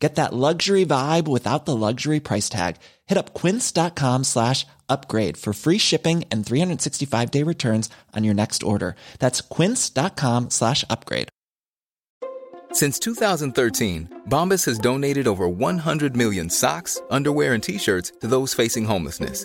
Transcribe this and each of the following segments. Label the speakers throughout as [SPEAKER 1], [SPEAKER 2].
[SPEAKER 1] Get that luxury vibe without the luxury price tag. Hit up quince.com slash upgrade for free shipping and 365 day returns on your next order. That's quince.com slash upgrade.
[SPEAKER 2] Since 2013, Bombas has donated over 100 million socks, underwear, and t-shirts to those facing homelessness.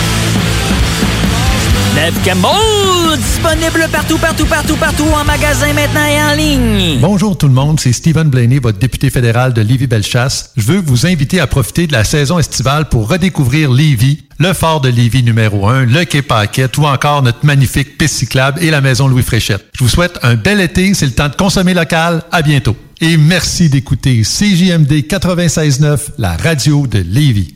[SPEAKER 3] Campbell, disponible partout, partout, partout, partout, en magasin maintenant et en ligne.
[SPEAKER 4] Bonjour tout le monde, c'est Stephen Blaney, votre député fédéral de Lévis-Bellechasse. Je veux vous inviter à profiter de la saison estivale pour redécouvrir Lévis, le fort de Lévis numéro 1, le quai Paquette ou encore notre magnifique piste cyclable et la maison Louis Fréchette. Je vous souhaite un bel été, c'est le temps de consommer local. À bientôt. Et merci d'écouter CJMD 96.9, la radio de Lévis.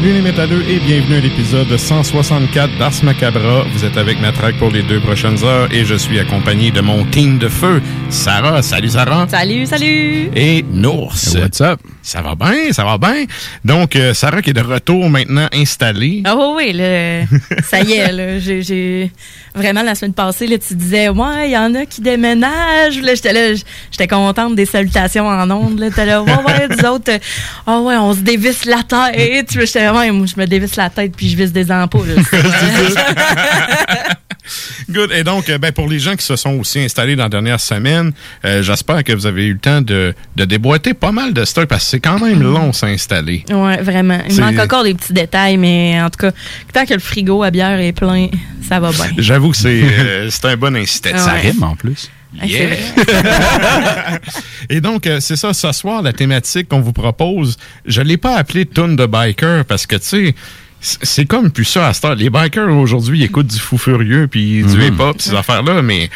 [SPEAKER 5] Salut les métalleux et bienvenue à l'épisode 164 d'Ars Macabra. Vous êtes avec Matraque pour les deux prochaines heures et je suis accompagné de mon team de feu, Sarah. Salut Sarah.
[SPEAKER 6] Salut, salut.
[SPEAKER 5] Et Nours.
[SPEAKER 7] What's up?
[SPEAKER 5] Ça va bien, ça va bien. Donc, euh, Sarah qui est de retour maintenant installée.
[SPEAKER 6] Ah oui, oui, là, ça y est, là, j'ai, j'ai- vraiment la semaine passée, là, tu disais, ouais, il y en a qui déménagent. Là, j'étais là, j'étais contente des salutations en ondes. Là, t'es là, ouais, ouais, nous autres, ah ouais, on se dévisse la tête. J'étais moi, je me dévisse la tête puis je visse des ampoules.
[SPEAKER 5] Good. Et donc, euh, ben, pour les gens qui se sont aussi installés dans la dernière semaine, euh, j'espère que vous avez eu le temps de, de déboîter pas mal de stock parce que c'est quand même long s'installer.
[SPEAKER 6] Ouais, vraiment. Il manque encore des petits détails, mais en tout cas, tant que le frigo à bière est plein, ça va bien.
[SPEAKER 5] J'avoue que c'est euh, c'est un bon incitatif.
[SPEAKER 6] Ça rime,
[SPEAKER 7] en plus.
[SPEAKER 6] Ah,
[SPEAKER 5] Yeah. Et donc, euh, c'est ça, ce soir, la thématique qu'on vous propose, je l'ai pas appelée Tune de Biker parce que, tu sais, c'est comme plus ça à cette heure. Les bikers aujourd'hui écoutent du fou furieux puis du
[SPEAKER 7] Mhm.
[SPEAKER 5] hip-hop, ces affaires-là, mais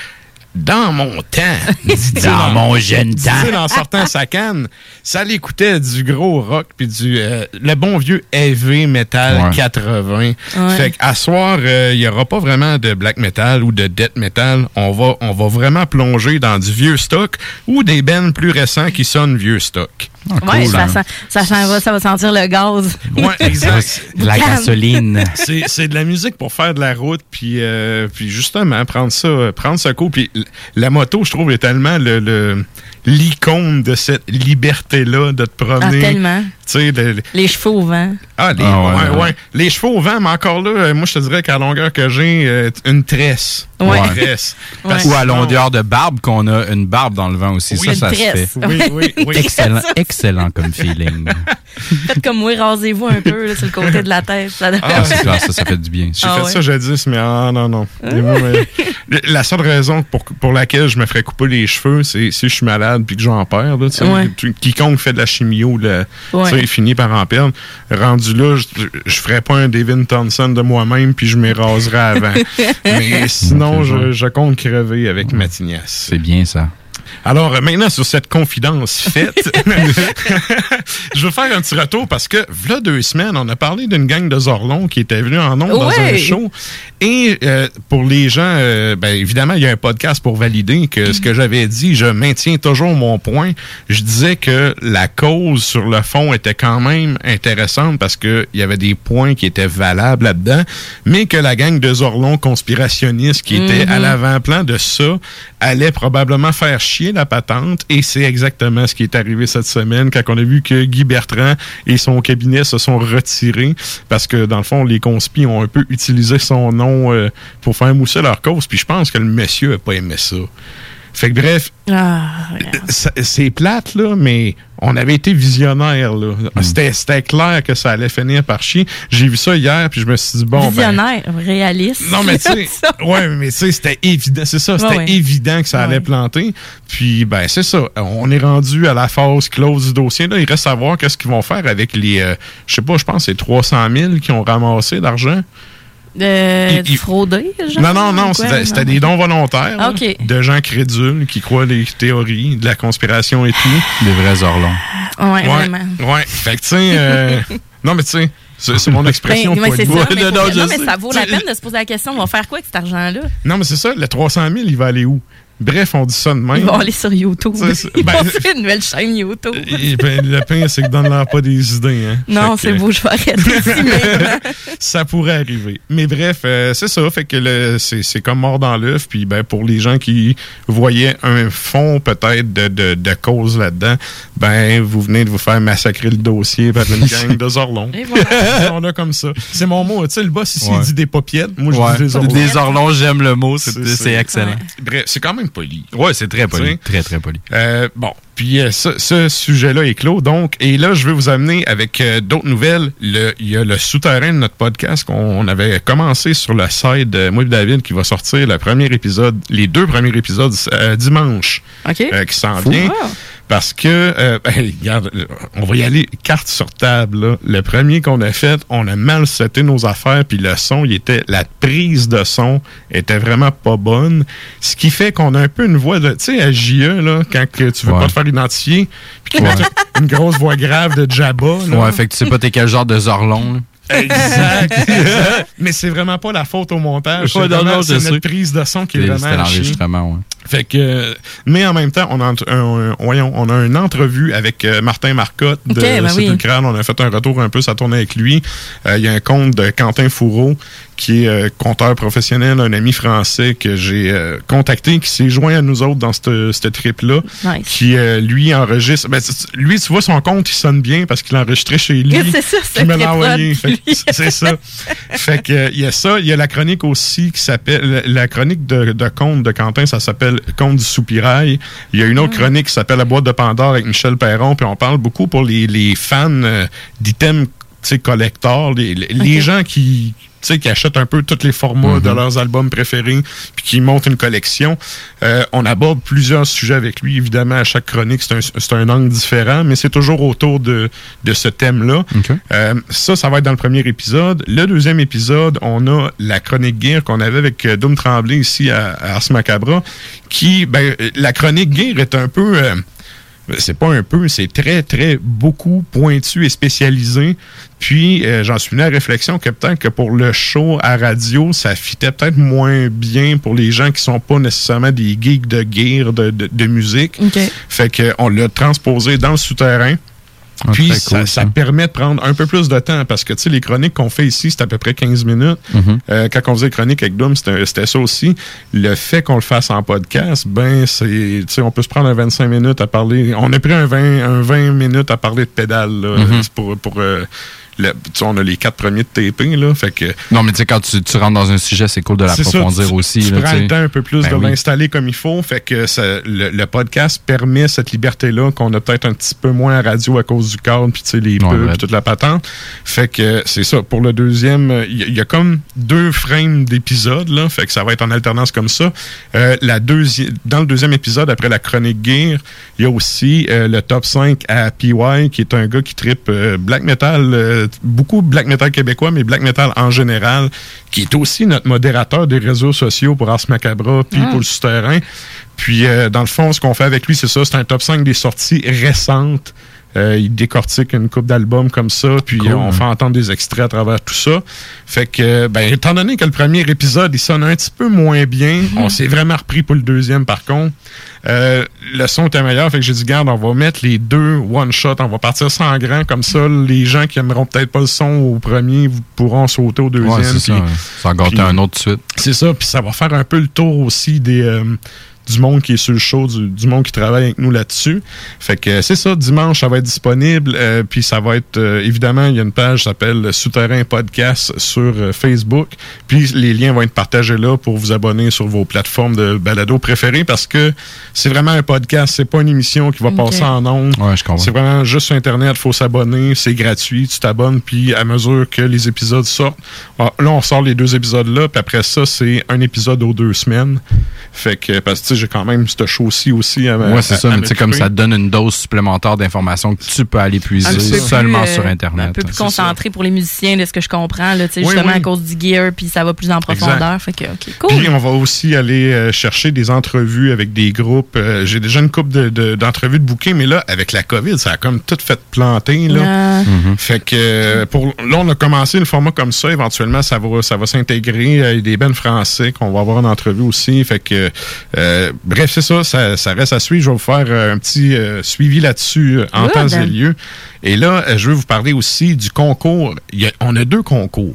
[SPEAKER 5] dans mon temps,
[SPEAKER 7] Dans mon jeune temps.
[SPEAKER 5] en sortant sa canne, ça l'écoutait du gros rock puis du euh, le bon vieux heavy metal
[SPEAKER 7] Ouais.
[SPEAKER 5] 80.
[SPEAKER 6] Ouais.
[SPEAKER 5] Fait qu'à soir, euh, il y aura pas vraiment de black metal ou de death metal. On va on va vraiment plonger dans du vieux stock ou des bands plus récents qui sonnent vieux stock.
[SPEAKER 6] ouais, ça, sent- ça, va- ça va sentir le gaz.
[SPEAKER 5] Ouais, exact.
[SPEAKER 7] La gasoline.
[SPEAKER 5] c'est c'est de la musique pour faire de la route puis euh, puis justement prendre ça euh, prendre ce coup puis la moto je trouve est tellement le le- l'icône de cette liberté là de te
[SPEAKER 6] Ah,
[SPEAKER 5] promener
[SPEAKER 6] tellement.
[SPEAKER 5] Tu sais, de-
[SPEAKER 6] Les cheveux au vent.
[SPEAKER 5] ah, les,
[SPEAKER 7] Ah, ouais,
[SPEAKER 5] ouais,
[SPEAKER 7] ouais.
[SPEAKER 5] ouais. les cheveux au vent, mais encore là, euh, moi, je te dirais qu'à la longueur que j'ai, euh, une tresse.
[SPEAKER 6] Ouais.
[SPEAKER 5] Une tresse. Parce
[SPEAKER 7] Ou à longueur de barbe, qu'on a une barbe dans le vent aussi.
[SPEAKER 5] Oui,
[SPEAKER 7] ça,
[SPEAKER 5] une
[SPEAKER 7] ça se fait.
[SPEAKER 5] Oui, oui, oui.
[SPEAKER 7] Excellent, excellent comme feeling.
[SPEAKER 6] Faites comme moi, rasez-vous un peu là, sur le côté de la tête. Ça doit-
[SPEAKER 7] Ah, c'est clair, ça, ça fait du bien.
[SPEAKER 5] J'ai
[SPEAKER 6] Ah
[SPEAKER 5] fait
[SPEAKER 6] ouais?
[SPEAKER 5] ça jadis, mais ah non, non. Et moi, mais- la seule raison pour, pour laquelle je me ferais couper les cheveux, c'est si je suis malade puis que j'en perds. Quiconque fait de la chimio, là, Sais, finit par en perdre. Rendu là, je, je ferais pas un David Thompson de moi-même puis je m'éraserais avant. mais sinon, je, je compte crever avec ma tignasse.
[SPEAKER 7] C'est bien ça.
[SPEAKER 5] Alors euh, maintenant, sur cette confidence faite, je veux faire un petit retour parce que, voilà deux semaines, on a parlé d'une gang de Zorlons qui était venue en nombre dans un show. Et euh, pour les gens, euh, ben, évidemment, il y a un podcast pour valider que ce que j'avais dit, je maintiens toujours mon point. Je disais que la cause sur le fond était quand même intéressante parce qu'il y avait des points qui étaient valables là-dedans, mais que la gang de Zorlons conspirationnistes qui était à l'avant-plan de ça allait probablement faire chier la patente et c'est exactement ce qui est arrivé cette semaine quand on a vu que Guy Bertrand et son cabinet se sont retirés parce que dans le fond les conspis ont un peu utilisé son nom euh, pour faire mousser leur cause puis je pense que le monsieur a pas aimé ça. Fait que bref,
[SPEAKER 6] Ah,
[SPEAKER 5] ça- c'est plate, là, mais on avait été visionnaire, là. C'était, c'était clair que ça allait finir par chier. J'ai vu ça hier, puis je me suis dit, bon, ben...
[SPEAKER 6] Visionnaire, réaliste.
[SPEAKER 5] Non, mais tu sais,
[SPEAKER 6] Ça.
[SPEAKER 5] ouais, mais tu sais, c'était évident, c'est ça, c'était
[SPEAKER 6] Ouais, ouais.
[SPEAKER 5] évident que ça allait
[SPEAKER 6] Ouais.
[SPEAKER 5] planter. Puis, ben, c'est ça, on est rendu à la phase close du dossier. Là, il reste à voir qu'est-ce qu'ils vont faire avec les, euh, je sais pas, je pense que c'est 300 000 qui ont ramassé d'argent.
[SPEAKER 6] Euh,
[SPEAKER 5] Il- il-
[SPEAKER 6] frauder, genre?
[SPEAKER 5] Non, non, non,
[SPEAKER 6] Quoi,
[SPEAKER 5] c'était, des dons volontaires.
[SPEAKER 6] Ah,
[SPEAKER 5] là, de gens crédules qui croient les théories de la conspiration et tout.
[SPEAKER 7] Des vrais orlons.
[SPEAKER 6] Ouais,
[SPEAKER 5] Ouais,
[SPEAKER 6] vraiment.
[SPEAKER 5] ouais. Fait que, tu sais, euh, non, mais tu sais, c'est, c'est mon expression.
[SPEAKER 6] Ben, ouais, c'est ça. mais
[SPEAKER 7] non, non,
[SPEAKER 6] mais ça vaut la peine de se poser la question, on va faire quoi avec cet argent-là?
[SPEAKER 5] Non, mais c'est ça, le 300 000, il va aller où? Bref, on dit ça de même.
[SPEAKER 6] Ils vont aller sur YouTube.
[SPEAKER 5] Ça,
[SPEAKER 6] Ils
[SPEAKER 5] ben-
[SPEAKER 6] vont faire une nouvelle chaîne YouTube.
[SPEAKER 5] Et, ben, le pire, c'est que donne-leur pas des idées. Hein.
[SPEAKER 6] Non, c'est beau, je vais arrêter.
[SPEAKER 5] Ça pourrait arriver. Mais bref, euh, c'est ça. Fait que c'est, c'est comme mort dans l'œuf. Puis ben, pour les gens qui voyaient un fond peut-être de, de, de cause là-dedans, ben vous venez de vous faire massacrer le dossier par une gang de Zorlons.
[SPEAKER 6] Et voilà.
[SPEAKER 5] On a comme ça. C'est mon mot. Tu sais, le boss ici,
[SPEAKER 7] Ouais.
[SPEAKER 5] il dit des popiettes. Moi, je
[SPEAKER 7] Ouais.
[SPEAKER 5] dis des Zorlons.
[SPEAKER 7] Des orlons, j'aime le mot. C'est excellent.
[SPEAKER 6] Ouais.
[SPEAKER 5] Bref, c'est quand même poli.
[SPEAKER 7] Ouais, c'est très poli. Très, très poli.
[SPEAKER 5] Euh, bon, puis euh, ce, ce sujet-là est clos, donc, et là, je vais vous amener avec euh, d'autres nouvelles. Le- Il y a le souterrain de notre podcast qu'on avait commencé sur le site de moi et David qui va sortir le premier épisode, les deux premiers épisodes euh, dimanche
[SPEAKER 6] OK.
[SPEAKER 5] euh, qui s'en vient.
[SPEAKER 6] Wow.
[SPEAKER 5] Parce que, euh, ben, regarde, euh, on va y aller carte sur table. là. Le premier qu'on a fait, on a mal seté nos affaires, puis le son, il était, la prise de son était vraiment pas bonne. Ce qui fait qu'on a un peu une voix de, tu sais, à JE, là, quand que tu veux
[SPEAKER 7] Ouais.
[SPEAKER 5] pas te faire identifier, puis t'as une grosse voix grave de Jabba. là.
[SPEAKER 7] Ouais, fait que tu sais pas t'es quel genre de zorlon. là.
[SPEAKER 5] Exact. Mais c'est vraiment pas la faute au montage. C'est notre prise de son qui est vraiment
[SPEAKER 7] l'enregistrement, ouais.
[SPEAKER 5] Fait que, mais en même temps, on a, un, un- voyons, on a une entrevue avec euh, Martin Marcotte de
[SPEAKER 6] Ok, ben
[SPEAKER 5] C'est
[SPEAKER 6] oui.
[SPEAKER 5] une crâne. On a fait un retour un peu, ça tournait avec lui. Euh, Il y a un compte de Quentin Fourreau, qui est euh, conteur professionnel, un ami français que j'ai euh, contacté, qui s'est joint à nous autres dans cette, trip-là.
[SPEAKER 6] Nice.
[SPEAKER 5] Qui, euh, lui, enregistre. Ben, lui, tu vois, son compte, il sonne bien parce qu'il enregistrait chez lui.
[SPEAKER 6] C'est ça, c'est
[SPEAKER 5] il me l'a envoyé. C'est ça. Fait que, il y a ça. Il y a la chronique aussi qui s'appelle. La, chronique de, de Conte de Quentin, ça s'appelle Conte du soupirail. Il y a une autre chronique qui s'appelle La boîte de Pandore avec Michel Perron. Puis on parle beaucoup pour les, les fans d'items les, les- les gens qui. Tu sais, qui achètent un peu tous les formats de leurs albums préférés, puis qui montent une collection. Euh, on aborde plusieurs sujets avec lui. Évidemment, à chaque chronique, c'est un, un angle différent, mais c'est toujours autour de, de ce thème-là. Euh, ça, ça va être dans le premier épisode. Le deuxième épisode, on a la chronique Gear qu'on avait avec euh, Doom Tremblay ici à, à Ars Macabra, qui, ben, la chronique Gear est un peu... euh, c'est pas un peu, c'est très, très beaucoup pointu et spécialisé. Puis, euh, j'en suis venu à la réflexion que peut-être que pour le show à radio, ça fitait peut-être moins bien pour les gens qui sont pas nécessairement des geeks de gear, de, de, de musique.
[SPEAKER 6] OK.
[SPEAKER 5] Fait qu'on l'a transposé dans le souterrain.
[SPEAKER 7] Ah,
[SPEAKER 5] Puis ça,
[SPEAKER 7] cool,
[SPEAKER 5] ça
[SPEAKER 7] ça.
[SPEAKER 5] permet de prendre un peu plus de temps parce que tu sais, les chroniques qu'on fait ici, c'est à peu près 15 minutes.
[SPEAKER 7] Mhm.
[SPEAKER 5] Euh, quand on faisait les chroniques avec Doom, c'était c'était ça aussi. Le fait qu'on le fasse en podcast, ben, c'est, tu sais, on peut se prendre un 25 minutes à parler. On a pris un 20, un 20 minutes à parler de pédale, là,
[SPEAKER 7] Mhm.
[SPEAKER 5] C'est pour, pour euh, le- on a les quatre premiers de TP, là. Fait que,
[SPEAKER 7] Non, mais tu sais, quand tu, tu rentres dans un sujet, c'est cool de l'approfondir aussi.
[SPEAKER 5] Tu
[SPEAKER 7] là,
[SPEAKER 5] prends le temps un peu plus
[SPEAKER 7] Ben
[SPEAKER 5] de
[SPEAKER 7] oui.
[SPEAKER 5] l'installer comme il faut. Fait que ça- le, le podcast permet cette liberté-là qu'on a peut-être un petit peu moins à radio à cause du cadre, puis tu sais, les
[SPEAKER 7] Ouais,
[SPEAKER 5] pubs, puis toute la patente. Fait que c'est ça. Pour le deuxième, il y, a- il y a comme deux frames d'épisodes, là. Fait que ça va être en alternance comme ça. Euh, la deuxi- dans le deuxième épisode, après la chronique Gear, il y a aussi euh, le top 5 à PY, qui est un gars qui tripe euh, black metal, euh, beaucoup black metal québécois, mais black metal en général, qui est aussi notre modérateur des réseaux sociaux pour Ars Macabra, puis pour le souterrain. Puis, euh, dans le fond, ce qu'on fait avec lui, c'est ça, c'est un top 5 des sorties récentes. Euh, il décortique une coupe d'albums comme ça, puis
[SPEAKER 7] Cool,
[SPEAKER 5] on fait entendre des extraits à travers tout ça. Fait que, ben, étant donné que le premier épisode, il sonne un petit peu moins bien, on s'est vraiment repris pour le deuxième, par contre. Euh, le son était meilleur, fait que j'ai dit, garde, on va mettre les deux one-shot, on va partir sans grand, comme ça, les gens qui aimeront peut-être pas le son au premier pourront sauter au deuxième.
[SPEAKER 7] Ouais, c'est ça. Ça un autre de suite.
[SPEAKER 5] c'est ça, puis ça va faire un peu le tour aussi des euh, du monde qui est sur le show, du, du monde qui travaille avec nous là-dessus. Fait que c'est ça, dimanche, ça va être disponible. euh, puis ça va être, euh, évidemment, il y a une page qui s'appelle Souterrain Podcast sur euh, Facebook. Puis les liens vont être partagés là pour vous abonner sur vos plateformes de balado préférées parce que c'est vraiment un podcast, c'est pas une émission qui va passer en ondes.
[SPEAKER 7] Ouais, je comprends.
[SPEAKER 5] C'est vraiment juste sur Internet, faut s'abonner, c'est gratuit, tu t'abonnes, puis à mesure que les épisodes sortent, ah, là, on sort les deux épisodes-là, puis après ça, c'est un épisode aux deux semaines. Fait que, parce que, tu sais, j'ai quand même ce show-ci aussi à
[SPEAKER 7] Ouais, c'est ça,
[SPEAKER 5] à
[SPEAKER 7] mais tu sais, comme ça te donne une dose supplémentaire d'informations que tu peux aller puiser
[SPEAKER 6] Un petit peu
[SPEAKER 7] seulement
[SPEAKER 6] plus, euh,
[SPEAKER 7] sur Internet.
[SPEAKER 6] Un peu plus
[SPEAKER 5] ça.
[SPEAKER 6] concentré pour les musiciens, de ce que je comprends, là, tu sais,
[SPEAKER 5] Oui,
[SPEAKER 6] justement
[SPEAKER 5] oui.
[SPEAKER 6] à cause du gear, puis ça va plus en profondeur. Fait que, OK, cool.
[SPEAKER 5] Puis on va aussi aller euh, chercher des entrevues avec des groupes. Euh, j'ai déjà une couple de- de- d'entrevues de, bouquets, mais là, avec la COVID, ça a comme tout fait planter. Là.
[SPEAKER 6] Ah,
[SPEAKER 5] Fait que pour là, on a commencé le format comme ça. Éventuellement, ça va, ça va s'intégrer. Il y a des bennes français qu'on va avoir en entrevue aussi. Fait que euh, bref, c'est ça, ça. ça reste à suivre. Je vais vous faire euh, un petit euh, suivi là-dessus euh, en
[SPEAKER 6] Good.
[SPEAKER 5] temps et lieu. Et là, je vais vous parler aussi du concours. Il y a- on a deux concours.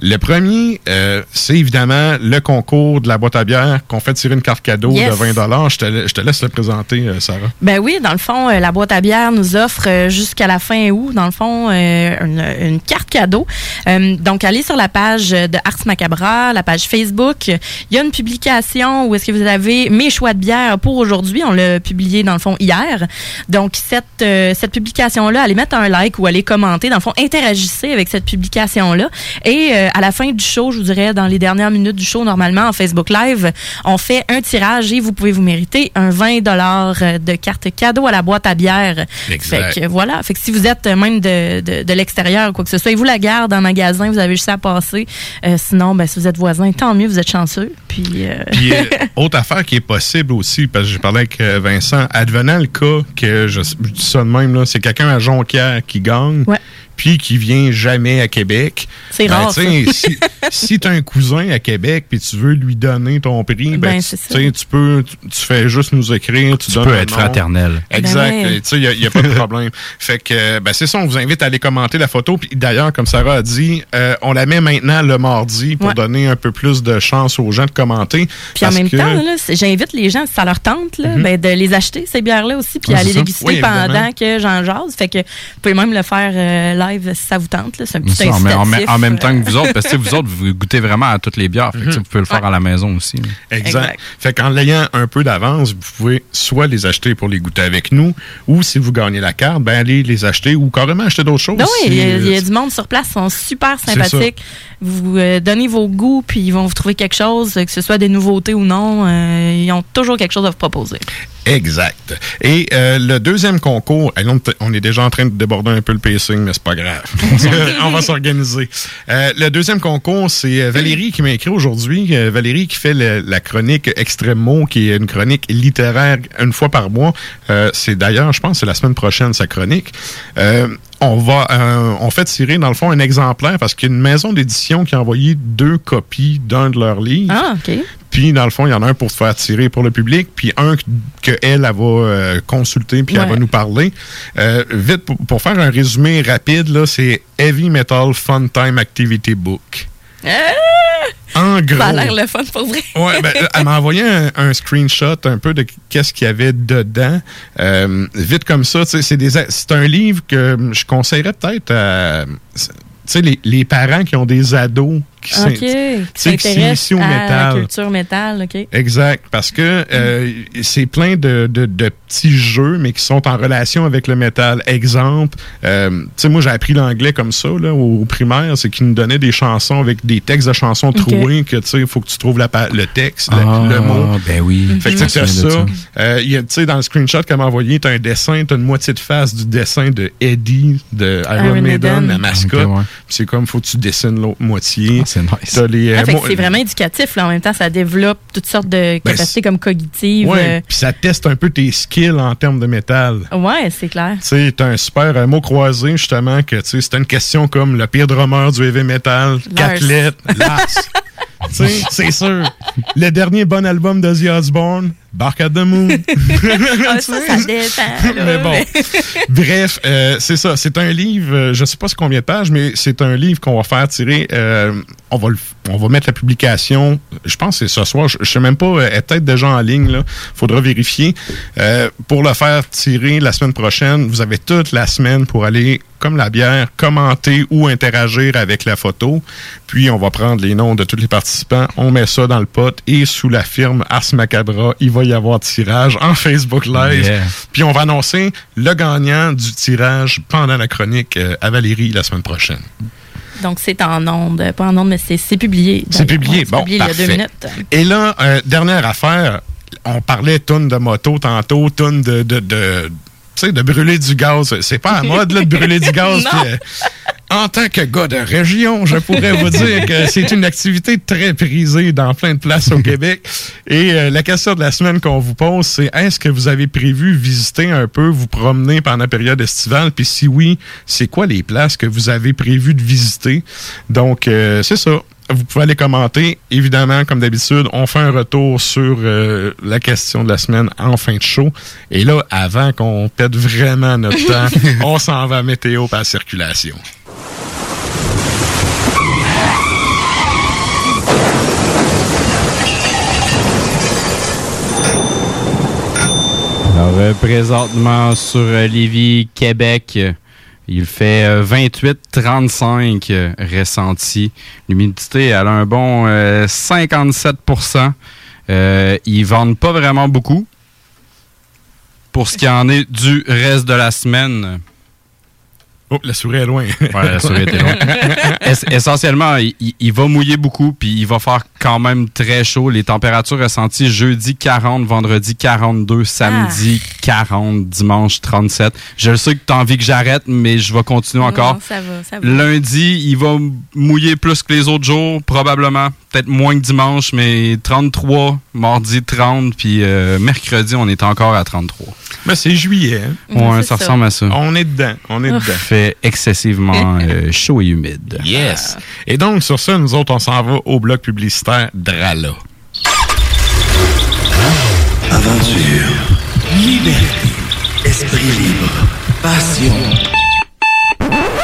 [SPEAKER 5] Le premier, euh, c'est évidemment le concours de la boîte à bière qu'on fait tirer une carte cadeau
[SPEAKER 6] Yes.
[SPEAKER 5] de 20 je te, je te laisse le présenter, euh, Sarah.
[SPEAKER 6] Ben oui, dans le fond, euh, la boîte à bière nous offre jusqu'à la fin août, dans le fond, une, une carte cadeau. Donc, allez sur la page de Ars Macabra, la page Facebook. Il y a une publication où est-ce que vous avez mes choix de bière pour aujourd'hui. On l'a publié, dans le fond, hier. Donc, cette, cette publication-là, allez mettre un like ou allez commenter. Dans le fond, interagissez avec cette publication-là. Et euh, à la fin du show, je vous dirais, dans les dernières minutes du show, normalement, en Facebook Live, on fait un tirage et vous pouvez vous mériter un 20 de carte cadeau à la boîte à bière.
[SPEAKER 5] Exact.
[SPEAKER 6] Fait que voilà. Fait que si vous êtes même de, de, de l'extérieur ou quoi que ce soit, et vous la gardez en magasin, vous avez juste à passer. Euh, sinon, ben, si vous êtes voisin, tant mieux, vous êtes chanceux. Puis, euh,
[SPEAKER 5] Puis, euh, autre affaire qui est possible aussi, parce que j'ai parlé avec euh, Vincent, advenant le cas que, je, je dis ça de même, c'est quelqu'un à Jonquière qui gagne,
[SPEAKER 6] Ouais.
[SPEAKER 5] Puis qui vient jamais à Québec.
[SPEAKER 6] C'est
[SPEAKER 5] Ben,
[SPEAKER 6] rare,
[SPEAKER 5] si, si tu as un cousin à Québec, puis tu veux lui donner ton prix, ben,
[SPEAKER 6] Ben,
[SPEAKER 5] tu peux, tu, tu fais juste nous écrire, tu,
[SPEAKER 7] Tu
[SPEAKER 5] donnes
[SPEAKER 7] peux être
[SPEAKER 5] nom.
[SPEAKER 7] fraternel.
[SPEAKER 5] Exact.
[SPEAKER 6] Ben ouais.
[SPEAKER 5] Tu sais, il n'y a, pas de problème. fait que, ben, c'est ça, on vous invite à aller commenter la photo. Puis d'ailleurs, comme Sarah a dit, euh, on la met maintenant le mardi pour
[SPEAKER 6] Ouais.
[SPEAKER 5] donner un peu plus de chance aux gens de commenter.
[SPEAKER 6] Puis en
[SPEAKER 5] Parce
[SPEAKER 6] même
[SPEAKER 5] que- Mhm.
[SPEAKER 6] temps, là, j'invite les gens, si ça leur tente, là, ben, de les acheter, ces bières-là aussi, puis
[SPEAKER 7] Ouais,
[SPEAKER 6] aller déguster
[SPEAKER 5] Oui,
[SPEAKER 6] pendant que j'en jase. Fait que vous pouvez même le faire euh, live si ça vous tente. C'est un petit
[SPEAKER 7] Ça, en, même- en même-
[SPEAKER 6] incitatif,
[SPEAKER 7] en même temps
[SPEAKER 6] euh,
[SPEAKER 7] que vous autres, parce que vous autres, vous goûtez vraiment à toutes les bières. Fait que, vous pouvez le faire
[SPEAKER 6] Ouais.
[SPEAKER 7] à la maison aussi.
[SPEAKER 5] Exact.
[SPEAKER 6] Exact.
[SPEAKER 5] Fait qu'en l'ayant un peu d'avance, vous pouvez soit les acheter pour les goûter avec nous, ou si vous gagnez la carte, ben allez les acheter ou carrément acheter d'autres choses.
[SPEAKER 6] Non, oui,
[SPEAKER 5] si,
[SPEAKER 6] il y, a-
[SPEAKER 5] euh,
[SPEAKER 6] il y a du monde sur place, ils sont super sympathiques. Vous euh, donnez vos goûts, puis ils vont vous trouver quelque chose, que ce soit des nouveautés ou non. euh, ils ont toujours quelque chose à vous proposer.
[SPEAKER 5] Exact. Et euh, le deuxième concours, on est déjà en train de déborder un peu le pacing, mais c'est pas grave. on va s'organiser. Euh, le deuxième concours, c'est euh, Valérie qui m'a écrit aujourd'hui. Euh, Valérie qui fait le- la chronique Extremo, qui est une chronique littéraire une fois par mois. Euh, c'est d'ailleurs, je pense, c'est la semaine prochaine sa chronique. Euh, on va, euh, on fait tirer dans le fond un exemplaire parce qu'il y a une maison d'édition qui a envoyé deux copies d'un de leurs livres.
[SPEAKER 6] Ah, OK.
[SPEAKER 5] Puis, dans le fond, il y en a un pour se faire tirer pour le public, puis un qu'elle, elle va euh, consulter, puis elle va nous parler. Euh, vite, pour, pour faire un résumé rapide, là, c'est Heavy Metal Fun Time Activity Book. En gros.
[SPEAKER 6] Ça a l'air le fun pour vrai.
[SPEAKER 5] Ouais, ben, elle m'a envoyé un, un screenshot un peu de qu'est-ce qu'il y avait dedans. Euh, vite comme ça, c'est des- c'est un livre que je conseillerais peut-être à tu sais, les, les parents qui ont des ados qui s'in-
[SPEAKER 6] OK.
[SPEAKER 5] tu
[SPEAKER 6] Qui
[SPEAKER 5] sais, qui
[SPEAKER 6] s'intéresse
[SPEAKER 5] s'initient au
[SPEAKER 6] à la culture métal, OK.
[SPEAKER 5] Exact, parce que euh, c'est plein de, de- de petits jeux, mais qui sont en relation avec le métal. Exemple, euh, tu sais, moi j'ai appris l'anglais comme ça là, au, au primaire, c'est qu'ils nous donnaient des chansons avec des textes de chansons troués, que tu sais, il faut que tu trouves la le texte, le-
[SPEAKER 7] Ah,
[SPEAKER 5] le mot.
[SPEAKER 7] Ben oui.
[SPEAKER 5] Fait que tu sais, ça. Euh, il y a, tu sais, dans le screenshot qu'elle m'a envoyé, t'as un dessin, t'as une moitié de face du dessin de Eddie de Iron,
[SPEAKER 6] Iron
[SPEAKER 5] Maiden,
[SPEAKER 6] Maiden.
[SPEAKER 5] la mascotte.
[SPEAKER 7] Ouais.
[SPEAKER 5] C'est comme, faut que tu dessines l'autre moitié.
[SPEAKER 7] Ah, c'est nice.
[SPEAKER 5] Les, euh,
[SPEAKER 6] Ah, c'est vraiment éducatif. Là. En même temps, ça développe toutes sortes de capacités
[SPEAKER 5] c'est-
[SPEAKER 6] comme cognitives.
[SPEAKER 5] Ouais, puis ça teste un peu tes skills en termes de métal.
[SPEAKER 6] euh, ouais, c'est clair.
[SPEAKER 5] Tu sais, t'as un super euh, mot croisé, justement, que, tu sais, c'était une question comme le pire drummer du heavy metal, quatre
[SPEAKER 6] Lars.
[SPEAKER 5] C'est sûr. Le dernier bon album d'Ozzy Osbourne, Bark at the Moon.
[SPEAKER 6] Ah, ça, ça dépend. là.
[SPEAKER 5] mais bon. Bref, euh, c'est ça. C'est un livre, euh, je sais pas combien de pages, mais c'est un livre qu'on va faire tirer. euh, on, va le- on va mettre la publication, je pense que c'est ce soir. Je, je sais même pas, elle est peut-être déjà en ligne. Là. Faudra vérifier. Pour le faire tirer la semaine prochaine, vous avez toute la semaine pour aller, comme la bière, commenter ou interagir avec la photo. Puis on va prendre les noms de tous les participants, on met ça dans le pot et sous la firme Ars Macabra, il va y avoir tirage en Facebook Live.
[SPEAKER 7] Yeah.
[SPEAKER 5] Puis on va annoncer le gagnant du tirage pendant la chronique euh, à Valérie la semaine prochaine.
[SPEAKER 6] Donc, c'est en ondes. Pas en ondes, mais c'est publié.
[SPEAKER 5] C'est publié.
[SPEAKER 6] Ouais,
[SPEAKER 5] Bon,
[SPEAKER 6] publié il y a
[SPEAKER 5] parfait.
[SPEAKER 6] deux minutes.
[SPEAKER 5] Et là, euh, dernière affaire, on parlait tonne de moto tantôt, tonne de, de, sais, de brûler du gaz. C'est pas à mode, là, de brûler du gaz. Puis, euh, en tant que gars de région, je pourrais vous dire que c'est une activité très prisée dans plein de places au Québec. Et euh, la question de la semaine qu'on vous pose, c'est est-ce que vous avez prévu visiter un peu, vous promener pendant la période estivale? Puis si oui, c'est quoi les places que vous avez prévu de visiter? Donc, euh, c'est ça. Vous pouvez aller commenter. Évidemment, comme d'habitude, on fait un retour sur euh, la question de la semaine en fin de show. Et là, avant qu'on pète vraiment notre temps, on s'en va à météo par circulation.
[SPEAKER 7] Alors, euh, présentement sur euh, Lévis, Québec, il fait euh, 28-35 euh, ressenti. L'humidité, elle a un bon euh, 57% euh, Ils vendent pas vraiment beaucoup. Pour ce qui en est du reste de la semaine,
[SPEAKER 5] Oh, la souris est loin.
[SPEAKER 7] Ouais, la souris était loin. Ess- essentiellement, il, va mouiller beaucoup, puis il va faire quand même très chaud. Les températures ressenties jeudi 40, vendredi 42, samedi 40, dimanche 37. Je le sais que tu as envie que j'arrête, mais je vais continuer encore.
[SPEAKER 6] Non, ça va, ça va.
[SPEAKER 7] Lundi, il va mouiller plus que les autres jours, probablement. Peut-être moins que dimanche, mais 33, mardi 30, puis euh, mercredi, on est encore à 33.
[SPEAKER 5] Mais c'est juillet. hein?
[SPEAKER 7] Ouais, ça,
[SPEAKER 6] ça.
[SPEAKER 7] ressemble à ça.
[SPEAKER 5] On est dedans. On est dedans.
[SPEAKER 7] fait excessivement euh, chaud et humide.
[SPEAKER 5] Yes. Et donc, sur ça, nous autres, on s'en va au bloc publicitaire Drala.
[SPEAKER 8] Aventure, liberté, esprit libre, passion.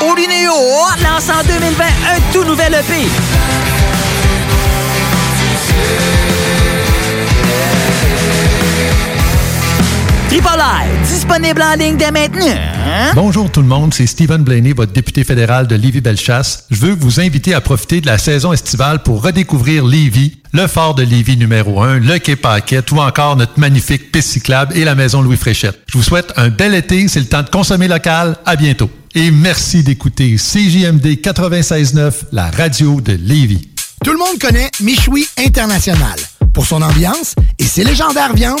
[SPEAKER 3] Olinéo lance en 2020 un tout nouvel EP. Tripoli, disponible en ligne dès maintenant.
[SPEAKER 4] Bonjour tout le monde, c'est Stephen Blaney, votre député fédéral de Lévis-Bellechasse. Je veux vous inviter à profiter de la saison estivale pour redécouvrir Lévis, le fort de Lévis numéro 1, le quai Paquette ou encore notre magnifique piste cyclable et la maison Louis Fréchette. Je vous souhaite un bel été, c'est le temps de consommer local. À bientôt. Et merci d'écouter CJMD 96.9, la radio de Lévis.
[SPEAKER 9] Tout le monde connaît Michoui International pour son ambiance et ses légendaires viandes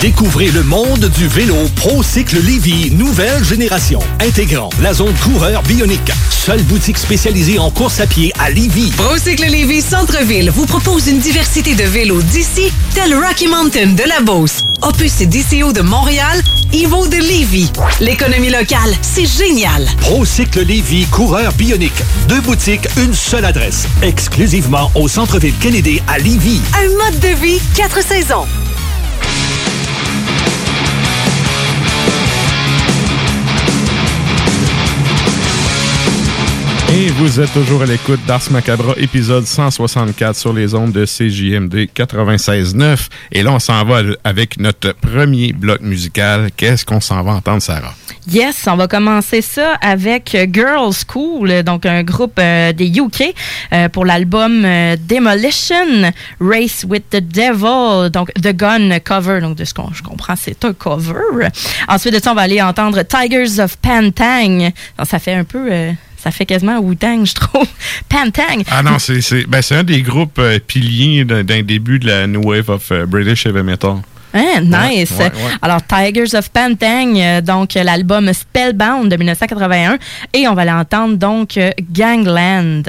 [SPEAKER 10] Découvrez le monde du vélo ProCycle Lévy nouvelle génération, intégrant la zone coureur bionique. Seule boutique spécialisée en course à pied à Lévy.
[SPEAKER 11] ProCycle Lévy Centre-Ville vous propose une diversité de vélos d'ici, tel Rocky Mountain de la Beauce, Opus et DCO de Montréal, Evo de Lévy. L'économie locale, c'est génial.
[SPEAKER 10] ProCycle Lévy coureur bionique. Deux boutiques, une seule adresse. Exclusivement au centre-ville Kennedy à Lévy.
[SPEAKER 11] Un mode de vie, quatre saisons.
[SPEAKER 5] Et vous êtes toujours à l'écoute d'Ars Macabra, épisode 164 sur les ondes de CJMD 96.9. Et là, on s'en va avec notre premier bloc musical. Qu'est-ce qu'on s'en va entendre, Sarah?
[SPEAKER 6] Yes, on va commencer ça avec Girls School, donc un groupe euh, des UK euh, pour l'album euh, Demolition, Race with the Devil, donc The Gun cover. Donc de ce qu'on je comprends, c'est un cover. Ensuite de ça, on va aller entendre Tigers of Pantang. Donc, ça fait un peu ça fait quasiment Wu-Tang, je trouve. Pantang.
[SPEAKER 5] Ah non, c'est ben, un des groupes euh, piliers d'un début de la New Wave of euh, British Heavy Metal.
[SPEAKER 6] Hein, nice.
[SPEAKER 5] Ouais, ouais, ouais.
[SPEAKER 6] Alors, Tigers of Pantang, euh, donc l'album Spellbound de 1981. Et on va l'entendre donc Gangland.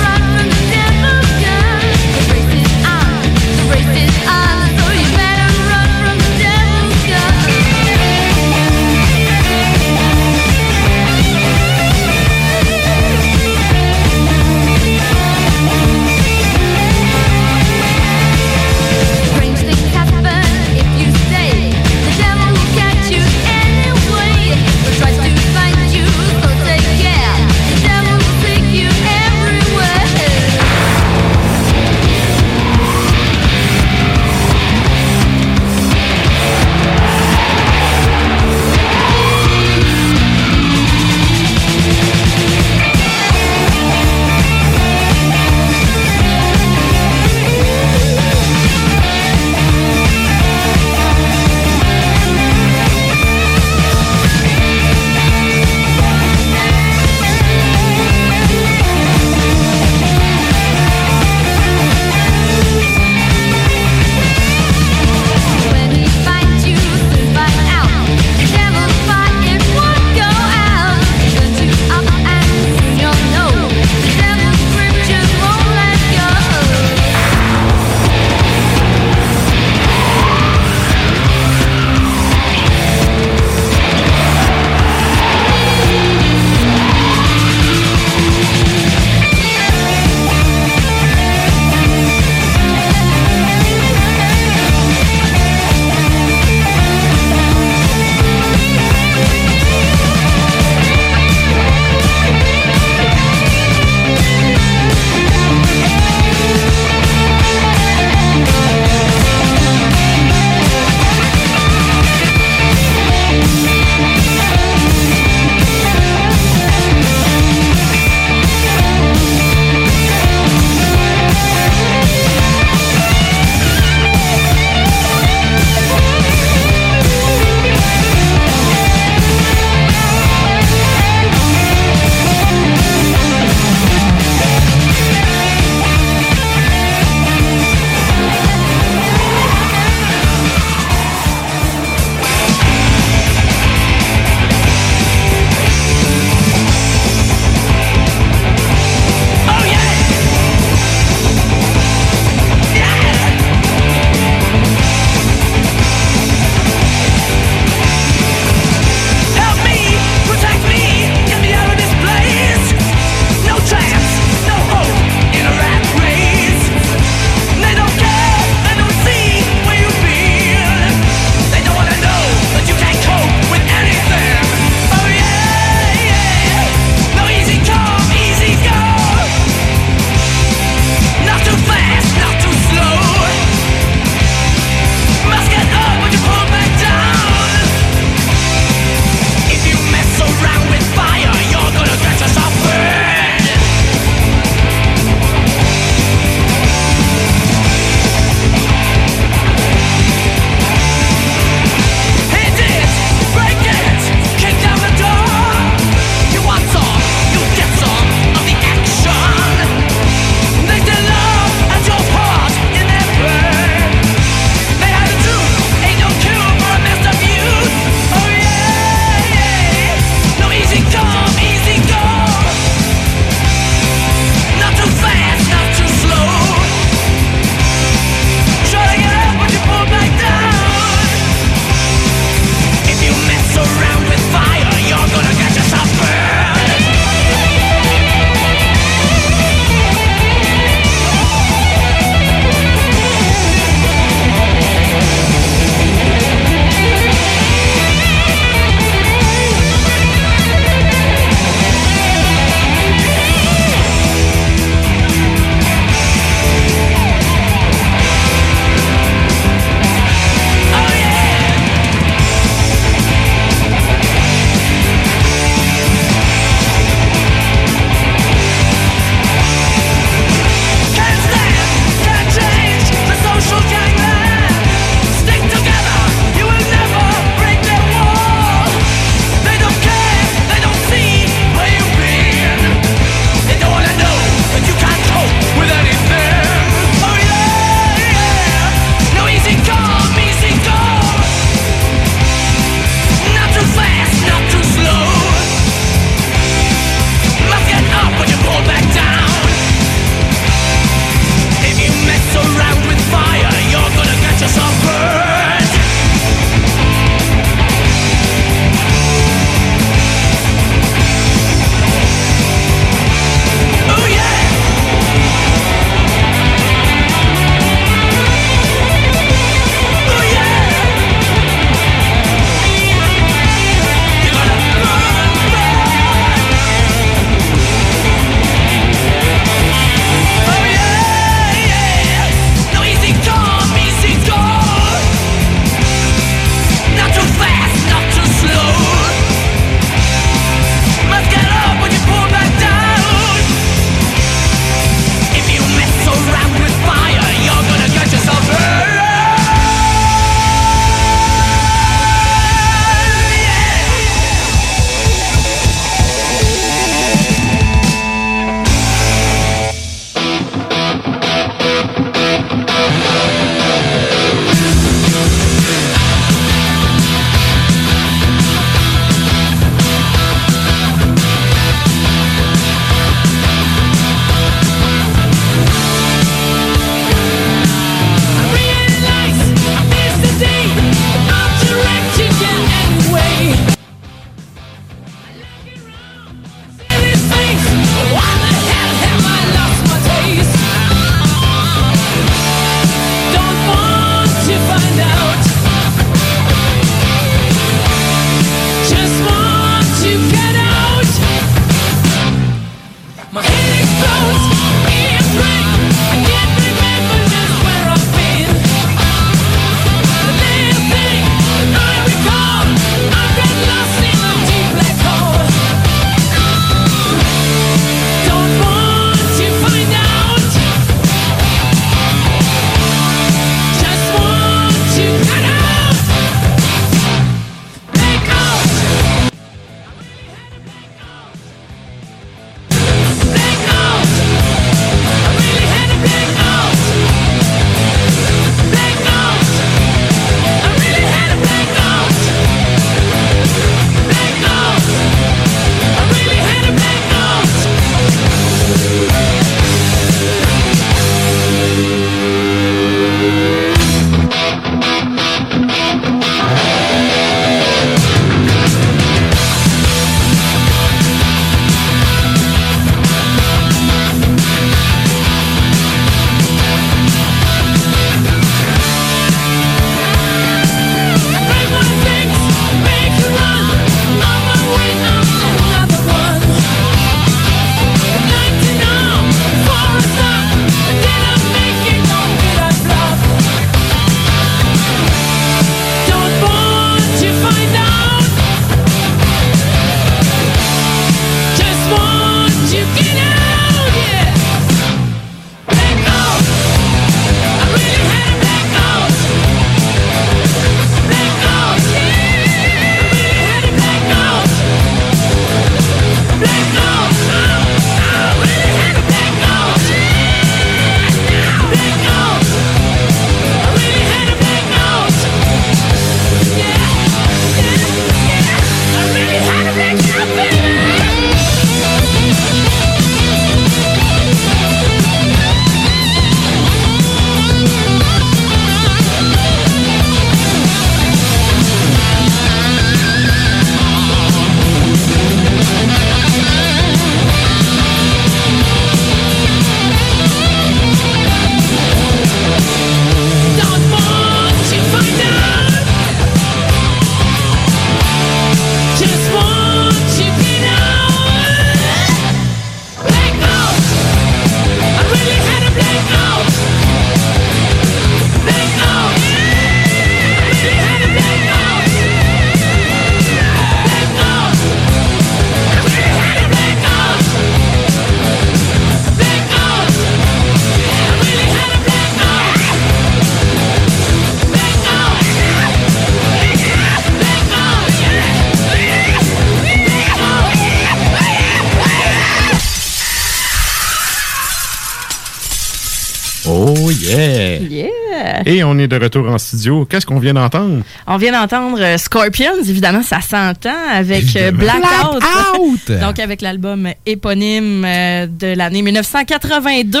[SPEAKER 5] De retour en studio. Qu'est-ce qu'on vient d'entendre?
[SPEAKER 6] On vient d'entendre euh, Scorpions, évidemment, ça s'entend, avec euh. Blackout.
[SPEAKER 5] Blackout!
[SPEAKER 6] Donc, avec l'album éponyme euh, de l'année 1982.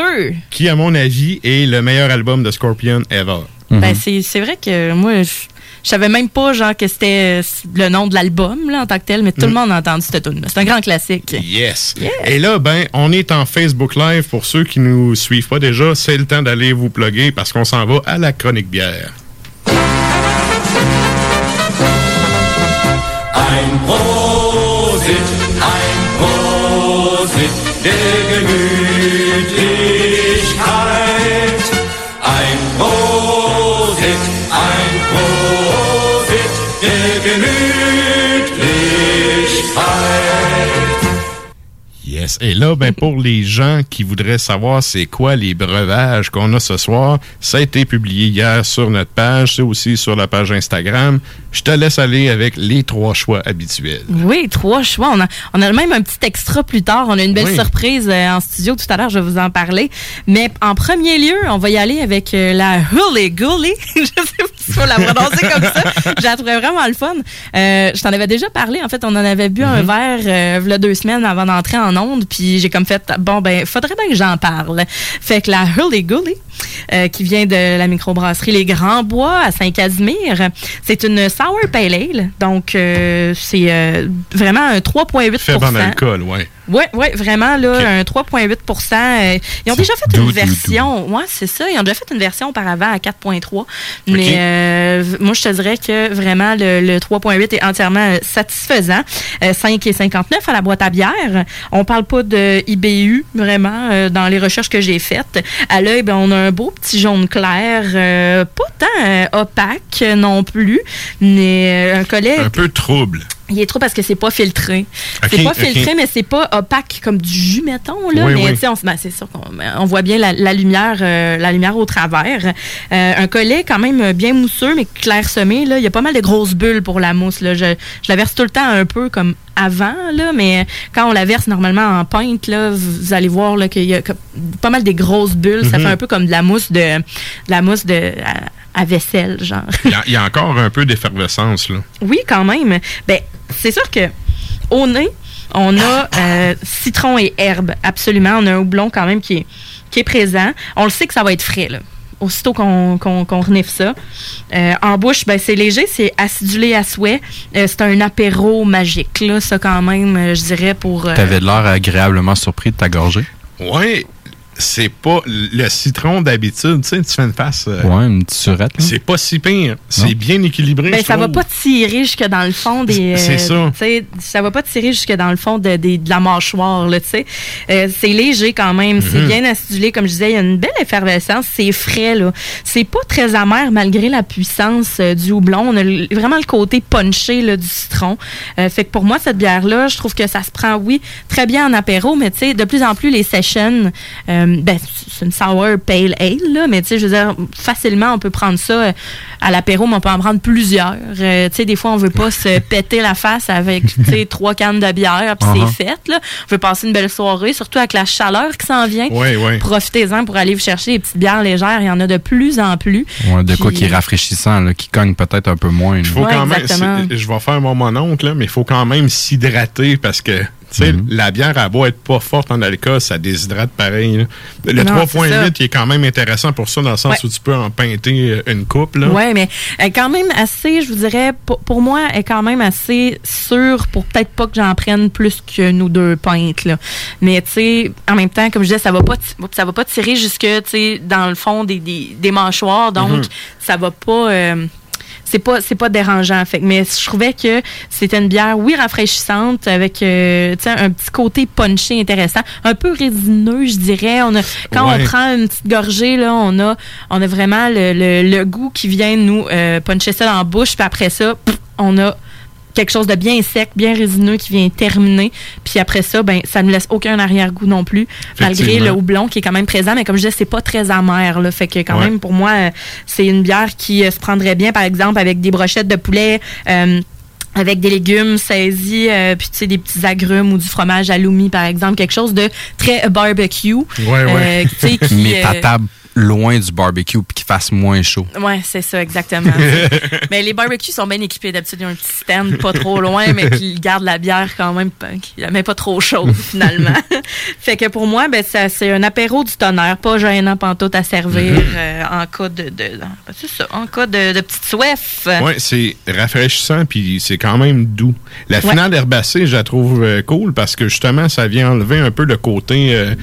[SPEAKER 5] Qui, à mon avis, est le meilleur album de Scorpion ever.
[SPEAKER 6] Ben, c'est c'est vrai que moi, je je savais même pas genre que c'était euh, le nom de l'album là, en tant que tel, mais tout
[SPEAKER 5] Mm.
[SPEAKER 6] le monde a entendu cette tune. C'est un grand classique.
[SPEAKER 5] Yes. Et là, ben, on est en Facebook Live. Pour ceux qui nous suivent pas déjà, c'est le temps d'aller vous plugger parce qu'on s'en va à la chronique bière.
[SPEAKER 8] Ein Prosit, ein Prosit der Gemütlichkeit.
[SPEAKER 5] Yes. Et là, ben, pour les gens qui voudraient savoir c'est quoi les breuvages qu'on a ce soir, ça a été publié hier sur notre page, c'est aussi sur la page Instagram. Je te laisse aller avec les trois choix habituels.
[SPEAKER 6] Oui, trois choix. On a, on a même un petit extra plus tard. On a une belle
[SPEAKER 5] Oui.
[SPEAKER 6] surprise euh, en studio tout à l'heure. Je vais vous en parler. Mais en premier lieu, on va y aller avec euh, la Hurley Gully. je sais pas s'il faut la prononcer comme ça. Je la trouvais vraiment le fun. Euh, je t'en avais déjà parlé. En fait, on en avait bu un verre deux semaines avant d'entrer en Puis j'ai comme fait, bon, ben, faudrait bien que j'en parle. Fait que la Hurley Gully, euh, qui vient de la microbrasserie Les Grands Bois à Saint-Casimir, c'est une Sour Pale Ale. Donc, euh, c'est euh, vraiment un 3,8
[SPEAKER 5] Faible en alcool,
[SPEAKER 6] oui, oui, vraiment, là, un 3,8% euh, Ils ont déjà fait
[SPEAKER 5] doux,
[SPEAKER 6] une version. Ouais, c'est ça. Ils ont déjà fait une version auparavant à 4,3. Mais euh, moi, je te dirais que vraiment, le, le 3,8 est entièrement satisfaisant. Euh, 5,59 à la boîte à bière. On parle pas de IBU, vraiment, euh, dans les recherches que j'ai faites. À l'œil, ben, on a un beau petit jaune clair, euh, pas tant euh, opaque non plus, mais euh, un collet.
[SPEAKER 5] Un peu trouble.
[SPEAKER 6] Il est trop parce que c'est pas filtré. C'est pas filtré, mais c'est pas opaque comme du jus, mettons. Là.
[SPEAKER 5] Oui,
[SPEAKER 6] mais
[SPEAKER 5] oui.
[SPEAKER 6] tu sais, on, ben, c'est sûr qu'on on voit bien la, la lumière, euh, la lumière au travers. Euh, un collet quand même bien mousseux, mais clairsemé. Là. Il y a pas mal de grosses bulles pour la mousse. Là. Je, je la verse tout le temps un peu comme avant, là, mais quand on la verse normalement en pinte, là, vous, allez voir qu'il y a pas mal des grosses bulles. Ça
[SPEAKER 5] Mhm.
[SPEAKER 6] fait un peu comme de la mousse de, de la mousse de à, à vaisselle, genre.
[SPEAKER 5] Il y, a- il y a encore un peu d'effervescence, là.
[SPEAKER 6] Oui, quand même. Ben, c'est sûr que au nez, on a euh, citron et herbe, absolument. On a un houblon quand même qui est, qui est présent. On le sait que ça va être frais, là. Aussitôt qu'on qu'on qu'on renifle ça. Euh, en bouche, ben, c'est léger, c'est acidulé à souhait. Euh, c'est un apéro magique, là, ça quand même, euh, je dirais, pour... euh,
[SPEAKER 7] T'avais l'air agréablement surpris de ta gorgée?
[SPEAKER 5] Ouais, c'est pas le citron d'habitude. Tu sais, tu fais une face. euh,
[SPEAKER 7] Ouais, une petite surette. là.
[SPEAKER 5] C'est pas si pire.
[SPEAKER 7] Non.
[SPEAKER 5] C'est bien équilibré.
[SPEAKER 6] Ben,
[SPEAKER 5] je
[SPEAKER 6] ça va pas tirer jusque dans le fond des.
[SPEAKER 5] C'est ça.
[SPEAKER 6] tu sais, ça va pas tirer jusque dans le fond de, des- de la mâchoire, là, tu sais. Euh, c'est léger quand même. C'est
[SPEAKER 5] Mhm.
[SPEAKER 6] bien acidulé, comme je disais. Il y a une belle effervescence. C'est frais, là. C'est pas très amer malgré la puissance euh, du houblon. On a le- vraiment le côté punché, là, du citron. Euh, fait que pour moi, cette bière-là, je trouve que ça se prend, oui, très bien en apéro, mais tu sais, de plus en plus, les sessions, euh, ben, c'est une sour pale ale, là, mais tu sais, je veux dire, facilement, on peut prendre ça euh, à l'apéro, mais on peut en prendre plusieurs. Euh, tu sais, des fois, on veut pas se péter la face avec, tu sais, trois cannes de bière, puis
[SPEAKER 7] Uh-huh.
[SPEAKER 6] c'est fait, là. On veut passer une belle soirée, surtout avec la chaleur qui s'en vient.
[SPEAKER 7] Ouais, ouais.
[SPEAKER 6] Profitez-en pour aller vous chercher des petites bières légères. Il y en a de plus en plus.
[SPEAKER 7] Ouais, de quoi
[SPEAKER 6] Puis-
[SPEAKER 7] qui est rafraîchissant, là, qui cogne peut-être un peu moins.
[SPEAKER 5] Il faut quand même. Je vais faire mon mononcle, là, mais il faut quand même s'hydrater parce que.
[SPEAKER 7] Mhm.
[SPEAKER 5] la bière, à beau être pas forte en alcool, ça déshydrate pareil. là. Le
[SPEAKER 6] Non, c'est
[SPEAKER 5] 3.8 il est quand même intéressant pour ça, dans le sens
[SPEAKER 6] Ouais.
[SPEAKER 5] où tu peux en peinter euh, une coupe. Là.
[SPEAKER 6] Ouais, mais elle est quand même assez, je vous dirais, pour, pour moi, elle est quand même assez sûre pour peut-être pas que j'en prenne plus qu'une ou deux pintes, là. Mais, tu sais, en même temps, comme je disais, ça va pas, ça va pas tirer jusque, tu sais, dans le fond des, des, des mâchoires, donc
[SPEAKER 12] Mhm.
[SPEAKER 6] ça va pas... euh, c'est pas c'est pas dérangeant. Fait mais je trouvais que c'était une bière oui rafraîchissante avec euh, tu sais, un petit côté punché intéressant. Un peu résineux je dirais. On a quand
[SPEAKER 12] Ouais.
[SPEAKER 6] on prend une petite gorgée là on a on a vraiment le, le- le goût qui vient nous euh, puncher ça dans la bouche. Puis après ça pff, on a quelque chose de bien sec, bien résineux qui vient terminer. Puis après ça, ben ça ne laisse aucun arrière-goût non plus, malgré le houblon qui est quand même présent. Mais comme je disais, c'est pas très amer. Là, fait que quand
[SPEAKER 12] Ouais.
[SPEAKER 6] même, pour moi, euh, c'est une bière qui euh, se prendrait bien, par exemple, avec des brochettes de poulet. euh, avec des légumes saisis, euh, puis tu sais, des petits agrumes ou du fromage aloumi, par exemple, quelque chose de très barbecue.
[SPEAKER 7] Ouais, ouais.
[SPEAKER 6] Euh, tu sais, qui,
[SPEAKER 7] Mets ta
[SPEAKER 6] euh,
[SPEAKER 7] table loin du barbecue puis qu'il fasse moins chaud.
[SPEAKER 6] Ouais, c'est ça, exactement. mais les barbecues sont bien équipés. D'habitude, il y a un petit stand pas trop loin, mais qui garde la bière quand même, pas- qui la met pas trop chaude, finalement. fait que pour moi, ben, ça- c'est un apéro du tonnerre, pas gênant pantoute à servir
[SPEAKER 5] Mhm.
[SPEAKER 6] euh, en cas de, de- ben, c'est ça, en cas de, de petite soif.
[SPEAKER 5] Ouais, c'est rafraîchissant puis c'est quand même doux. La
[SPEAKER 6] Ouais.
[SPEAKER 5] finale herbacée, je la trouve euh, cool parce que justement, ça vient enlever un peu le côté. euh,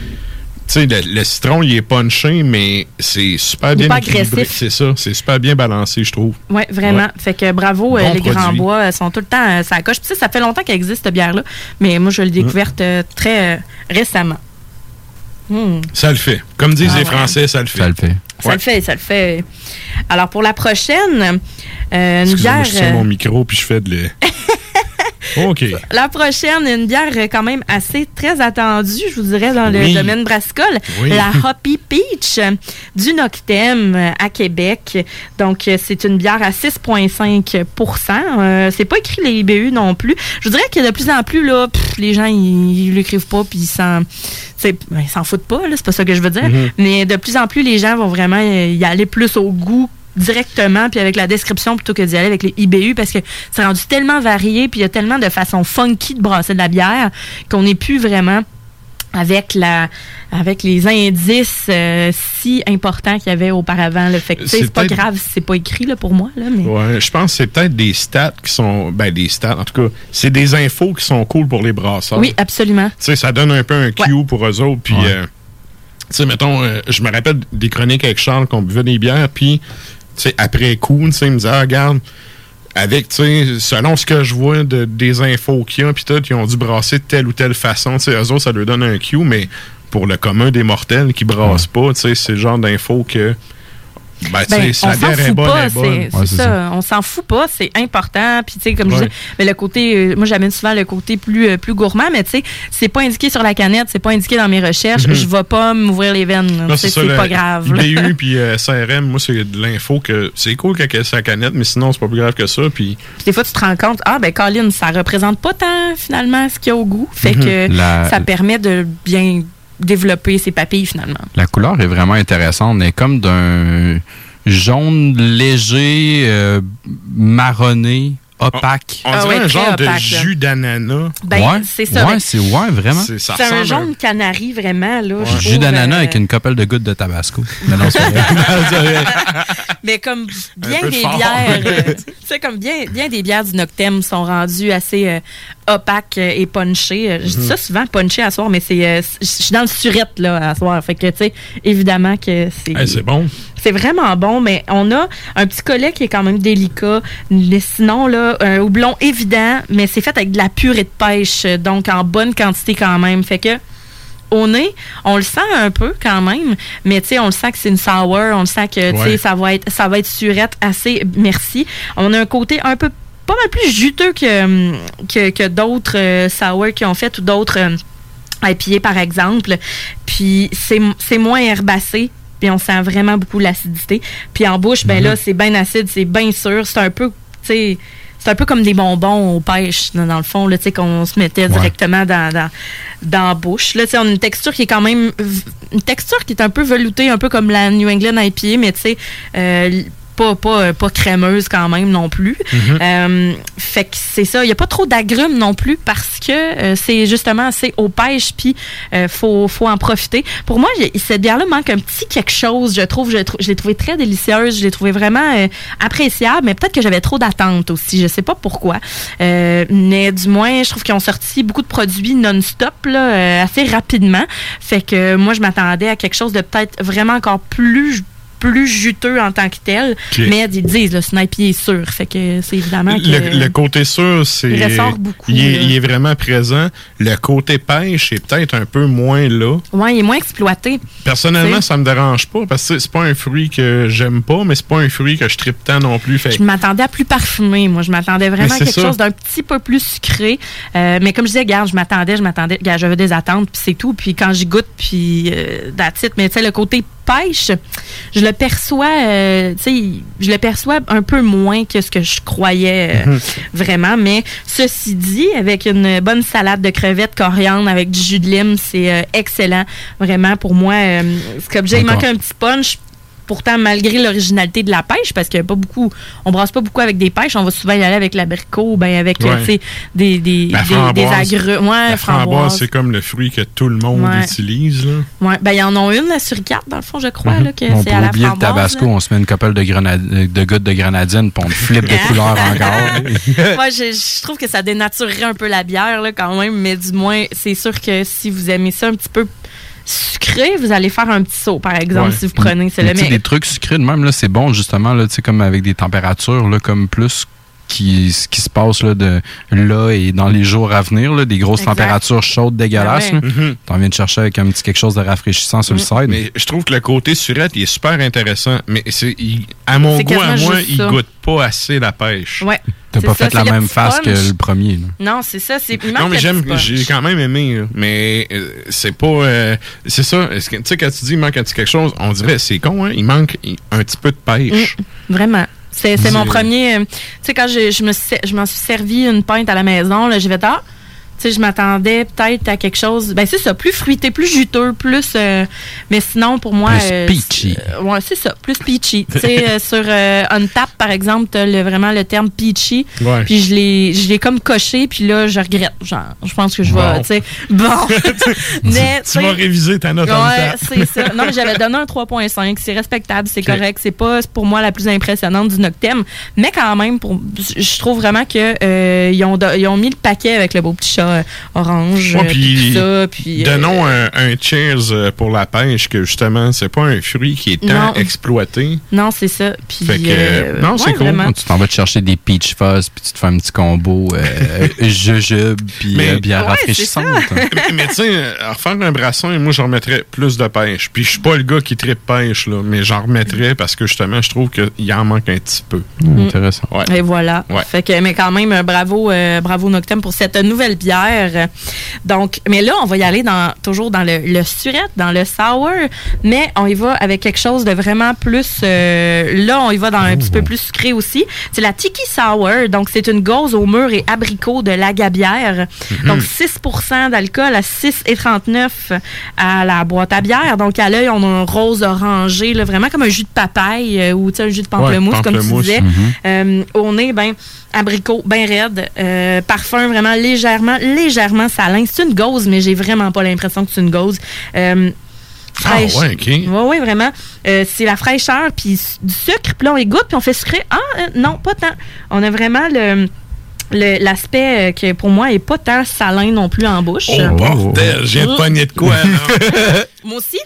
[SPEAKER 5] sais, le, le citron, il est punché, mais c'est super
[SPEAKER 6] Il est
[SPEAKER 5] bien
[SPEAKER 6] pas
[SPEAKER 5] équilibré.
[SPEAKER 6] agressif.
[SPEAKER 5] C'est ça, c'est super bien balancé, je trouve.
[SPEAKER 6] Oui, vraiment.
[SPEAKER 5] Ouais.
[SPEAKER 6] Fait que bravo, euh, les Grands. Bois euh, sont tout le temps euh, ça coche. Puis ça, ça fait longtemps qu'elle existe, cette bière-là. Mais moi, je l'ai découverte euh, très euh, récemment. Hmm.
[SPEAKER 5] Ça le fait. Comme disent
[SPEAKER 6] Ah
[SPEAKER 5] les
[SPEAKER 6] ouais.
[SPEAKER 5] Français, ça le fait.
[SPEAKER 7] Ça le fait.
[SPEAKER 6] Ça le fait, ça le fait. Alors, pour la prochaine, euh, une bière...
[SPEAKER 5] je
[SPEAKER 6] euh,
[SPEAKER 5] mon micro puis je fais de. OK.
[SPEAKER 6] La prochaine, une bière quand même assez très attendue, je vous dirais, dans le
[SPEAKER 5] Oui.
[SPEAKER 6] domaine brassicole.
[SPEAKER 5] Oui.
[SPEAKER 6] La Hoppy Peach du Noctem euh, à Québec. Donc, euh, c'est une bière à 6,5% euh, C'est pas écrit les IBU non plus. Je vous dirais que de plus en plus, là, pff, les gens, ils l'écrivent pas, puis ils s'en... ben, foutent pas, c'est pas ça que je veux dire.
[SPEAKER 5] Mhm.
[SPEAKER 6] Mais de plus en plus, les gens vont vraiment euh, y aller plus au goût directement puis avec la description plutôt que d'y aller avec les IBU parce que c'est rendu tellement varié puis il y a tellement de façons funky de brasser de la bière qu'on n'est plus vraiment avec la avec les indices euh, si importants qu'il y avait auparavant le fait que
[SPEAKER 5] C'est
[SPEAKER 6] pas grave si c'est pas écrit là pour moi là mais
[SPEAKER 5] Ouais, je pense que c'est peut-être des stats qui sont. Ben, des stats, en tout cas. C'est des infos qui sont cool pour les brasseurs.
[SPEAKER 6] oui absolument
[SPEAKER 5] Tu sais, ça donne un peu un cue pour eux autres. Puis, euh, tu sais, mettons, euh, je me rappelle des chroniques avec Charles qu'on buvait des bières, puis, après coup, tu sais, il me disait, ah, regarde, avec, tu sais, selon ce que je vois de, des infos qu'il y a, puis tout, ils ont dû brasser de telle ou telle façon. Tu sais, eux autres, ça leur donne un cue, mais pour le commun des mortels qui brassent pas, tu sais, c'est le genre d'infos que. Ben,
[SPEAKER 6] Ben, on s'en fout pas, c'est ça. On s'en fout pas, c'est important. Puis tu sais, comme je mais le côté, euh, moi j'amène souvent le côté plus euh, plus gourmand, mais tu sais, c'est pas indiqué sur la canette, c'est pas indiqué dans mes recherches.
[SPEAKER 5] Mhm.
[SPEAKER 6] Je vais pas m'ouvrir les veines. C'est pas grave.
[SPEAKER 5] IBU puis euh, CRM, moi, c'est de l'info que c'est cool quand c'est la canette, mais sinon, c'est pas plus grave que ça. Puis
[SPEAKER 6] des fois, tu te rends compte, ah, ben, Colin, ça représente pas tant, finalement, ce qu'il y a au goût. Fait
[SPEAKER 7] Mhm.
[SPEAKER 6] que
[SPEAKER 7] La-
[SPEAKER 6] ça permet de bien développer ses papilles, finalement.
[SPEAKER 7] La couleur est vraiment intéressante. Elle est comme d'un jaune léger, euh, marronné, opaque.
[SPEAKER 5] on
[SPEAKER 6] Ah
[SPEAKER 5] dirait
[SPEAKER 6] ouais,
[SPEAKER 5] un genre de
[SPEAKER 6] opaque,
[SPEAKER 5] jus d'ananas.
[SPEAKER 6] Ben,
[SPEAKER 7] ouais,
[SPEAKER 6] c'est ça.
[SPEAKER 7] Ouais, c'est ouais, vraiment.
[SPEAKER 5] C'est-
[SPEAKER 6] un jaune canari, vraiment, là. je
[SPEAKER 7] Jus d'ananas
[SPEAKER 6] euh,
[SPEAKER 7] avec une couple de gouttes de tabasco. Mais non.
[SPEAKER 6] Mais comme bien des
[SPEAKER 7] fort.
[SPEAKER 6] bières, euh, tu sais, comme bien, bien des bières du Noctem sont rendues assez euh, opaques euh, et punchées. Je dis
[SPEAKER 5] Mhm.
[SPEAKER 6] ça souvent, punché à soir, mais c'est, euh, je suis dans le surette là à soir. Fait que tu sais, évidemment que c'est.
[SPEAKER 5] Hey, c'est bon.
[SPEAKER 6] C'est vraiment bon, mais on a un petit collet qui est quand même délicat. Mais sinon, là, un houblon évident, mais c'est fait avec de la purée de pêche, donc en bonne quantité quand même. Fait que au nez, on le sent un peu quand même, mais tu sais, on le sent que c'est une sour, on le sent que
[SPEAKER 5] Ouais.
[SPEAKER 6] ça va être ça va être surette assez merci. On a un côté un peu pas mal plus juteux que que, que d'autres euh, sour qui ont fait ou d'autres euh, IPA par exemple. Puis c'est c'est moins herbacé. Puis on sent vraiment beaucoup l'acidité. Puis en bouche, ben là, c'est bien acide, c'est bien sûr. C'est un peu, tu sais, c'est un peu comme des bonbons aux pêches, dans, dans le fond, là, tu sais, qu'on se mettait directement dans, dans, dans la bouche. Là, on a une texture qui est quand même, une texture qui est un peu veloutée, un peu comme la New England IPA, mais tu sais, euh, pas, pas, pas crémeuse quand même non plus.
[SPEAKER 5] Mhm.
[SPEAKER 6] Euh, fait que c'est ça. Il n'y a pas trop d'agrumes non plus parce que euh, c'est justement assez aux pêches, puis euh, faut, faut en profiter. Pour moi, il- cette bière-là manque un petit quelque chose, je trouve. Je, je l'ai trouvée très délicieuse, je l'ai trouvée vraiment euh, appréciable, mais peut-être que j'avais trop d'attentes aussi. Je sais pas pourquoi. Euh, mais du moins, je trouve qu'ils ont sorti beaucoup de produits non-stop, là, euh, assez rapidement. Fait que moi, je m'attendais à quelque chose de peut-être vraiment encore plus plus juteux en tant que tel, mais ils disent le sniper est sûr, fait que c'est évidemment que
[SPEAKER 5] Le, le côté sûr, c'est.
[SPEAKER 6] Il ressort beaucoup,
[SPEAKER 5] Il est,
[SPEAKER 6] là.
[SPEAKER 5] il est vraiment présent. Le côté pêche est peut-être un peu moins là.
[SPEAKER 6] ouais, il est moins exploité.
[SPEAKER 5] Personnellement,
[SPEAKER 6] T'sais.
[SPEAKER 5] ça me dérange pas parce que c'est pas un fruit que j'aime pas, mais c'est pas un fruit que je tripe tant non plus. Fait
[SPEAKER 6] Je m'attendais à plus parfumé. Moi, je m'attendais vraiment à quelque
[SPEAKER 5] ça.
[SPEAKER 6] chose d'un petit peu plus sucré. Euh, mais comme je disais, regarde, je m'attendais, je m'attendais. Regarde, j'avais des attentes, puis c'est tout. Puis quand j'y goûte, puis euh, that's it. Mais tu sais, le côté pêche, je le perçois, euh, tu sais, je le perçois un peu moins que ce que je croyais euh,
[SPEAKER 12] Mhm.
[SPEAKER 6] vraiment. Mais ceci dit, avec une bonne salade de crevettes coriandre avec du jus de lime, c'est euh, excellent. Vraiment, pour moi, comme j'ai manque un petit punch. Pourtant, malgré l'originalité de la pêche, parce qu'il y a pas beaucoup, on brasse pas beaucoup avec des pêches, on va souvent y aller avec l'abricot, ben avec euh,
[SPEAKER 5] Ouais.
[SPEAKER 6] tu sais, des, des,
[SPEAKER 5] La
[SPEAKER 6] des,
[SPEAKER 5] framboise,
[SPEAKER 6] des agrumes. Ouais,
[SPEAKER 5] la framboise,
[SPEAKER 6] framboise.
[SPEAKER 5] c'est comme le fruit que tout le monde
[SPEAKER 6] Ouais.
[SPEAKER 5] utilise. Là.
[SPEAKER 6] Ouais, ben ils en ont une, la suricate, dans le fond, je crois, là, que
[SPEAKER 7] On
[SPEAKER 6] c'est à la
[SPEAKER 7] le
[SPEAKER 6] framboise.
[SPEAKER 7] tabasco, on se met une couple de, grenade- de gouttes de grenadine, puis on le flippe de couleur encore.
[SPEAKER 6] Moi, je, je trouve que ça dénaturerait un peu la bière, là, quand même, mais du moins, c'est sûr que si vous aimez ça un petit peu sucré, vous allez faire un petit saut, par exemple,
[SPEAKER 7] Ouais.
[SPEAKER 6] si vous prenez. C'est le mais-
[SPEAKER 7] des trucs sucrés de même, là, c'est bon, justement, là, tu sais, comme avec des températures, là, comme plus qui, ce qui se passe là, de, là et dans les jours à venir, là, des grosses
[SPEAKER 5] Exact.
[SPEAKER 7] températures chaudes dégueulasses.
[SPEAKER 5] Ah ouais.
[SPEAKER 7] là.
[SPEAKER 5] Mhm.
[SPEAKER 7] T'en viens de chercher avec un petit quelque chose de rafraîchissant sur le side.
[SPEAKER 5] Mais je trouve que le côté surette, il est super intéressant. Mais c'est, il- à mon goût, à moi, il
[SPEAKER 6] ça.
[SPEAKER 5] goûte pas assez la pêche.
[SPEAKER 6] Ouais.
[SPEAKER 7] T'as pas
[SPEAKER 6] ça,
[SPEAKER 7] fait la même face que le premier. là.
[SPEAKER 6] Non, c'est ça. C'est, il manque
[SPEAKER 5] Non, mais j'aime, j'ai quand même aimé, là. mais euh, c'est pas. euh, c'est ça. Tu sais, quand tu dis il manque un petit quelque chose, on dirait c'est con, hein? Il manque un petit peu de pêche.
[SPEAKER 6] Mm, vraiment. C'est, mon premier. euh, Tu sais, quand je, je me suis- je m'en suis servi une pinte à la maison, là, ah. Sais, je m'attendais peut-être à quelque chose. Ben, c'est ça, plus fruité, plus juteux, plus. euh, mais sinon, pour moi.
[SPEAKER 7] Plus
[SPEAKER 6] euh,
[SPEAKER 7] peachy.
[SPEAKER 6] euh, ouais, c'est ça, plus peachy. tu sais, euh, sur Untap, par exemple, t'as le, vraiment le terme peachy.
[SPEAKER 5] Ouais.
[SPEAKER 6] Puis je l'ai, je l'ai comme coché, puis là, je regrette. Genre, je pense que je vais.
[SPEAKER 5] Bon.
[SPEAKER 6] Tu sais, bon. mais,
[SPEAKER 5] tu vas réviser ta note
[SPEAKER 6] Ouais, c'est ça. Non, mais j'avais donné un 3.5. C'est respectable, c'est correct. C'est pas pour moi la plus impressionnante du Noctem. Mais quand même, pour, je trouve vraiment que euh, ils, ont, ils ont mis le paquet avec le beau petit chat euh, orange.
[SPEAKER 5] Ouais,
[SPEAKER 6] euh,
[SPEAKER 5] puis
[SPEAKER 6] puis tout ça. Puis, euh,
[SPEAKER 5] donnons un, un cheers pour la pêche, que justement, c'est pas un fruit qui est tant
[SPEAKER 6] Non.
[SPEAKER 5] exploité.
[SPEAKER 6] Non, c'est ça. Puis,
[SPEAKER 5] Fait que,
[SPEAKER 6] euh,
[SPEAKER 5] non, c'est
[SPEAKER 6] ouais,
[SPEAKER 5] cool.
[SPEAKER 6] vraiment.
[SPEAKER 7] Tu t'en vas te chercher des peach fuzz, puis tu te fais un petit combo euh, jujube, puis
[SPEAKER 5] Mais-
[SPEAKER 7] euh, bière
[SPEAKER 5] Ouais,
[SPEAKER 7] rafraîchissante.
[SPEAKER 5] mais mais tu sais, à refaire un brassin, moi, j'en remettrais plus de pêche. Puis je suis pas le gars qui tripe pêche, là, mais j'en remettrais parce que justement, je trouve qu'il en manque un petit peu.
[SPEAKER 6] Mm.
[SPEAKER 7] Intéressant.
[SPEAKER 5] Ouais.
[SPEAKER 6] Et voilà.
[SPEAKER 5] Ouais.
[SPEAKER 6] Fait que, mais quand même, bravo, euh, bravo Noctem pour cette nouvelle bière. Donc, mais là, on va y aller dans, toujours dans le, le surette, dans le sour, mais on y va avec quelque chose de vraiment plus. euh, là, on y va dans un petit peu plus sucré aussi. C'est la Tiki Sour. Donc, c'est une gauze au mûr et abricot de la gabière.
[SPEAKER 12] Mhm.
[SPEAKER 6] Donc, 6% d'alcool à 6,39 à la boîte à bière. Donc, à l'œil, on a un rose orangé, là, vraiment comme un jus de papaye euh, ou un jus de pamplemousse,
[SPEAKER 12] Ouais,
[SPEAKER 6] comme tu disais.
[SPEAKER 12] Mhm.
[SPEAKER 6] Euh, au nez, ben, abricot, ben raide. Euh, parfum vraiment légèrement, légèrement salin. C'est une gauze, mais j'ai vraiment pas l'impression que c'est une gauze. Euh,
[SPEAKER 5] Ah,
[SPEAKER 6] fraîche.
[SPEAKER 5] ouais, OK.
[SPEAKER 6] Oui, oui, vraiment. Euh, c'est la fraîcheur, puis du sucre, puis là, on y goûte, puis on fait sucrer. Ah, euh, non, pas tant. On a vraiment le l'aspect euh, que pour moi est pas tant salin non plus en bouche.
[SPEAKER 5] Oh, bordel, j'ai pogné de quoi, là?
[SPEAKER 6] Moi aussi,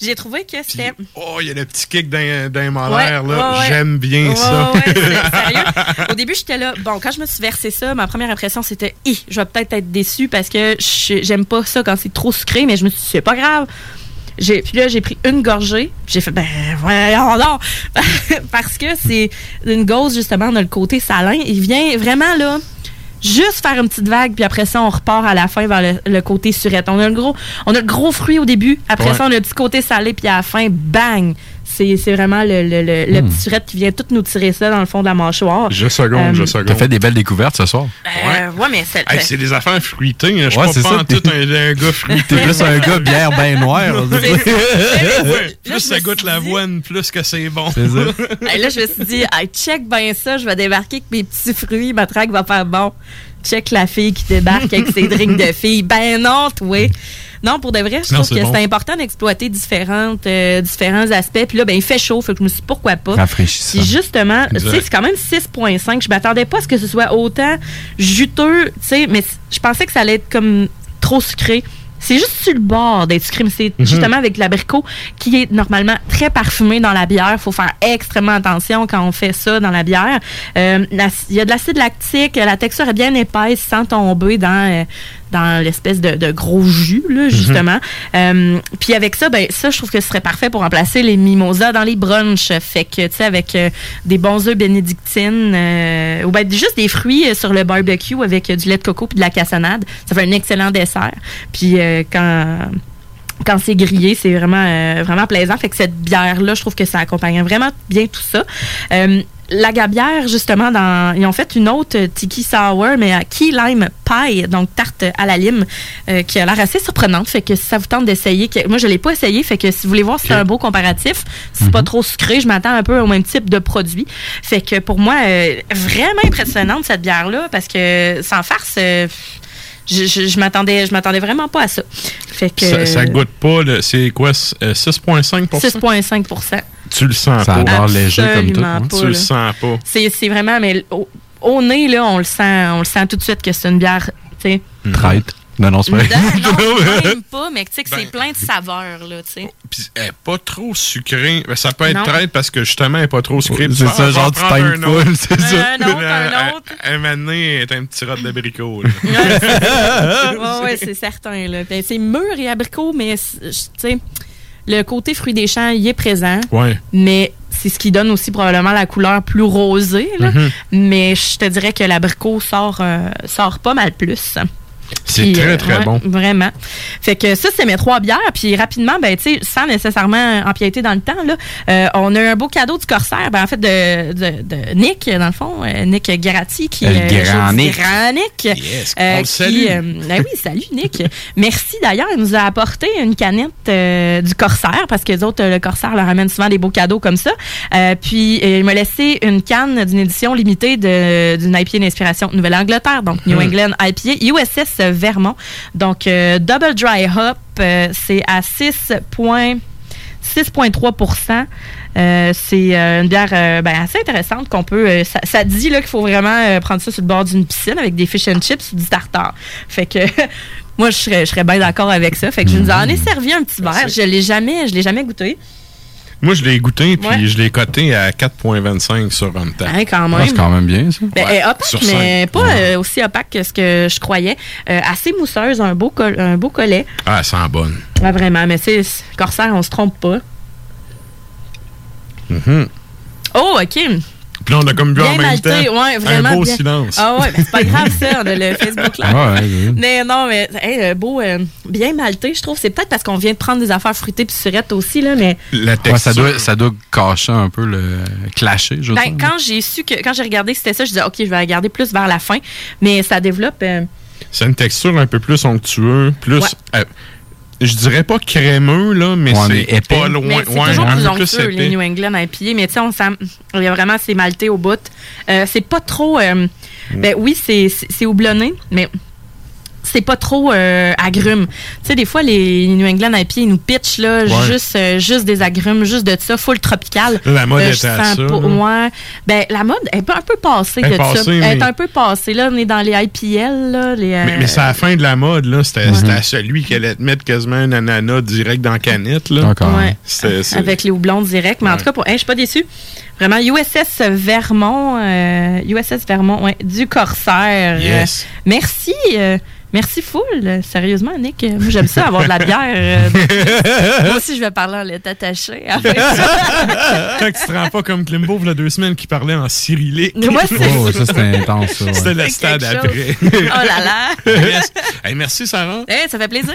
[SPEAKER 6] j'ai trouvé que c'était.
[SPEAKER 5] Oh, il y a le petit kick d'un molaire,
[SPEAKER 6] Ouais,
[SPEAKER 5] là.
[SPEAKER 6] ouais.
[SPEAKER 5] J'aime bien ça.
[SPEAKER 6] sérieux. Au début, j'étais là. Bon, quand je me suis versé ça, ma première impression, c'était Hi, je vais peut-être être déçue parce que j'aime pas ça quand c'est trop sucré, mais je me suis dit, c'est pas grave. J'ai- Puis là, j'ai pris une gorgée. J'ai fait, ben, voyons donc. Parce que c'est une gauze, justement, on a le côté salin. Il vient vraiment, là, juste faire une petite vague, puis après ça, on repart à la fin vers le, le côté surette. On a le gros, on a le gros fruit au début. Après
[SPEAKER 7] Ouais.
[SPEAKER 6] ça, on a le petit côté salé, puis à la fin, bang! C'est c'est vraiment le, le, le, le
[SPEAKER 7] Hmm.
[SPEAKER 6] petit surette qui vient tout nous tirer ça dans le fond de la mâchoire.
[SPEAKER 5] Je seconde,
[SPEAKER 6] Euh,
[SPEAKER 5] je seconde.
[SPEAKER 7] T'as fait des belles découvertes ce soir?
[SPEAKER 6] Euh, ouais. mais c'est.
[SPEAKER 5] Hey, c'est des affaires fruitées. hein. Je suis
[SPEAKER 7] Ouais,
[SPEAKER 5] pas,
[SPEAKER 7] c'est
[SPEAKER 5] pas en tout un, un gars fruité.
[SPEAKER 7] T'es plus un gars bière bien noire.
[SPEAKER 5] Ouais, plus ça goûte l'avoine, plus que c'est bon.
[SPEAKER 7] C'est ça.
[SPEAKER 6] Hey, là, je me suis dit, hey, check bien ça, je vais débarquer avec mes petits fruits, ma traque va faire bon. Check la fille qui débarque avec ses drinks de filles. Ben non, toi. Non, pour de vrai, je
[SPEAKER 7] Non,
[SPEAKER 6] trouve que
[SPEAKER 7] bon.
[SPEAKER 6] c'est important d'exploiter différentes, euh, différents aspects. Puis là, ben, il fait chaud, fait que je me suis dit, pourquoi pas?
[SPEAKER 7] Rafraîchissant.
[SPEAKER 6] Puis justement, tu sais, c'est quand même 6,5. Je m'attendais pas à ce que ce soit autant juteux, tu sais, mais je pensais que ça allait être comme trop sucré. C'est juste sur le bord d'être sucré, mais c'est
[SPEAKER 12] Mhm.
[SPEAKER 6] justement avec l'abricot qui est normalement très parfumé dans la bière. Il faut faire extrêmement attention quand on fait ça dans la bière. Euh, Il y a de l'acide lactique, la texture est bien épaisse sans tomber dans, euh, dans l'espèce de, de gros jus, là, justement. Euh, Puis avec ça, ben ça, je trouve que ce serait parfait pour remplacer les mimosas dans les brunchs. Fait que, tu sais, avec euh, des bons œufs bénédictines euh, ou ben juste des fruits sur le barbecue avec du lait de coco puis de la cassonade, ça fait un excellent dessert. Puis quand quand c'est grillé, c'est vraiment, euh, vraiment plaisant. Fait que cette bière-là, je trouve que ça accompagne vraiment bien tout ça. Euh, la gabière, justement, dans, ils ont fait une autre euh, Tiki Sour, mais à Key Lime Pie, donc tarte à la lime, euh, qui a l'air assez surprenante. Fait que si ça vous tente d'essayer, moi je l'ai pas essayé, fait que si vous voulez voir si c'est un beau comparatif, si c'est pas trop sucré, je m'attends un peu au même type de produit. Fait que pour moi, euh, vraiment impressionnante cette bière-là, parce que sans farce, euh, je, je, je m'attendais, je m'attendais vraiment pas à ça. Fait que
[SPEAKER 5] Ça, ça goûte pas, c'est quoi, c- euh, 6,5%
[SPEAKER 6] 6,5
[SPEAKER 5] Tu le sens
[SPEAKER 7] Ça a
[SPEAKER 5] pas.
[SPEAKER 7] l'air léger comme tout. Hein.
[SPEAKER 6] pas,
[SPEAKER 5] Tu le sens pas.
[SPEAKER 6] C'est c'est vraiment, mais au, au nez, là, on le sent, on le sent tout de suite que c'est une bière, tu sais.
[SPEAKER 7] Traite. Non, non, c'est pas
[SPEAKER 6] Non, même pas, mais tu sais que c'est
[SPEAKER 5] Ben,
[SPEAKER 6] plein de saveurs, là, tu sais.
[SPEAKER 5] Puis elle est pas trop sucrée. Ben, ça peut être
[SPEAKER 6] Non.
[SPEAKER 5] traite parce que justement, elle est pas trop sucrée.
[SPEAKER 7] C'est ça, genre,
[SPEAKER 5] autre.
[SPEAKER 7] full, c'est ça.
[SPEAKER 6] Un autre, un autre.
[SPEAKER 5] Un elle est un petit rot d'abricot. là.
[SPEAKER 6] ouais, ouais, c'est certain, là. Ben, c'est mûr et abricot, mais, tu sais, le côté fruit des champs, il est présent.
[SPEAKER 5] Ouais.
[SPEAKER 6] Mais c'est ce qui donne aussi probablement la couleur plus rosée, là.
[SPEAKER 5] Mhm.
[SPEAKER 6] Mais je te dirais que l'abricot sort, euh, sort pas mal plus.
[SPEAKER 5] C'est très,
[SPEAKER 6] euh,
[SPEAKER 5] très
[SPEAKER 6] ouais,
[SPEAKER 5] bon.
[SPEAKER 6] Vraiment. Fait que ça, c'est mes trois bières. Puis rapidement, ben, tu sais, sans nécessairement empiéter dans le temps, là, euh, on a eu un beau cadeau du Corsaire, ben, en fait, de, de, de Nick, dans le fond, euh, Nick Garatti, qui
[SPEAKER 7] Le
[SPEAKER 6] euh,
[SPEAKER 7] grand Nick.
[SPEAKER 6] grand Nick.
[SPEAKER 5] Yes, on
[SPEAKER 6] qui, ben oui, salut Nick. Merci d'ailleurs, il nous a apporté une canette du Corsaire, parce que les autres, le Corsaire leur amène souvent des beaux cadeaux comme ça. Puis il m'a laissé une canne d'une édition limitée d'une IPA d'inspiration Nouvelle-Angleterre, donc New
[SPEAKER 5] Hmm.
[SPEAKER 6] England IPA, USS Vermont. Donc euh, Double Dry Hop, euh, c'est à 6 points- 6,3% Euh, c'est euh, une bière ben, assez intéressante qu'on peut. ça, ça dit là, qu'il faut vraiment prendre ça sur le bord d'une piscine avec des fish and chips ou du tartare. Fait que moi, je serais, je serais bien d'accord avec ça. Fait que je nous en ai servi un petit verre. Je l'ai jamais, je l'ai jamais goûté.
[SPEAKER 5] Moi, je l'ai goûté, puis
[SPEAKER 6] Ouais.
[SPEAKER 5] je l'ai coté à 4,25 sur Untappd.
[SPEAKER 6] Hein, quand même.
[SPEAKER 7] Ah, c'est quand même bien, ça.
[SPEAKER 6] Ben,
[SPEAKER 5] Ouais,
[SPEAKER 6] est opaque,
[SPEAKER 5] sur
[SPEAKER 6] mais pas euh, aussi opaque que ce que je croyais. Euh, assez mousseuse, un beau, col- un beau collet.
[SPEAKER 5] Ah, elle sent bonne.
[SPEAKER 6] Ouais, vraiment, mais c'est Corsaire, on se trompe pas.
[SPEAKER 5] Mhm.
[SPEAKER 6] Oh, OK.
[SPEAKER 5] Puis là, on a comme bu
[SPEAKER 6] Bien
[SPEAKER 5] en même
[SPEAKER 6] malté,
[SPEAKER 5] temps.
[SPEAKER 6] ouais, vraiment.
[SPEAKER 5] Un beau
[SPEAKER 6] bien.
[SPEAKER 5] silence.
[SPEAKER 6] Ah ouais, ben, c'est pas grave ça, on a le Facebook.
[SPEAKER 7] Ah ouais, oui.
[SPEAKER 6] Mais non, mais hey, euh, beau, euh, bien malté, je trouve. C'est peut-être parce qu'on vient de prendre des affaires fruitées puis surettes aussi, là, mais
[SPEAKER 5] La texture.
[SPEAKER 7] Ouais, ça, doit, ça doit cacher un peu le clasher, je
[SPEAKER 6] ben,
[SPEAKER 7] trouve.
[SPEAKER 6] quand j'ai su que, quand j'ai regardé que c'était ça, je disais, OK, je vais la regarder plus vers la fin. Mais ça développe. euh,
[SPEAKER 5] C'est une texture un peu plus onctueuse, plus.
[SPEAKER 6] Ouais.
[SPEAKER 5] euh, je dirais pas crémeux, là, mais
[SPEAKER 7] Ouais,
[SPEAKER 5] c'est pas loin.
[SPEAKER 6] Mais c'est
[SPEAKER 5] ouais,
[SPEAKER 6] toujours plus onctueux, les. New England IPA. Mais tu sais, on sent, il y a vraiment ces maltais au bout. Euh, c'est pas trop. euh, ben oui, c'est c'est- c'est houblonné, mais c'est pas trop euh, agrumes. Tu sais, des fois, les New England IPA, ils nous pitchent là,
[SPEAKER 5] Ouais.
[SPEAKER 6] juste, euh, juste des agrumes, juste de ça, full tropical.
[SPEAKER 5] La mode
[SPEAKER 6] Euh,
[SPEAKER 5] est à ça,
[SPEAKER 6] ouais. Ben, la mode est un peu passée
[SPEAKER 5] Elle
[SPEAKER 6] de
[SPEAKER 5] est
[SPEAKER 6] ça. Elle est un peu passée. Là, on est dans les IPL. Là, les,
[SPEAKER 5] Mais,
[SPEAKER 6] euh,
[SPEAKER 5] mais c'est à la fin de la mode, là. C'était c'était à celui qui allait te mettre quasiment un ananas direct dans la canette, là.
[SPEAKER 7] Encore.
[SPEAKER 6] Ouais. Avec les houblons directs. Mais en
[SPEAKER 5] Ouais.
[SPEAKER 6] tout cas, pour, hey, je suis pas déçue. Vraiment, USS Vermont, euh, USS Vermont, ouais, du Corsaire.
[SPEAKER 5] Yes.
[SPEAKER 6] Euh, merci. Merci full. Sérieusement, Nick. euh, Moi, j'aime ça, avoir de la bière. euh, moi aussi, je vais parler en l'état attaché. après ça.
[SPEAKER 5] Tant que tu te rends pas comme Klimbo, il y a deux semaines, qui parlait en cyrillique.
[SPEAKER 6] C'est
[SPEAKER 7] Oh, ça, c'était intense, ça. ouais.
[SPEAKER 5] C'était le stade après.
[SPEAKER 6] oh là là.
[SPEAKER 5] Yes. Hey, merci, Sarah.
[SPEAKER 6] Hey, ça fait plaisir.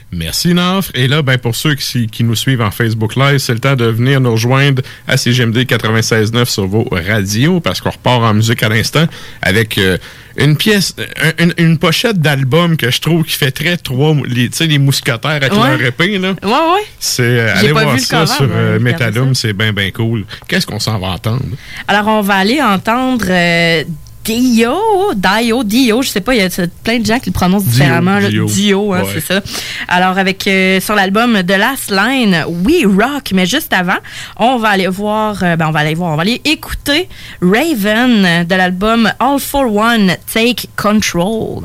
[SPEAKER 5] Merci, Nafre. Et là, ben, pour ceux qui, qui nous suivent en Facebook Live, c'est le temps de venir nous rejoindre à CGMD 96.9 sur vos radios parce qu'on repart en musique à l'instant avec euh, une pièce, une, une pochette d'album que je trouve qui fait très trois, les, tu sais, les mousquetaires avec
[SPEAKER 6] Ouais.
[SPEAKER 5] leur épée, là.
[SPEAKER 6] Ouais, ouais.
[SPEAKER 5] C'est, euh, allez voir ça
[SPEAKER 6] cover,
[SPEAKER 5] sur euh, Metalum, c'est bien, bien cool. Qu'est-ce qu'on s'en va entendre?
[SPEAKER 6] Alors, on va aller entendre euh, Dio, Dio, Dio, je sais pas, il y a plein de gens qui le prononcent
[SPEAKER 5] Dio,
[SPEAKER 6] différemment. là. Dio. Hein,
[SPEAKER 5] Ouais.
[SPEAKER 6] c'est ça. Alors, avec euh, sur l'album The Last Line, We Rock, mais juste avant, on va aller voir, euh, ben, on va aller voir, on va aller écouter Raven de l'album All for One, Take Control.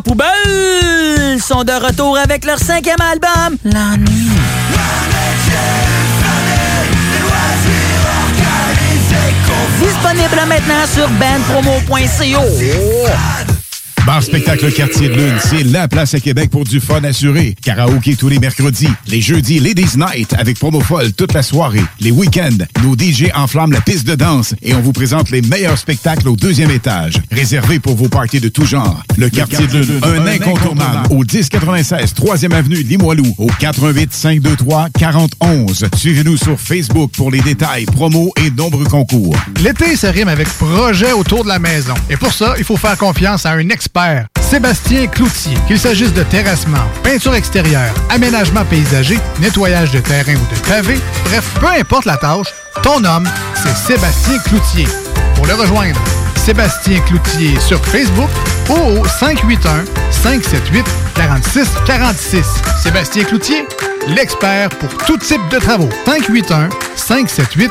[SPEAKER 3] Poubelle sont de retour avec leur cinquième album, La Nuit. Disponible maintenant sur bandpromo.co.
[SPEAKER 13] Spectacle Quartier de Lune, c'est la place à Québec pour du fun assuré. Karaoké tous les mercredis, les jeudis Ladies Night avec promo folle toute la soirée. Les week-ends, nos DJ enflamment la piste de danse et on vous présente les meilleurs spectacles au deuxième étage. Réservé pour vos parties de tout genre. Le Quartier de Lune, un incontournable au 1096 3e avenue Limoilou au 88 523 4011. Suivez-nous sur Facebook pour les détails, promos et nombreux concours.
[SPEAKER 14] L'été se rime avec projet autour de la maison. Et pour ça, il faut faire confiance à un expert, Sébastien Cloutier. Qu'il s'agisse de terrassement, peinture extérieure, aménagement paysager, nettoyage de terrain ou de pavé, bref, peu importe la tâche, ton homme, c'est Sébastien Cloutier. Pour le rejoindre, Sébastien Cloutier sur Facebook ou au 581 578 46 46. Sébastien Cloutier, l'expert pour tout type de travaux. 581 578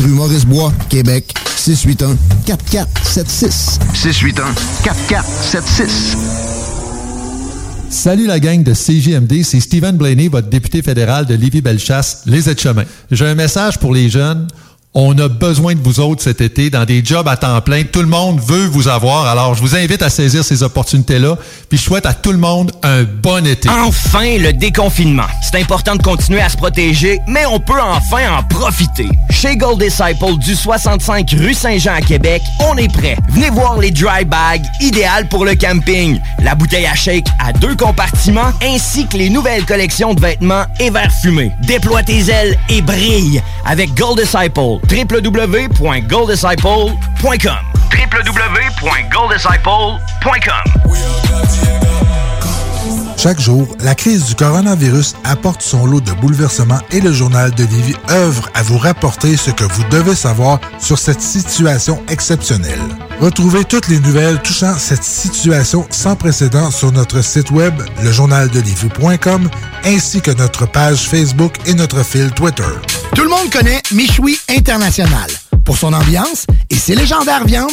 [SPEAKER 12] rue Maurice-Bois, Québec, 681 4476. 681 4476.
[SPEAKER 4] Salut la gang de CJMD, c'est Stephen Blaney, votre député fédéral de Lévis-Bellechasse, les aides-chemins. J'ai un message pour les jeunes. On a besoin de vous autres cet été dans des jobs à temps plein. Tout le monde veut vous avoir. Alors, je vous invite à saisir ces opportunités-là. Puis, je souhaite à tout le monde un bon été.
[SPEAKER 15] Enfin, le déconfinement. C'est important de continuer à se protéger, mais on peut enfin en profiter. Chez Gold Disciple du 65 rue Saint-Jean à Québec, on est prêt. Venez voir les dry bags, idéales pour le camping. La bouteille à shake à deux compartiments, ainsi que les nouvelles collections de vêtements et verres fumés. Déploie tes ailes et brille avec Gold Disciple www.golddisciple.com www.golddisciple.com
[SPEAKER 16] Chaque jour, la crise du coronavirus apporte son lot de bouleversements et le journal de Lévis œuvre à vous rapporter ce que vous devez savoir sur cette situation exceptionnelle. Retrouvez toutes les nouvelles touchant cette situation sans précédent sur notre site web, lejournaldelivie.com, ainsi que notre page Facebook et notre fil Twitter.
[SPEAKER 14] Tout le monde connaît Michoui International pour son ambiance et ses légendaires viandes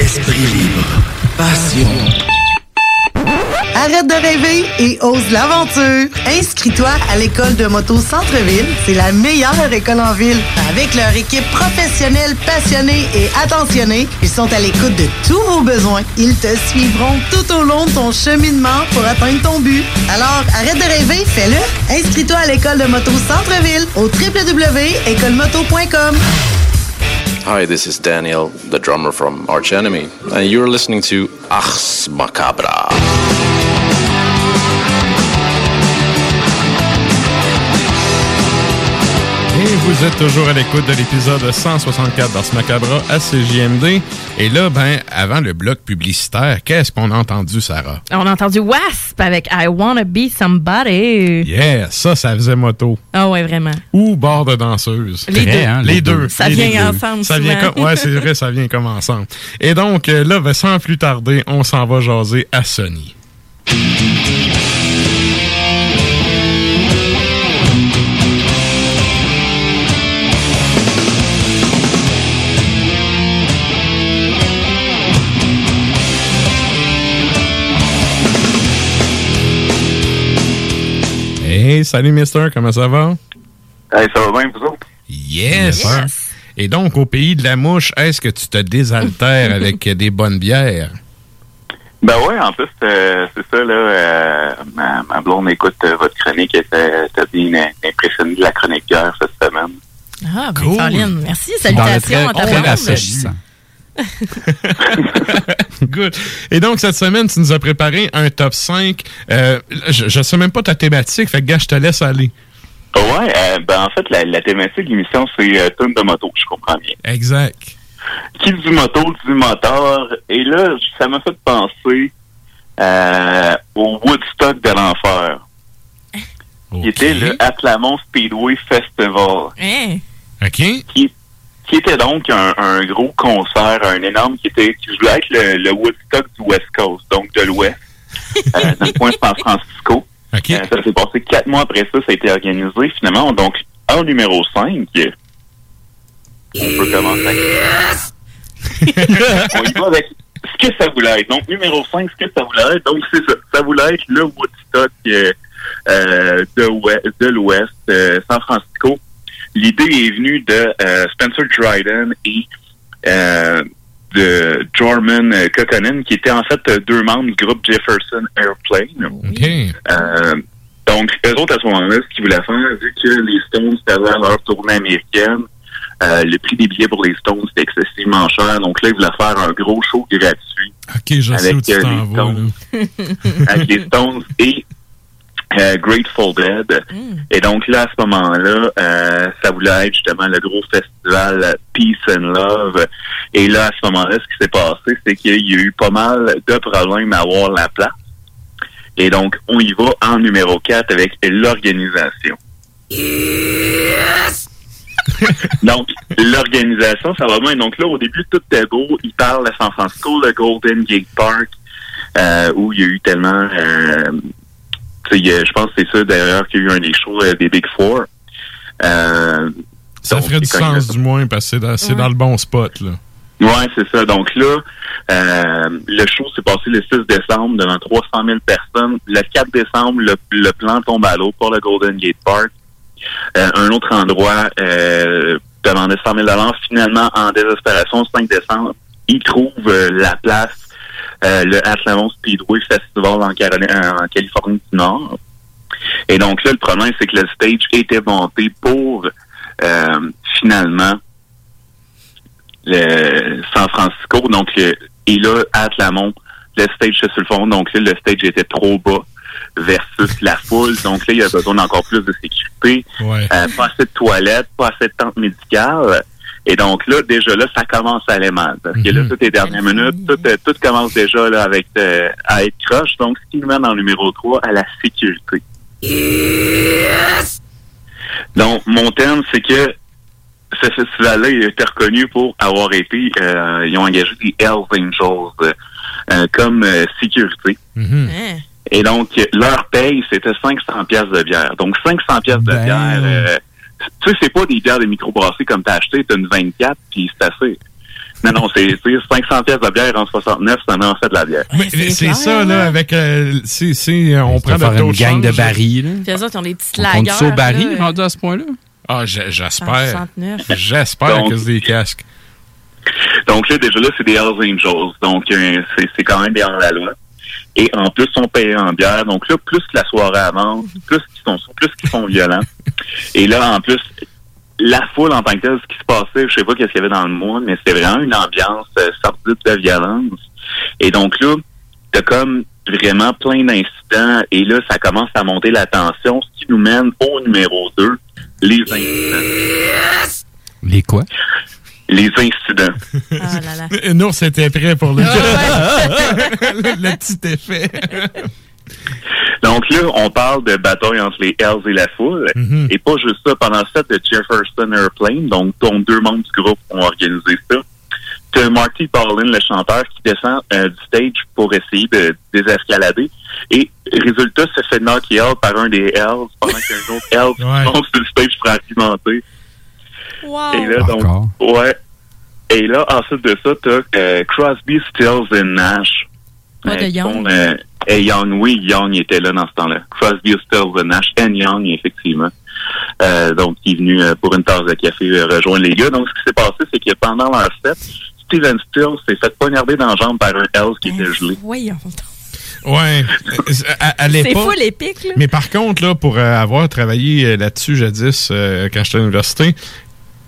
[SPEAKER 17] esprit libre, passion.
[SPEAKER 18] Arrête de rêver et ose l'aventure. Inscris-toi à l'école de moto Centre-ville. C'est la meilleure école en ville. Avec leur équipe professionnelle, passionnée et attentionnée, ils sont à l'écoute de tous vos besoins. Ils te suivront tout au long de ton cheminement pour atteindre ton but. Alors, arrête de rêver, fais-le. Inscris-toi à l'école de moto Centre-ville au www.écolemoto.com.
[SPEAKER 5] Hi, this is Daniel, the drummer from Arch Enemy, and you're listening to Ars Macabra. Vous êtes toujours à l'écoute de l'épisode 164 d'Ars Macabra à CJMD. Et là, ben, avant le bloc publicitaire, qu'est-ce qu'on a entendu, Sarah?
[SPEAKER 6] On a entendu Wasp avec I Wanna Be Somebody.
[SPEAKER 5] Yeah, ça, ça faisait moto.
[SPEAKER 6] Ah ouais, vraiment.
[SPEAKER 5] Ou bord de danseuse.
[SPEAKER 6] Les deux.
[SPEAKER 5] hein, les, deux.
[SPEAKER 6] Ça
[SPEAKER 5] Les
[SPEAKER 6] vient
[SPEAKER 5] deux.
[SPEAKER 6] ensemble
[SPEAKER 5] Ça vient comme, ouais, c'est vrai, ça vient comme ensemble. Et donc, là, ben, sans plus tarder, on s'en va jaser à Sony. Hey, salut Mister, comment ça va?
[SPEAKER 19] Hey, ça va bien, vous autres?
[SPEAKER 5] Yes! Et donc, au pays de la mouche, est-ce que tu te désaltères avec des bonnes bières?
[SPEAKER 19] Ben ouais, en plus, euh, c'est ça, là, euh, ma, ma blonde écoute euh, votre chronique, elle était était bien impressionnée de la chronique d'hier cette semaine.
[SPEAKER 6] Ah, ben,
[SPEAKER 5] Cool.
[SPEAKER 6] Merci. Salutations à ta blonde.
[SPEAKER 5] Good. Et donc, cette semaine, tu nous as préparé un top 5. Euh, je, je sais même pas ta thématique, fait que, gars, je te laisse aller.
[SPEAKER 19] Ouais, euh, ben en fait, la, la thématique de l'émission, c'est euh, tune de moto, je comprends bien.
[SPEAKER 5] Exact.
[SPEAKER 19] Qui dit moto, dit moteur. Et là, ça m'a fait penser euh, au Woodstock de l'enfer. Qui était le Atlamon Speedway Festival.
[SPEAKER 6] Hein?
[SPEAKER 5] OK.
[SPEAKER 19] Qui, qui était donc un, un gros concert, un énorme, qui était qui voulait être le, le Woodstock du West Coast, donc de l'Ouest, euh, dans le coin de San Francisco. Euh, ça s'est passé quatre mois après ça, ça a été organisé finalement. Donc, en numéro 5, on peut commencer avec... on y va avec ce que ça voulait être. Donc, numéro 5, ce que ça voulait être. Donc, c'est ça. Ça voulait être le Woodstock euh, euh, de, ouest- de l'Ouest, euh, San Francisco. L'idée est venue de euh, Spencer Dryden et euh, de Jorman Kokkonen, qui étaient en fait deux membres du groupe Jefferson Airplane. Euh, donc, eux autres, à ce moment-là, ce qu'ils voulaient faire, vu que les Stones faisaient leur tournée américaine, euh, le prix des billets pour les Stones était excessivement cher. Donc là, ils voulaient faire un gros show gratuit
[SPEAKER 5] OK, je sais où tu t'en
[SPEAKER 19] les. Stones, avec les Stones et euh, Grateful Dead. Et donc là, à ce moment-là, euh, ça voulait être justement le gros festival Peace and Love. Et là, à ce moment-là, ce qui s'est passé, c'est qu'il y a eu pas mal de problèmes à avoir la place. Et donc, on y va en numéro 4 avec l'organisation. donc, l'organisation, ça va bien. Donc là, au début, tout est beau. Il parle à San Francisco, le Golden Gate Park, euh, où il y a eu tellement... euh, je pense que c'est ça, d'ailleurs, qu'il y a eu un des shows euh, des Big Four. Euh,
[SPEAKER 5] Ça
[SPEAKER 19] donc,
[SPEAKER 5] ferait du sens, du moins, parce que c'est dans, le bon spot, là.
[SPEAKER 19] Ouais, c'est ça. Donc là, euh, le show s'est passé le 6 décembre devant 300 000 personnes. Le 4 décembre, le, le plan tombe à l'eau pour le Golden Gate Park. Euh, un autre endroit euh, demandait 100 000 Finalement, en désespération, 5 décembre, ils trouvent euh, la place, euh, le Atlamon Speedway Festival en, en Californie du Nord. Et donc là, le problème, c'est que le stage était monté pour euh, finalement le San Francisco. Donc, le- et là, à Atlamon, le stage c'est sur le fond. Donc là, le stage était trop bas versus la foule. Donc là, il y a besoin d'encore plus de sécurité.
[SPEAKER 5] Ouais.
[SPEAKER 19] Euh, pas assez de toilettes, pas assez de tentes médicales. Et donc là, déjà là, ça commence à aller mal. Parce que là, toutes les dernières minutes, tout, euh, tout commence déjà là, avec euh, à être croche. Donc, ce qui nous mène en numéro 3 à la sécurité. Donc, mon thème, c'est que ce festival-là, il a été reconnu pour avoir été, euh, ils ont engagé des Hells Angels euh, comme euh, sécurité. Et donc, leur paye, c'était 500 pièces de bière. Donc, 500 pièces de
[SPEAKER 5] Ben.
[SPEAKER 19] bière, euh, tu sais, c'est pas des bières de microbrasserie comme t'as acheté, t'as une 24, puis c'est assez. Non, non, c'est tu sais, 500 pièces de bière en 69, ça en fait de la bière.
[SPEAKER 5] Mais, mais c'est ça, là, avec. euh, c'est, c'est, euh, on prend taux
[SPEAKER 7] une gang de barils, là.
[SPEAKER 6] Puis eux autres, ils ont des petites
[SPEAKER 7] On
[SPEAKER 6] lagers.
[SPEAKER 7] compte ça au baril,
[SPEAKER 6] là.
[SPEAKER 7] rendu à ce point-là?
[SPEAKER 5] Ah, j'espère.
[SPEAKER 6] 169.
[SPEAKER 5] J'espère
[SPEAKER 19] Donc-
[SPEAKER 5] que c'est des casques.
[SPEAKER 19] Donc là, déjà là, c'est des Hells Angels. Donc, euh, c'est c'est quand même bien la loi. Et en plus, on paye en bière. Donc là, plus que la soirée avance, plus qu'ils sont, plus qu'ils sont violents. Et là, en plus, la foule en tant que telle, ce qui se passait, je sais pas qu'est-ce qu'il y avait dans le monde, mais c'était vraiment une ambiance euh, sordide de violence. Et donc là, t'as comme vraiment plein d'incidents. Et là, ça commence à monter la tension, ce qui nous mène au numéro 2, les incidents.
[SPEAKER 5] Les quoi?
[SPEAKER 19] Les incidents.
[SPEAKER 6] Ah là
[SPEAKER 5] était prêt pour le,
[SPEAKER 19] Ah
[SPEAKER 5] le petit effet.
[SPEAKER 19] Donc là, on parle de bataille entre les Hells et la foule.
[SPEAKER 5] Mhm.
[SPEAKER 19] Et pas juste ça, pendant set de Jefferson Airplane, donc dont deux membres du groupe ont organisé ça, t'as Marty Paulin, le chanteur, qui descend euh, du stage pour essayer de désescalader. Et résultat, se fait knocker out par un des Hells pendant qu'un autre Hells
[SPEAKER 5] Ouais.
[SPEAKER 19] monte sur le stage pour argumenter.
[SPEAKER 6] Wow.
[SPEAKER 19] Et là, donc, ouais. Et là, ensuite de ça, t'as euh, Crosby, Stills et Nash.
[SPEAKER 6] Pas de
[SPEAKER 19] qui
[SPEAKER 6] Young.
[SPEAKER 19] euh, et Young, oui, Young était là dans ce temps-là. Crosby, Stills et Nash, et Young, effectivement. Euh, donc, qui est venu euh, pour une tasse de café euh, rejoindre les gars. Donc, ce qui s'est passé, c'est que pendant leur set, Steven Stills s'est fait poignarder dans la jambe par un Hells qui était gelé.
[SPEAKER 6] Voyons.
[SPEAKER 5] Ouais. À, à
[SPEAKER 6] C'est fou l'épique, là.
[SPEAKER 5] Mais par contre, là, pour euh, avoir travaillé euh, là-dessus jadis euh, quand j'étais à l'université,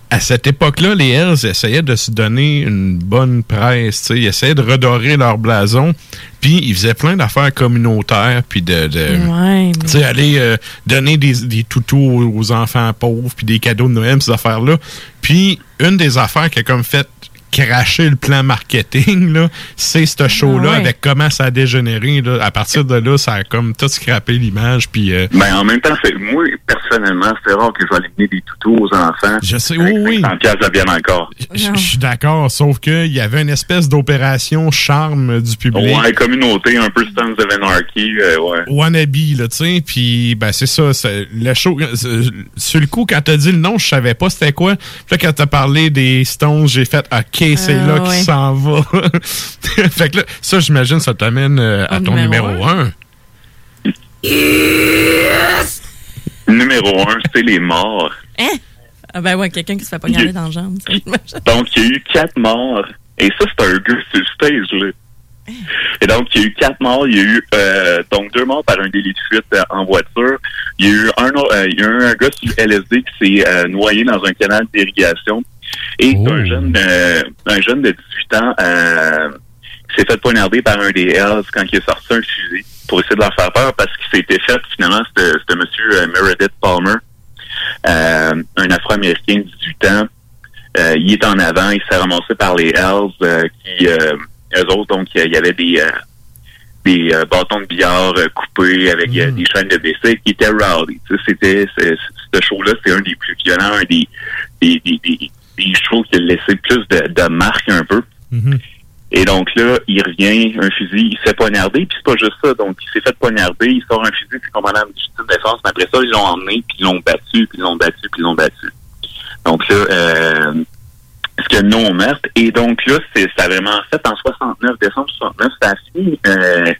[SPEAKER 5] à cette époque-là, les Hells essayaient de se donner une bonne presse. Ils essayaient de redorer leur blason. Puis ils faisaient plein d'affaires communautaires. Puis de, de
[SPEAKER 6] Ouais,
[SPEAKER 5] tu sais, aller euh, donner des, des toutous aux, aux enfants pauvres. Puis des cadeaux de Noël, ces affaires-là. Puis une des affaires qui a comme fait cracher le plan marketing, là, c'est ce show-là
[SPEAKER 19] Ah ouais.
[SPEAKER 5] avec comment ça a dégénéré. Là. À partir de là, ça a comme tout scrappé l'image. Puis euh,
[SPEAKER 19] Ben, en même temps, c'est, moi, personnellement, c'est rare que je vais des toutous aux enfants.
[SPEAKER 5] Je sais, oui, oui.
[SPEAKER 19] 500 piastres de bien encore.
[SPEAKER 5] Je suis d'accord, sauf qu'il y avait une espèce d'opération charme du public.
[SPEAKER 19] Ouais, communauté, un peu Sons of Anarchy, euh, ouais.
[SPEAKER 5] Wannabe, là, tu sais, puis ben c'est ça, c'est- le show, c'est- sur le coup, quand t'as dit le nom, je savais pas c'était quoi. Puis là, quand t'as parlé des Stones, j'ai fait, OK, c'est
[SPEAKER 19] Ah,
[SPEAKER 5] là
[SPEAKER 19] ouais.
[SPEAKER 5] qu'il s'en va. fait que là, ça, j'imagine, ça t'amène euh, à ton
[SPEAKER 19] numéro
[SPEAKER 5] numéro 1.
[SPEAKER 19] Numéro un, c'est les morts.
[SPEAKER 6] Hein? Ah ben ouais, quelqu'un qui se fait pas garder dans la jambe.
[SPEAKER 19] Donc, il y a eu quatre morts. Et ça, c'est un gars sur le stage, là. Et donc, il y a eu quatre morts. Il y a eu euh, donc deux morts par un délit de fuite euh, en voiture. Il y a eu un, autre- euh, il y a eu un gars sur LSD qui s'est euh, noyé dans un canal d'irrigation. Et t'as un jeune, euh, un jeune de 18 ans euh, s'est fait poignarder par un des Hells quand il a sorti un fusil pour essayer de leur faire peur parce qu'il s'était fait, finalement, c'était monsieur euh, Meredith Palmer, euh, un Afro-Américain de 18 ans. Euh, il est en avant, il s'est ramassé par les Hells euh, qui, euh, eux autres, donc, il y avait des, euh, des euh, bâtons de billard euh, coupés avec euh, des chaînes de BC qui étaient rowdy. Tu sais, C'était, c'est- ce show-là, c'est un des plus violents, un des, des, des, des, des shows qui a laissé plus de, de marques un peu. Et donc là, il revient, un fusil, il se fait poignarder, puis c'est pas juste ça. Donc, il s'est fait poignarder, il sort un fusil, puis le commandant de défense, mais après ça, ils l'ont emmené, puis ils l'ont battu, puis ils l'ont battu, puis ils l'ont battu. Donc là, euh, ce que non meurtre. Et donc là, c'est ça a vraiment fait en 69, décembre 69, ça a fini euh,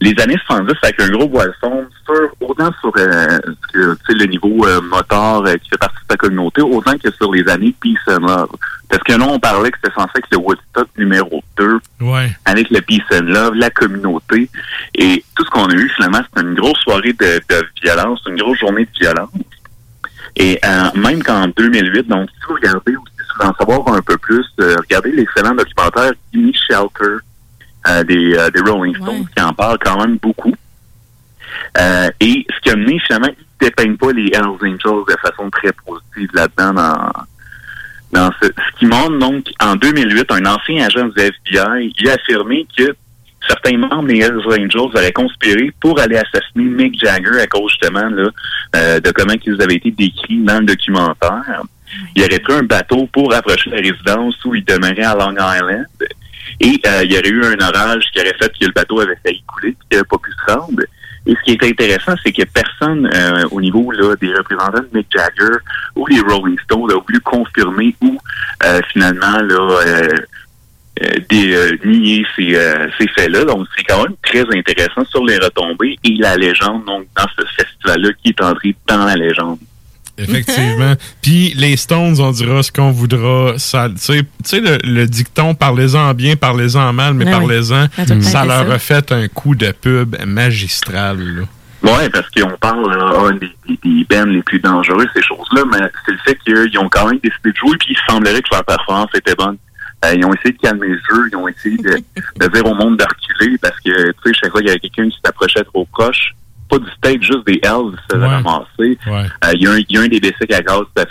[SPEAKER 19] les années 70 avec un gros sombre sur, autant sur euh, que, le niveau euh, moteur euh, qui fait partie de sa communauté, autant que sur les années Peace and Love. Parce que là, on parlait que c'était censé être le Woodstock numéro 2
[SPEAKER 5] Ouais.
[SPEAKER 19] avec le Peace and Love, la communauté. Et tout ce qu'on a eu, finalement, c'est une grosse soirée de, de violence, une grosse journée de violence. Et euh, même qu'en 2008, donc si vous regardez aussi, en savoir un peu plus, euh, regardez l'excellent documentaire Gimme Shelter euh, des, euh, des Rolling Stones qui en parle quand même beaucoup. Euh, et ce qui a mené, finalement, ils ne dépeignent pas les Hells Angels de façon très positive là-dedans dans, dans ce, ce qui montre donc en 2008, un ancien agent du FBI, il a affirmé que certains membres des Hells Angels auraient conspiré pour aller assassiner Mick Jagger à cause justement là, euh, de comment ils avaient été décrits dans le documentaire. Il aurait pris un bateau pour approcher la résidence où il demeurait à Long Island. Et euh, il y aurait eu un orage qui aurait fait que le bateau avait failli couler, qu'il n'avait pas pu se rendre. Et ce qui est intéressant, c'est que personne euh, au niveau là, des représentants de Mick Jagger ou les Rolling Stones a voulu confirmer ou euh, finalement là, euh, euh, des, euh, nier ces, ces faits-là. Donc, c'est quand même très intéressant sur les retombées et la légende, donc, dans ce festival-là qui est entré dans la légende.
[SPEAKER 5] Effectivement. Puis les Stones, on dira ce qu'on voudra. Ça, Tu sais, tu sais, le, le dicton parlez-en bien, parlez-en mal, mais
[SPEAKER 19] oui.
[SPEAKER 5] parlez-en,
[SPEAKER 19] Ça a tout le temps
[SPEAKER 5] ça leur a fait un coup de pub magistral. là.
[SPEAKER 19] Oui, parce qu'on parle ah, des, des, des bands les plus dangereux, ces choses-là, mais c'est le fait qu'ils ont quand même décidé de jouer, puis il semblerait que leur performance était bonne. Euh, ils ont essayé de calmer le jeu, ils ont essayé de, de dire au monde de reculer, parce que, tu sais, chaque fois qu'il y avait quelqu'un qui s'approchait trop proche, pas du stage, juste des Hells se faisaient ramasser. Euh, Il y, a un- il y a un des bicycles à gaz qui s'est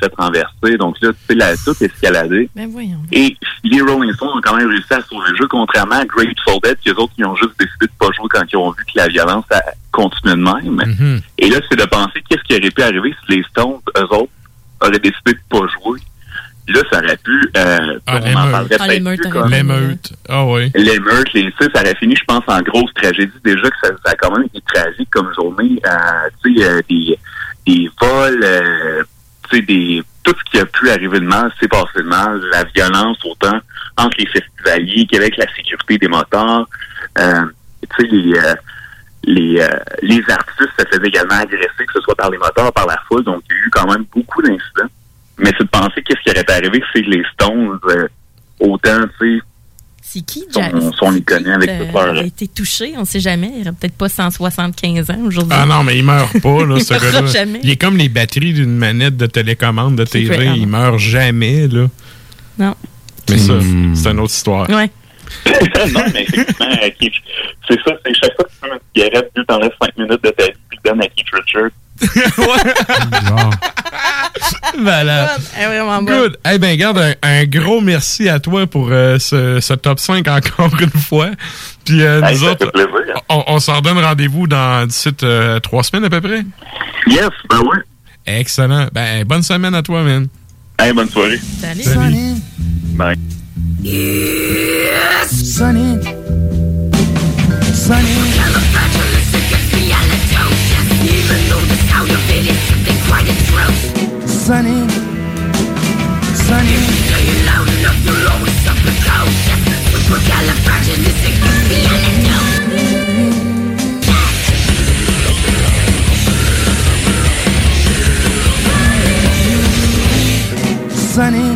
[SPEAKER 19] fait, renverser. Donc là, tu sais, la, tout escaladé.
[SPEAKER 6] Ben voyons.
[SPEAKER 19] Et les Rolling Stones ont quand même réussi à sauver le jeu, contrairement à Grateful Dead, qui eux autres, qui ont juste décidé de pas jouer quand ils ont vu que la violence a continué de même.
[SPEAKER 5] Mm-hmm.
[SPEAKER 19] Et là, c'est de penser qu'est-ce qui aurait pu arriver si les Stones, eux autres, auraient décidé de pas jouer. Là, ça aurait pu, euh,
[SPEAKER 5] Ah,
[SPEAKER 19] on en parlerait
[SPEAKER 5] l'émeute.
[SPEAKER 19] peut-être plus comme-
[SPEAKER 5] L'émeute. Ah oui.
[SPEAKER 19] L'émeute, les ça, ça aurait fini, je pense, en grosse tragédie. Déjà que ça, ça a quand même été tragique comme journée. Euh, tu sais, euh, des, des vols, euh, tu sais, des tout ce qui a pu arriver de mal s'est passé de mal. La violence, autant entre les festivaliers qu'avec la sécurité des moteurs. Euh, tu sais, les, euh, les, euh, les artistes se faisaient également agresser, que ce soit par les moteurs, par la foule. Donc, il y a eu quand même beaucoup d'incidents. Mais c'est de penser qu'est-ce qui aurait pu arriver, c'est que les Stones, euh, autant, tu sais,
[SPEAKER 6] C'est qui, Jack?
[SPEAKER 19] sont iconiques avec
[SPEAKER 6] Euh,
[SPEAKER 19] ce peur
[SPEAKER 6] a été touché, on ne sait jamais. Il n'aurait peut-être pas 175 ans aujourd'hui.
[SPEAKER 5] Ah non, mais il meurt pas, là, ce
[SPEAKER 6] Il
[SPEAKER 5] gars-là.
[SPEAKER 6] jamais.
[SPEAKER 5] Il est comme les batteries d'une manette de télécommande de TV.
[SPEAKER 6] ah
[SPEAKER 5] il meurt jamais, là.
[SPEAKER 6] Non.
[SPEAKER 5] Mais ça, c'est une autre histoire.
[SPEAKER 6] Ouais.
[SPEAKER 19] non, mais effectivement, euh, c'est ça, c'est chaque fois que tu fumes une cigarette, tu t'enlèves 5 minutes de ta vie, donnes à Keith Richards.
[SPEAKER 6] Est vraiment bonne.
[SPEAKER 5] Good. Eh bien, garde un, un gros merci à toi pour euh, ce, ce top 5 encore une fois. Puis euh,
[SPEAKER 19] Hey,
[SPEAKER 5] nous autres, on, on s'en donne rendez-vous dans d'ici euh, trois semaines à peu près.
[SPEAKER 19] Yes, ben oui.
[SPEAKER 5] Excellent. Ben, bonne semaine à toi, man.
[SPEAKER 19] Hey, bonne soirée.
[SPEAKER 6] Salut.
[SPEAKER 19] Salut. Bye.
[SPEAKER 8] Sunny, sunny. Are you loud enough? You'll always suffer cold. Supercalifragilisticexpialidocious. sunny.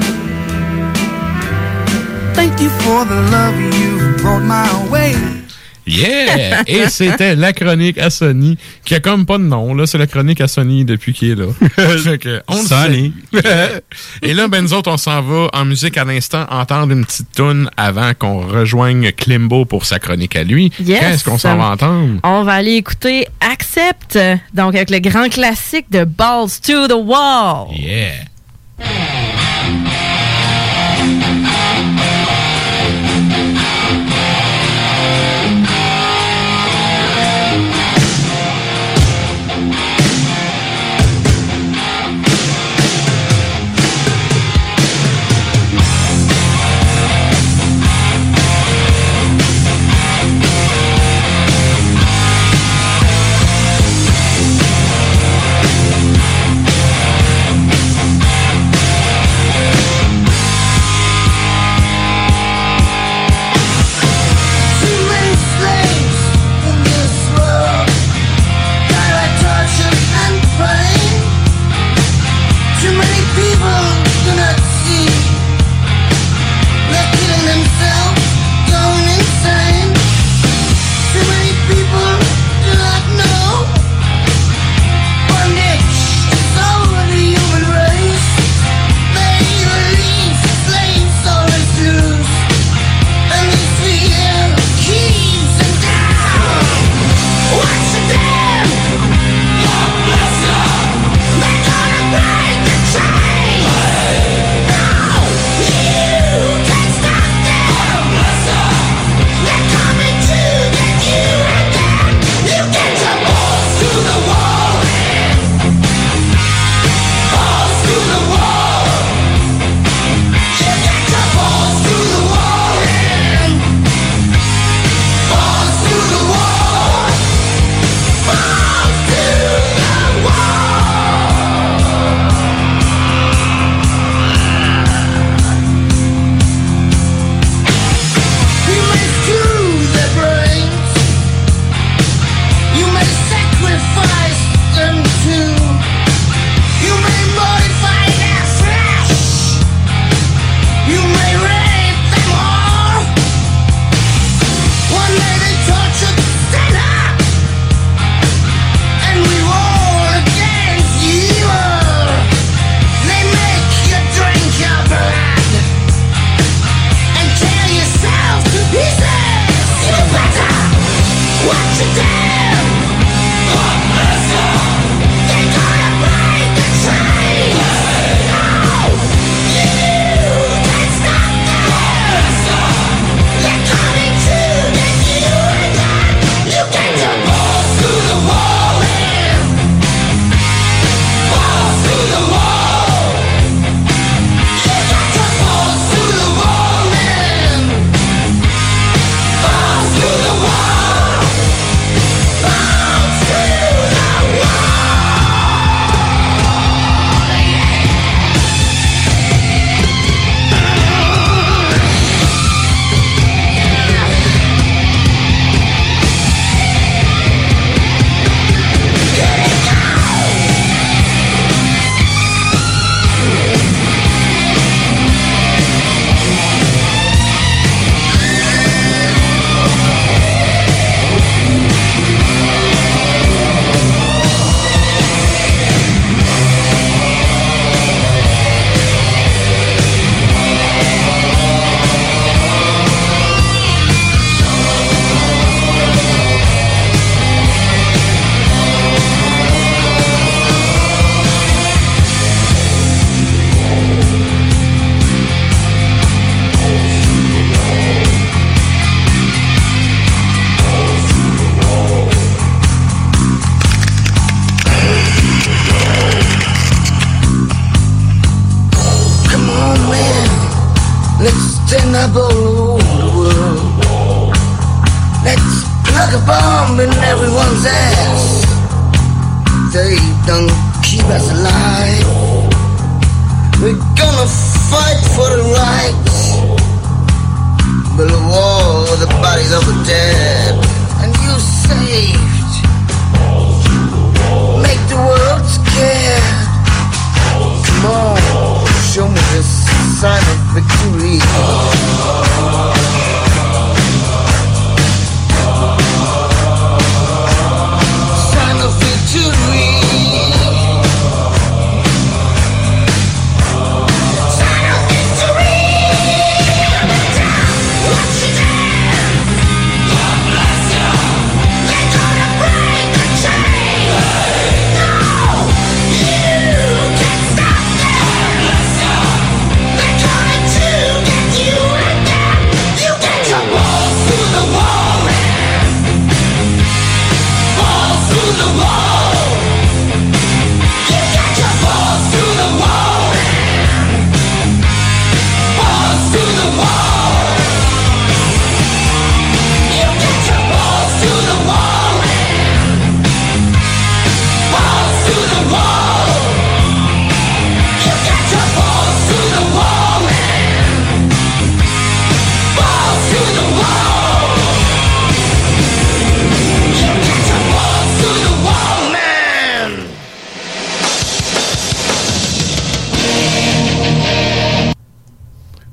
[SPEAKER 8] Thank you for the love you brought my way.
[SPEAKER 5] Yeah! Et c'était la chronique à Sony, qui a comme pas de nom, là. C'est la chronique à Sony depuis qu'il est là. Fait que, on le
[SPEAKER 7] Sony.
[SPEAKER 5] sait. Et là, ben, nous autres, on s'en va en musique à l'instant, entendre une petite toune avant qu'on rejoigne Klimbo pour sa chronique à lui.
[SPEAKER 6] Yes.
[SPEAKER 5] Qu'est-ce qu'on s'en va entendre?
[SPEAKER 6] On va aller écouter Accept, donc avec le grand classique de Balls to the Wall.
[SPEAKER 5] Yeah!
[SPEAKER 8] bomb everyone's ass. They don't keep us alive. We're gonna fight for the rights. Build a wall with the bodies of the dead. And you saved. Make the world scared. Come on, show me this sign of victory.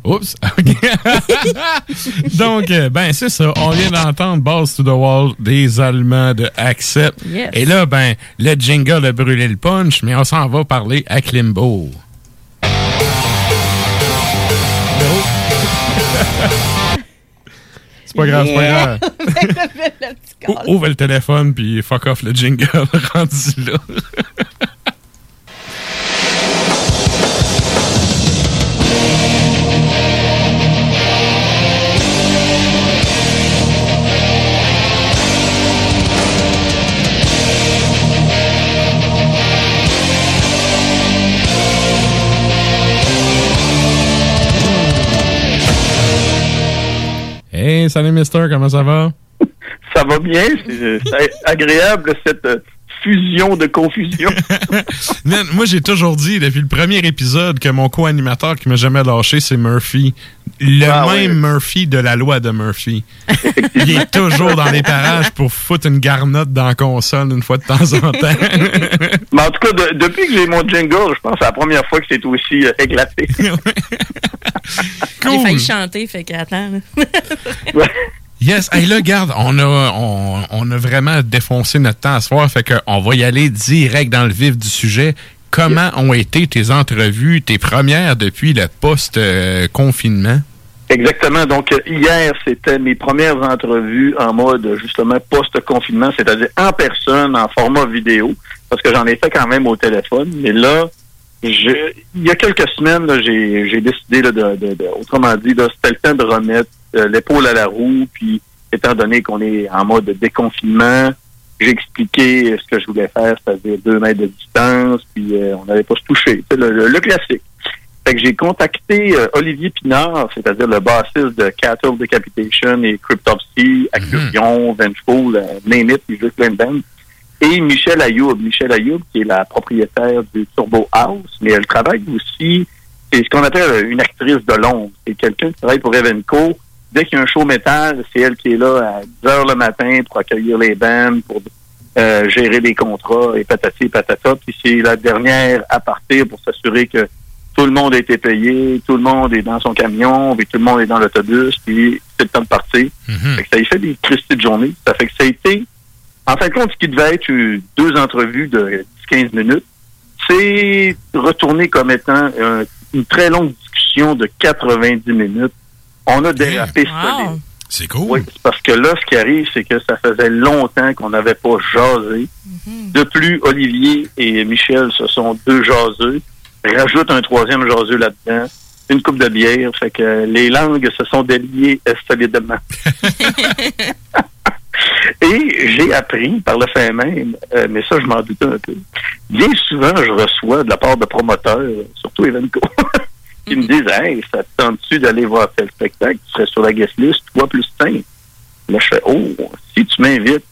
[SPEAKER 5] Oups. Donc, euh, ben, c'est ça. On vient d'entendre Balls to the Wall des Allemands de Accept.
[SPEAKER 6] Yes.
[SPEAKER 5] Et là, ben, le jingle a brûlé le punch, mais on s'en va parler à Klimbo. C'est pas grave, c'est pas grave. Ou- Ouvre le téléphone, puis fuck off le jingle rendu là. Salut Mister, comment ça va?
[SPEAKER 20] Ça va bien, c'est c'est agréable cette euh, fusion de confusion.
[SPEAKER 5] Man, moi, j'ai toujours dit depuis le premier épisode que mon co-animateur qui m'a jamais lâché, c'est Murphy. Le
[SPEAKER 20] Ah,
[SPEAKER 5] même
[SPEAKER 20] ouais.
[SPEAKER 5] Murphy de la loi de Murphy. Il est toujours dans les parages pour foutre une garnotte dans la console une fois de temps en temps.
[SPEAKER 20] Mais en tout cas, de- depuis que j'ai mon jingle, je pense que c'est la première fois que c'est aussi euh, éclaté.
[SPEAKER 6] J'ai failli chanter, fait que attends. là.
[SPEAKER 5] Yes, hey, là, regarde, on a, on, a vraiment défoncé notre temps à ce soir, fait qu'on va y aller direct dans le vif du sujet. Comment ont été tes entrevues, tes premières depuis le post-confinement?
[SPEAKER 20] Exactement. Donc, hier, c'était mes premières entrevues en mode, justement, post-confinement, c'est-à-dire en personne, en format vidéo, parce que j'en ai fait quand même au téléphone. Mais là, je- il y a quelques semaines, j'ai décidé, de, de- autrement dit, c'était le temps de remettre euh, l'épaule à la roue, puis étant donné qu'on est en mode déconfinement, j'ai expliqué ce que je voulais faire, c'est-à-dire deux mètres de distance, puis euh, on n'allait pas se toucher. C'est le, le- le classique. Fait que j'ai contacté euh, Olivier Pinard, c'est-à-dire le bassiste de Cattle Decapitation et Cryptopsy, Acclusion, Vengeful, euh, Name It, puis juste plein de bandes. Et Michel Ayoub. Michel Ayoub, qui est la propriétaire du Turbo House, mais elle travaille aussi, c'est ce qu'on appelle une actrice de l'ombre. C'est quelqu'un qui travaille pour Evenco. Dès qu'il y a un show métal, c'est elle qui est là à 10 heures le matin pour accueillir les bands, pour euh, gérer les contrats et patati et patata. Puis c'est la dernière à partir pour s'assurer que tout le monde a été payé, tout le monde est dans son camion, puis tout le monde est dans l'autobus, puis c'est le temps de partir. Fait que ça y fait des Christy de journée. Ça fait que ça a été, en fin de compte, ce qui devait être deux entrevues de 10-15 minutes, c'est retourné comme étant euh, une très longue discussion de 90 minutes. On a dérapé solide.
[SPEAKER 5] C'est cool.
[SPEAKER 20] Oui, parce que là, ce qui arrive, c'est que ça faisait longtemps qu'on n'avait pas jasé. De plus, Olivier et Michel, ce sont deux jaseux. Rajoute un troisième jaseux là-dedans. Une coupe de bière. Fait que les langues se sont déliées solidement. Et j'ai appris par le fait même, euh, mais ça, je m'en doutais un peu. Bien souvent, je reçois de la part de promoteurs, surtout Evenco, qui me disent Hey, ça te tente-tu d'aller voir tel spectacle? Tu serais sur la guest list, toi plus 5. Là, je fais Oh, si tu m'invites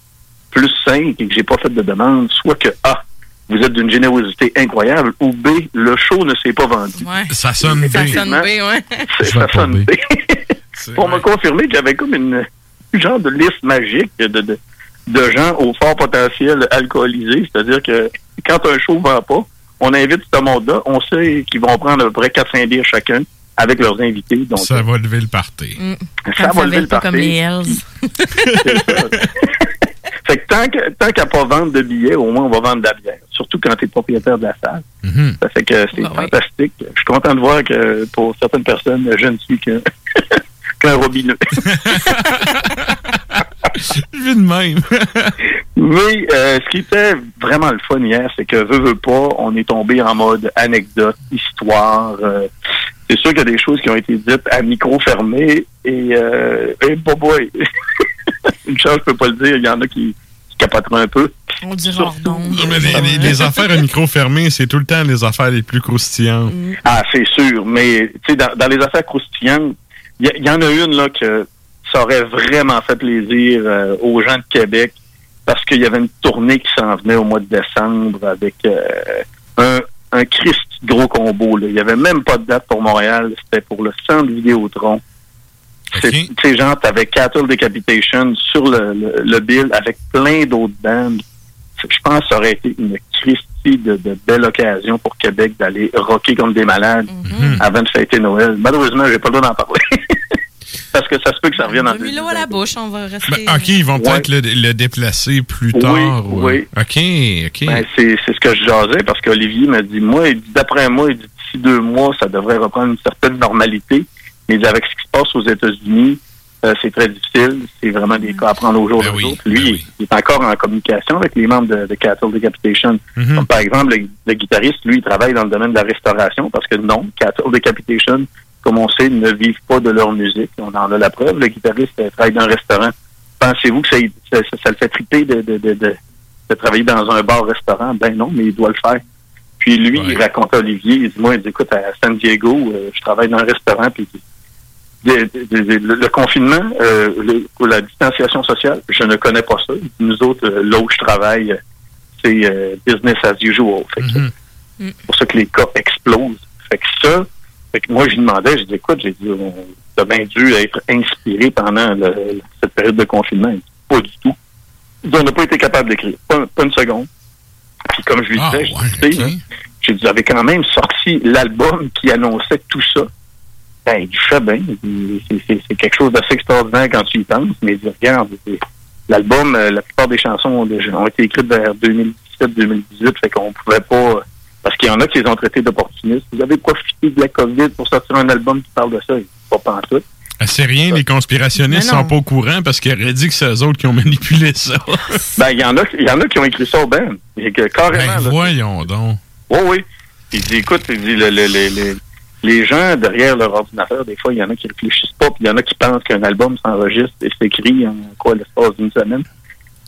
[SPEAKER 20] plus 5 et que j'ai pas fait de demande, soit que A, vous êtes d'une générosité incroyable, ou B, le show ne s'est pas vendu.
[SPEAKER 5] Ça sonne
[SPEAKER 6] Ça
[SPEAKER 5] B.
[SPEAKER 6] sonne B, ouais.
[SPEAKER 20] Ça sonne B. Pour me confirmer qu'il y avait comme une genre de liste magique de, de, de gens au fort potentiel alcoolisé. C'est-à-dire que quand un show ne vend pas, on invite ce monde-là. On sait qu'ils vont prendre à peu près 4-5 bières chacun avec leurs invités. Donc,
[SPEAKER 5] Ça va lever le party.
[SPEAKER 20] ça
[SPEAKER 6] Comme
[SPEAKER 20] va lever le
[SPEAKER 6] pas comme
[SPEAKER 20] party.
[SPEAKER 6] les Hells.
[SPEAKER 20] Fait que tant que- tant qu'à pas vendre de billets, au moins on va vendre de la bière. Surtout quand tu es propriétaire de la salle.
[SPEAKER 5] Mhm.
[SPEAKER 20] Ça fait que c'est fantastique. Je suis content de voir que pour certaines personnes, je ne suis que- qu'un robineux.
[SPEAKER 5] Je vis de même.
[SPEAKER 20] Mais euh, ce qui était vraiment le fun hier, c'est que veut, veut pas, on est tombé en mode anecdote, histoire. euh, c'est sûr qu'il y a des choses qui ont été dites à micro fermé et, euh, et boy, boy. Une chose, je peux pas le dire, il y en a qui, qui capoteraient un peu.
[SPEAKER 6] On d'onde.
[SPEAKER 5] Non, mais les, les- les affaires à micro fermé, c'est tout le temps les affaires les plus croustillantes.
[SPEAKER 20] Ah, c'est sûr. Mais tu sais, dans, dans les affaires croustillantes, il y, a- il y en a une là que ça aurait vraiment fait plaisir euh, aux gens de Québec parce qu'il y avait une tournée qui s'en venait au mois de décembre avec euh, un, un Christ gros combo. Là. Il n'y avait même pas de date pour Montréal. C'était pour le centre Vidéotron. Tu sais, genre, t'avais Cattle Decapitation sur le, le, le bill avec plein d'autres bandes. Je pense que ça aurait été une Christie de, de belle occasion pour Québec d'aller rocker comme des malades avant de fêter Noël. Malheureusement, j'ai pas le droit d'en parler. Parce que ça se peut que ça revienne en
[SPEAKER 6] Mille à la bouche, on va rester.
[SPEAKER 5] OK, ils vont peut-être le, le déplacer plus
[SPEAKER 20] Oui,
[SPEAKER 5] tard. ou-
[SPEAKER 20] oui.
[SPEAKER 5] OK, OK.
[SPEAKER 20] Ben, c'est c'est ce que je jasais parce qu'Olivier m'a dit, moi, il dit, d'après moi, il dit, d'ici deux mois, ça devrait reprendre une certaine normalité. Mais il dit, avec ce qui se passe aux États-Unis, euh, c'est très difficile. C'est vraiment des cas à prendre au jour le jour. Lui, il est encore en communication avec les membres de, de Cattle Decapitation.
[SPEAKER 5] Mhm.
[SPEAKER 20] Comme par exemple, le, le guitariste, lui, il travaille dans le domaine de la restauration parce que non, Cattle Decapitation, comme on sait, ne vivent pas de leur musique. On en a la preuve. Le guitariste euh, travaille dans un restaurant. Pensez-vous que ça, ça, ça- ça le fait triper de, de, de, de, travailler dans un bar-restaurant? Ben non, mais il doit le faire. Puis lui, il raconte à Olivier, il dit, moi, il dit, écoute, à San Diego, euh, je travaille dans un restaurant, puis le, le confinement, euh, le- pour la distanciation sociale, je ne connais pas ça. Nous autres, euh, là où je travaille, c'est business as usual. Que C'est pour ça que les cas explosent. Fait que ça, fait que moi, je lui demandais, je dis, écoute, j'ai dit, on a bien dû être inspiré pendant le- cette période de confinement. Il dit, pas du tout. Il dit, on n'a pas été capable d'écrire. Pas, pas une seconde. Puis comme je lui disais, je dis, Tu sais, j'ai dit, avez quand même sorti l'album qui annonçait tout ça. Ben, il dit, je sais bien. C'est quelque chose d'assez extraordinaire quand tu y penses, mais il dit, regarde, l'album, euh, la plupart des chansons ont, déjà- ont été écrites vers 2017-2018, fait qu'on pouvait pas... Parce qu'il y en a qui les ont traités d'opportunistes. Vous avez profité de la COVID pour sortir un album qui parle de ça. Dit, Pas pantoute.
[SPEAKER 5] Ah, C'est rien, les conspirationnistes
[SPEAKER 20] non.
[SPEAKER 5] sont pas au courant parce qu'ils auraient dit que c'est eux autres qui ont manipulé ça.
[SPEAKER 20] Ben, il y en a, il y en a qui ont écrit ça au Ben. Et que carrément.
[SPEAKER 5] Ben,
[SPEAKER 20] là,
[SPEAKER 5] voyons donc.
[SPEAKER 20] Oui, oui. Il dit, écoute, il dit, le- le- le- le- les gens derrière leur ordinateur, des fois, il y en a qui réfléchissent pas, puis il y en a qui pensent qu'un album s'enregistre et s'écrit en quoi, l'espace d'une semaine.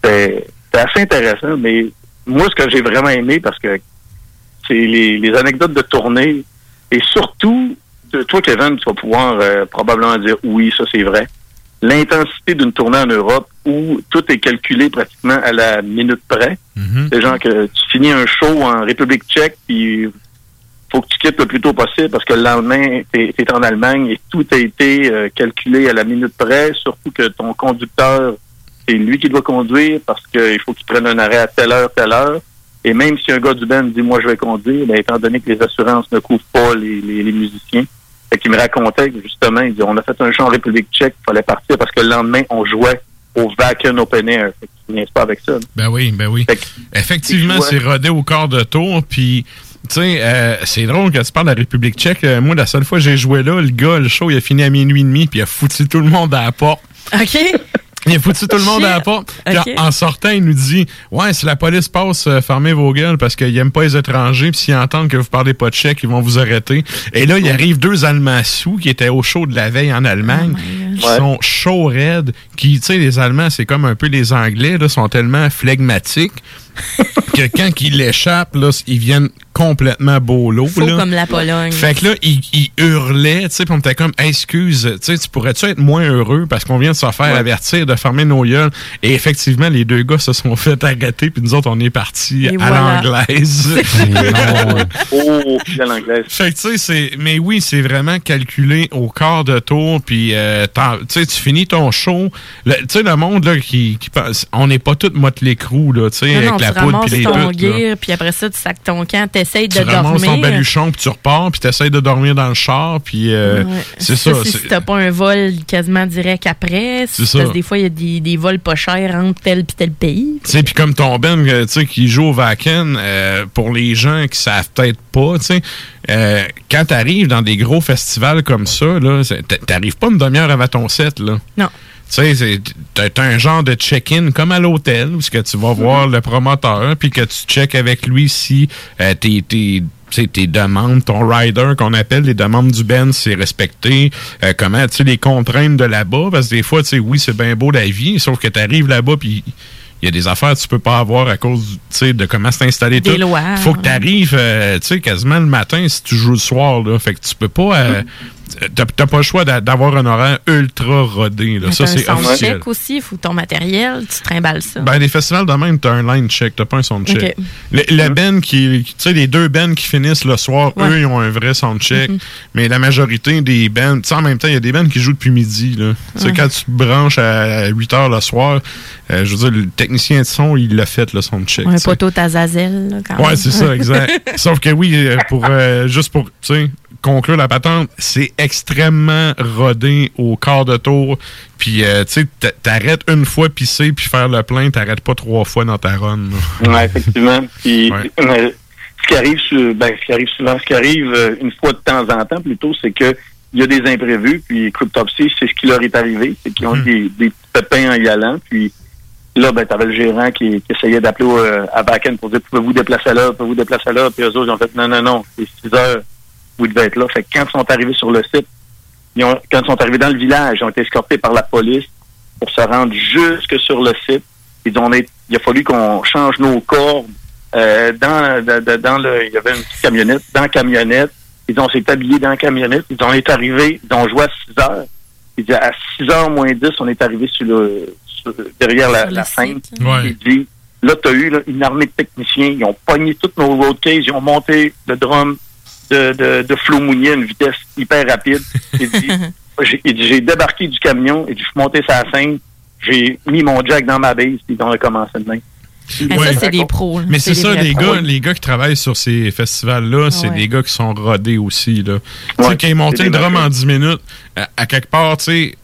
[SPEAKER 20] C'est assez intéressant, mais moi, ce que j'ai vraiment aimé, parce que c'est les, les anecdotes de tournée, et surtout, toi, Kevin, tu vas pouvoir euh, probablement dire oui, ça c'est vrai. L'intensité d'une tournée en Europe où tout est calculé pratiquement à la minute près. C'est genre que tu finis un show en République tchèque, puis faut que tu quittes le plus tôt possible parce que le lendemain, tu es, en Allemagne et tout a été euh, calculé à la minute près, surtout que ton conducteur, c'est lui qui doit conduire parce qu'il faut qu'il prenne un arrêt à telle heure, telle heure. Et même si un gars du band dit moi je vais conduire, ben, étant donné que les assurances ne couvrent pas les, les, les musiciens, fait qu'il me racontait que justement, il dit on a fait un show en République tchèque, il fallait partir parce que le lendemain, on jouait au Vacan Open Air. Fait que tu pas avec ça. là.
[SPEAKER 5] Ben oui, ben oui. Effectivement,
[SPEAKER 20] c'est
[SPEAKER 5] c'est rodé au quart de tour, puis... Tu sais, euh, c'est drôle que tu parles de la République tchèque. Euh, moi, la seule fois que j'ai joué là, le gars, le show, il a fini à minuit et demi, puis il a foutu tout le monde à la porte.
[SPEAKER 6] OK.
[SPEAKER 5] Il a foutu tout le monde à la porte. Puis en, sortant, il nous dit Ouais, si la police passe, euh, fermez vos gueules parce qu'ils aiment pas les étrangers. Puis s'ils entendent que vous parlez pas tchèque, ils vont vous arrêter. Et là, il arrive deux Allemands sous qui étaient au show de la veille en Allemagne, qui
[SPEAKER 20] Ouais.
[SPEAKER 5] sont chauds raides. Qui, tu sais, les Allemands, c'est comme un peu les Anglais, là, sont tellement flegmatiques que quand ils l'échappent, là, ils viennent complètement bolo.
[SPEAKER 6] Faux
[SPEAKER 5] là.
[SPEAKER 6] comme la Pologne.
[SPEAKER 5] Fait que là, il, il hurlait, tu sais, puis on était comme, excuse, tu sais, tu pourrais-tu être moins heureux parce qu'on vient de se faire avertir de fermer nos gueules? Et effectivement, les deux gars se sont fait arrêter, puis nous autres, on est partis
[SPEAKER 20] Et
[SPEAKER 5] à
[SPEAKER 20] voilà.
[SPEAKER 5] l'anglaise.
[SPEAKER 20] Oh, à l'anglaise.
[SPEAKER 5] Fait que, tu sais, c'est. Mais oui, c'est vraiment calculé au quart de tour, puis, euh, tu sais, tu finis ton show. Tu sais, le monde, là, qui, qui pense. On n'est pas tous motley crew, là, tu sais, la
[SPEAKER 6] tu
[SPEAKER 5] poudre
[SPEAKER 6] ramasses
[SPEAKER 5] puis les
[SPEAKER 6] ton gear, puis après ça, tu sacs ton camp, t'essayes de
[SPEAKER 5] Tu ramasses ton
[SPEAKER 6] dormir.
[SPEAKER 5] baluchon, puis tu repars, puis t'essayes de dormir dans le char, puis euh,
[SPEAKER 6] Ouais.
[SPEAKER 5] c'est ça.
[SPEAKER 6] si
[SPEAKER 5] c'est-
[SPEAKER 6] t'as pas un vol quasiment direct après,
[SPEAKER 5] C'est
[SPEAKER 6] parce
[SPEAKER 5] ça.
[SPEAKER 6] que des fois, il y a des, des vols pas chers entre tel puis tel pays.
[SPEAKER 5] Tu sais, puis comme ton Ben, euh, tu sais, qui joue au Vaken, euh, pour les gens qui savent peut-être pas, tu sais, euh, quand t'arrives dans des gros festivals comme ça, là, t'arrives pas une demi-heure avant ton set, là.
[SPEAKER 6] Non.
[SPEAKER 5] Tu sais, c'est- t'as un genre de check-in comme à l'hôtel, où ce que tu vas voir le promoteur, puis que tu check avec lui si euh, tes, tes, demandes, ton rider qu'on appelle, les demandes du Ben, c'est respecté. Euh, comment, tu sais, les contraintes de là-bas, parce que des fois, tu sais, oui, c'est bien beau la vie, sauf que tu arrives là-bas, puis il y a des affaires que tu peux pas avoir à cause du- tu sais, de comment c'est installé
[SPEAKER 6] Des
[SPEAKER 5] tout.
[SPEAKER 6] lois,
[SPEAKER 5] faut que tu arrives quasiment le matin si tu joues le soir. Là. Fait que tu peux pas. euh, T'as t'as pas le choix d'a- d'avoir un horaire ultra rodé. Là. Ça, c'est officiel.
[SPEAKER 6] soundcheck aussi, il faut ton matériel, tu trimbales ça.
[SPEAKER 5] Ben, des festivals de même, t'as un line check, t'as pas un sound check.
[SPEAKER 6] Ok.
[SPEAKER 5] Le, le band qui, tu sais, les deux bands qui finissent le soir,
[SPEAKER 6] Ouais.
[SPEAKER 5] eux, ils ont un vrai sound check.
[SPEAKER 6] Mhm.
[SPEAKER 5] Mais la majorité des bands, tu sais, en même temps, il y a des bands qui jouent depuis midi, là.
[SPEAKER 6] Ouais.
[SPEAKER 5] quand tu te branches à 8 heures le soir, euh, je veux dire, le technicien de son, il l'a fait, le sound check.
[SPEAKER 6] Un poteau Tazazel, quand
[SPEAKER 5] Ouais,
[SPEAKER 6] même.
[SPEAKER 5] c'est ça, exact. Sauf que oui, euh, pour euh, juste pour, tu sais, conclure la patente, c'est extrêmement rodé au quart de tour. Puis, euh, tu sais, t'a- t'arrêtes une fois pisser puis faire le plein, t'arrêtes pas trois fois dans ta run.
[SPEAKER 20] Ouais, effectivement. Puis, euh, ce qui arrive, ben, ce qui arrive souvent, ce qui arrive euh, une fois de temps en temps, plutôt, c'est que il y a des imprévus. Puis, Cryptopsy, c'est ce qui leur est arrivé, c'est qu'ils ont eu des, des pépins en y allant. Puis, là, ben, t'avais le gérant qui, qui essayait d'appeler euh, à Backen pour dire pouvez-vous déplacer là, pouvez-vous déplacer là? Puis eux autres, ils ont fait non, non, non, c'est 6 heures, vous devez être là. Fait que quand ils sont arrivés sur le site, ils ont, quand ils sont arrivés dans le village, ils ont été escortés par la police pour se rendre jusque sur le site. Ils ont été- il a fallu qu'on change nos cordes euh, dans, dans, dans- dans le. Il y avait une petite camionnette. Dans la camionnette, ils ont s'est habillés dans la camionnette. Ils ont été arrivés, ils ont joué à 6 heures. Il dit à 6 heures moins 10, on est arrivé sur le sur- derrière la, la scène. Il dit là, tu as eu là, une armée de techniciens, ils ont pogné toutes nos road cases, ils ont monté le drum de, de, de Flo Mounier à une vitesse hyper rapide. Il dit j'ai débarqué du camion et je suis monté sur la scène, j'ai mis mon jack dans ma base, puis on a commencé de même.
[SPEAKER 5] Ouais.
[SPEAKER 6] c'est des pros. là.
[SPEAKER 5] Mais c'est ça, les
[SPEAKER 6] pros.
[SPEAKER 5] gars, les gars qui travaillent sur ces festivals-là, c'est
[SPEAKER 6] Ouais.
[SPEAKER 5] des gars qui sont rodés aussi. Là. Tu sais, quand ils montent
[SPEAKER 20] c'est
[SPEAKER 5] le
[SPEAKER 20] des
[SPEAKER 5] drum en 10 minutes, à, à quelque part, tu sais,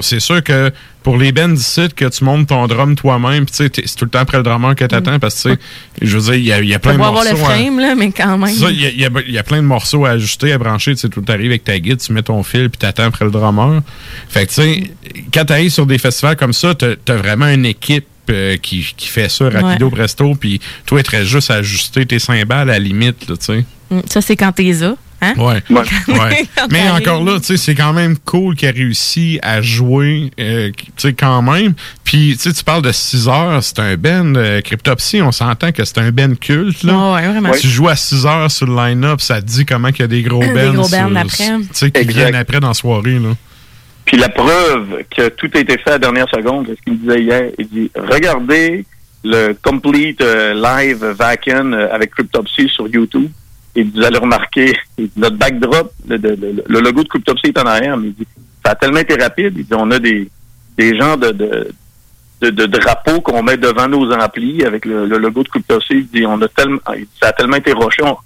[SPEAKER 5] c'est sûr que pour les bands d'ici, que tu montes ton drum toi-même, tu sais, c'est tout le temps après le drummer que t'attends, parce que, tu je veux dire, il y a, il y a
[SPEAKER 6] Tu
[SPEAKER 5] plein de
[SPEAKER 6] avoir
[SPEAKER 5] morceaux. à-
[SPEAKER 6] frame, là, mais quand même.
[SPEAKER 5] c'est ça, il y, a, il y a- il y a plein de morceaux à ajuster, à brancher. Tu sais, tout arrive avec ta guide, tu mets ton fil, puis t'attends après le drummer. Fait que, tu sais, quand t'arrives sur des festivals comme ça, t'as as vraiment une équipe euh, qui, qui fait ça rapido
[SPEAKER 6] Ouais.
[SPEAKER 5] presto, puis toi, tu restes juste à ajuster tes cymbales à la limite, tu sais.
[SPEAKER 6] Mm, Ça, c'est quand t'es là. Hein?
[SPEAKER 5] Ouais. ouais.
[SPEAKER 6] Quand
[SPEAKER 5] Mais encore là, tu sais, c'est quand même cool qu'il a réussi à jouer, euh, tu sais, quand même. Puis, tu parles de 6 heures, c'est un Ben euh, Cryptopsy, on s'entend que c'est un Ben culte, là.
[SPEAKER 6] Ouais, ouais, vraiment.
[SPEAKER 5] Tu joues à 6 heures sur le line-up, ça te dit comment qu'il y a des gros
[SPEAKER 6] Des
[SPEAKER 5] sur-
[SPEAKER 6] après.
[SPEAKER 5] Tu sais, qui
[SPEAKER 20] Exact.
[SPEAKER 5] viennent après dans la soirée, là.
[SPEAKER 20] Puis la preuve que tout a été fait à la dernière seconde, c'est ce qu'il me disait hier. Il dit regardez le complete euh, live Vacan euh, avec Cryptopsy sur YouTube. Et vous allez remarquer notre backdrop, le, le- le- le logo de Cryptopsy est en arrière, mais il dit ça a tellement été rapide. Il dit on a des des gens de, de de, de drapeaux qu'on met devant nos amplis avec le, le logo de Cryptopsy. Il dit on a tellement il dit, ça a tellement été roché. On,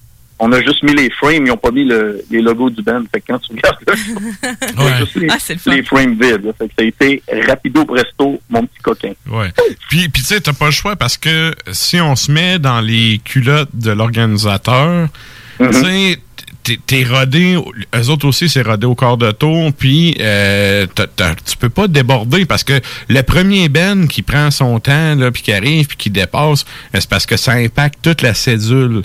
[SPEAKER 20] on a juste mis les frames, ils n'ont pas mis le, les logos du band. Fait que quand tu regardes
[SPEAKER 5] Ouais.
[SPEAKER 20] juste les,
[SPEAKER 6] Ah, c'est le fun.
[SPEAKER 20] les frames vides. là. Fait que ça a été rapido presto, mon petit coquin.
[SPEAKER 5] Ouais. Puis, puis tu sais, t'as pas le choix parce que si on se met dans les culottes de l'organisateur, Tu sais, t'es- rodé, eux autres aussi, c'est rodé au quart de tour, puis euh, tu peux pas déborder parce que le premier Ben qui prend son temps, là, puis qui arrive, puis qui dépasse, c'est parce que ça impacte toute la cédule.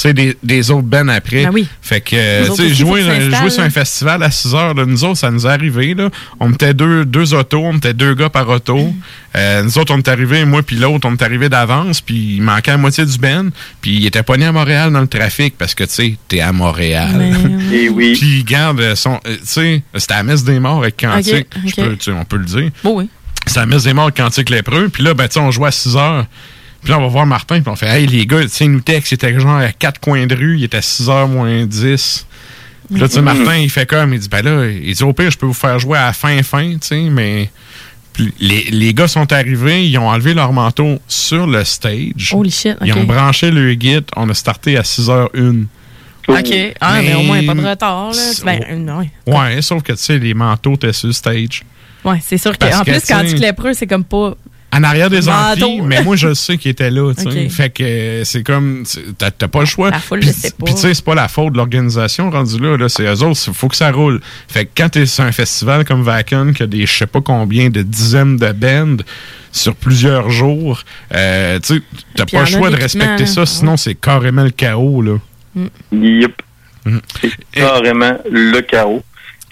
[SPEAKER 5] Tu sais, des, des autres bands après.
[SPEAKER 6] Ben oui.
[SPEAKER 5] Fait que, tu sais, jouer, jouer sur un festival à 6 heures, là, nous autres, ça nous est arrivé, là. On mettait deux, deux autos, on mettait deux gars par auto.
[SPEAKER 6] Mm.
[SPEAKER 5] Euh, nous autres, on est arrivés, moi puis l'autre, on est arrivés d'avance, puis il manquait la moitié du band, puis il était pogné à Montréal dans le trafic, parce que, tu sais, t'es à Montréal.
[SPEAKER 6] Ben
[SPEAKER 20] Et oui.
[SPEAKER 5] Puis, garde, son, euh, tu sais, c'était à la messe des morts avec Cantique.
[SPEAKER 6] Ok,
[SPEAKER 5] Je
[SPEAKER 6] ok.
[SPEAKER 5] peux- tu sais, on peut le dire.
[SPEAKER 6] Bon, oui.
[SPEAKER 5] C'est la messe des morts avec Cantique lépreux. Puis là, ben, tu sais, on jouait à 6 heures. Puis là, on va voir Martin, puis on fait, hey, les gars, tu sais, nous texte, il était genre à quatre coins de rue, il était 6 heures moins 10. Puis là, tu sais,
[SPEAKER 6] Mhm.
[SPEAKER 5] Martin, il fait comme, il dit, ben là, il dit, au pire, je peux vous faire jouer à la fin, fin, tu sais, mais. Puis les, les gars sont arrivés, ils ont enlevé leur manteau sur le stage.
[SPEAKER 6] Holy shit,
[SPEAKER 5] Ils
[SPEAKER 6] ok.
[SPEAKER 5] ont branché le guide, on a starté à 6h01.
[SPEAKER 6] OK. Ah, mais, au moins, pas de retard, là. Ben, non.
[SPEAKER 5] Ouais, sauf que, tu sais, les manteaux étaient sur le stage.
[SPEAKER 6] Ouais, c'est sûr
[SPEAKER 5] que,
[SPEAKER 6] plus, quand
[SPEAKER 5] tu
[SPEAKER 6] lépreux, c'est comme pas.
[SPEAKER 5] En arrière des amphis, mais moi, je sais qu'il était là. Fait que euh, c'est comme, tu- t'as pas le choix.
[SPEAKER 6] La foule
[SPEAKER 5] Puis- tu sais, c'est pas la faute de l'organisation rendu là, là c'est eux autres, il faut que ça roule. Fait que quand t'es sur un festival comme Vacan, qui a des je sais pas combien de dizaines de bands sur plusieurs jours, euh, tu sais, t'as pas le choix de respecter
[SPEAKER 20] là.
[SPEAKER 5] ça, sinon c'est carrément le chaos, là.
[SPEAKER 20] Yep. C'est carrément le chaos.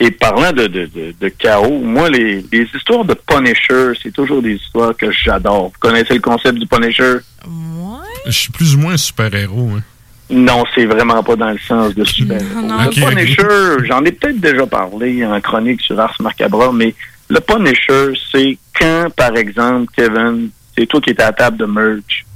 [SPEAKER 20] Et parlant de, de, de, de chaos, moi, les, les histoires de Punisher, c'est toujours des histoires que j'adore. Vous connaissez le concept du Punisher?
[SPEAKER 5] Je suis plus ou moins un super-héros, hein.
[SPEAKER 20] Non, c'est vraiment pas dans le sens de super.
[SPEAKER 5] non.
[SPEAKER 20] Le
[SPEAKER 5] Ok,
[SPEAKER 20] Punisher, j'en ai peut-être déjà parlé en chronique sur Ars Macabra, mais le Punisher, c'est quand, par exemple, Kevin, c'est toi qui es à la table de merch,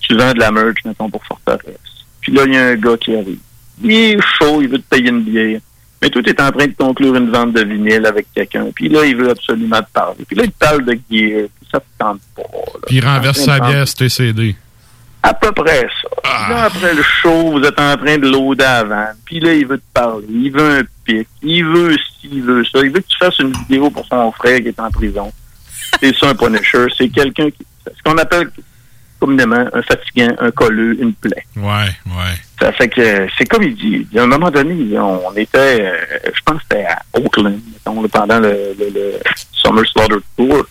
[SPEAKER 20] tu vends de la merch, mettons, pour Forteresse. Puis là, il y a un gars qui arrive. Il est chaud, il veut te payer une bière. Mais toi, tu es en train de conclure une vente de vinyle avec quelqu'un. Puis là, il veut absolument te parler. Puis là, il te parle de gear. Puis ça te tente pas. là.
[SPEAKER 5] Puis il renverse
[SPEAKER 20] En
[SPEAKER 5] sa bière sur TCD.
[SPEAKER 20] à peu près ça. Puis Là, après le show, vous êtes en train de loader avant. Puis là, il veut te parler. Il veut un pic. Il veut ci, il veut ça. Il veut que tu fasses une vidéo pour son frère qui est en prison. C'est ça un Punisher. C'est quelqu'un qui. C'est ce qu'on appelle communément un fatigant, un colleux, une plaie.
[SPEAKER 5] Ouais, ouais.
[SPEAKER 20] Ça fait que c'est comme il dit. À un moment donné, on était, euh, je pense que c'était à Oakland, mettons, pendant le, le, le Summer Slaughter Tour.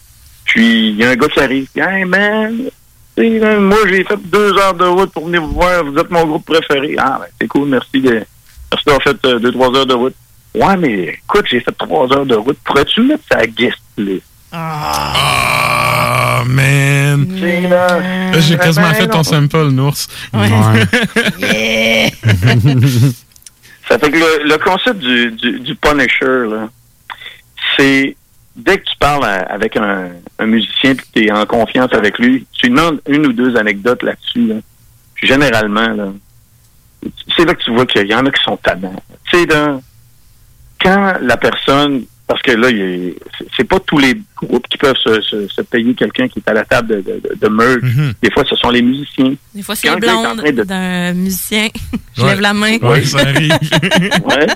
[SPEAKER 20] Puis il y a un gars qui arrive. Hey man, moi j'ai fait deux heures de route pour venir vous voir. Vous êtes mon groupe préféré. Ah ben c'est cool, merci de merci d'avoir fait euh, deux, trois heures de route. Ouais, mais écoute, j'ai fait trois heures de route. Pourrais-tu mettre sa guest list?
[SPEAKER 5] Ah, man.
[SPEAKER 20] là,
[SPEAKER 5] Là, j'ai quasiment fait ton sample, Nours.
[SPEAKER 20] Yeah. Ça fait que le, le concept du, du, du Punisher, là, c'est dès que tu parles à- avec un, un musicien et que tu es en confiance avec lui, tu lui demandes une ou deux anecdotes là-dessus. Là. Généralement, là, c'est là que tu vois qu'il y en a qui sont tannants. Tu sais, quand la personne, parce que là, il y a- c'est- pas tous les groupes qui peuvent se, se- se payer quelqu'un qui est à la table de, de, de- merch. Des fois, ce sont les musiciens.
[SPEAKER 6] Des fois, c'est
[SPEAKER 20] Quand
[SPEAKER 6] le
[SPEAKER 20] le gars est en
[SPEAKER 6] blonde
[SPEAKER 20] train de-
[SPEAKER 6] d'un musicien. Je
[SPEAKER 20] Ouais.
[SPEAKER 6] lève la main.
[SPEAKER 20] Ouais, ça arrive. ouais.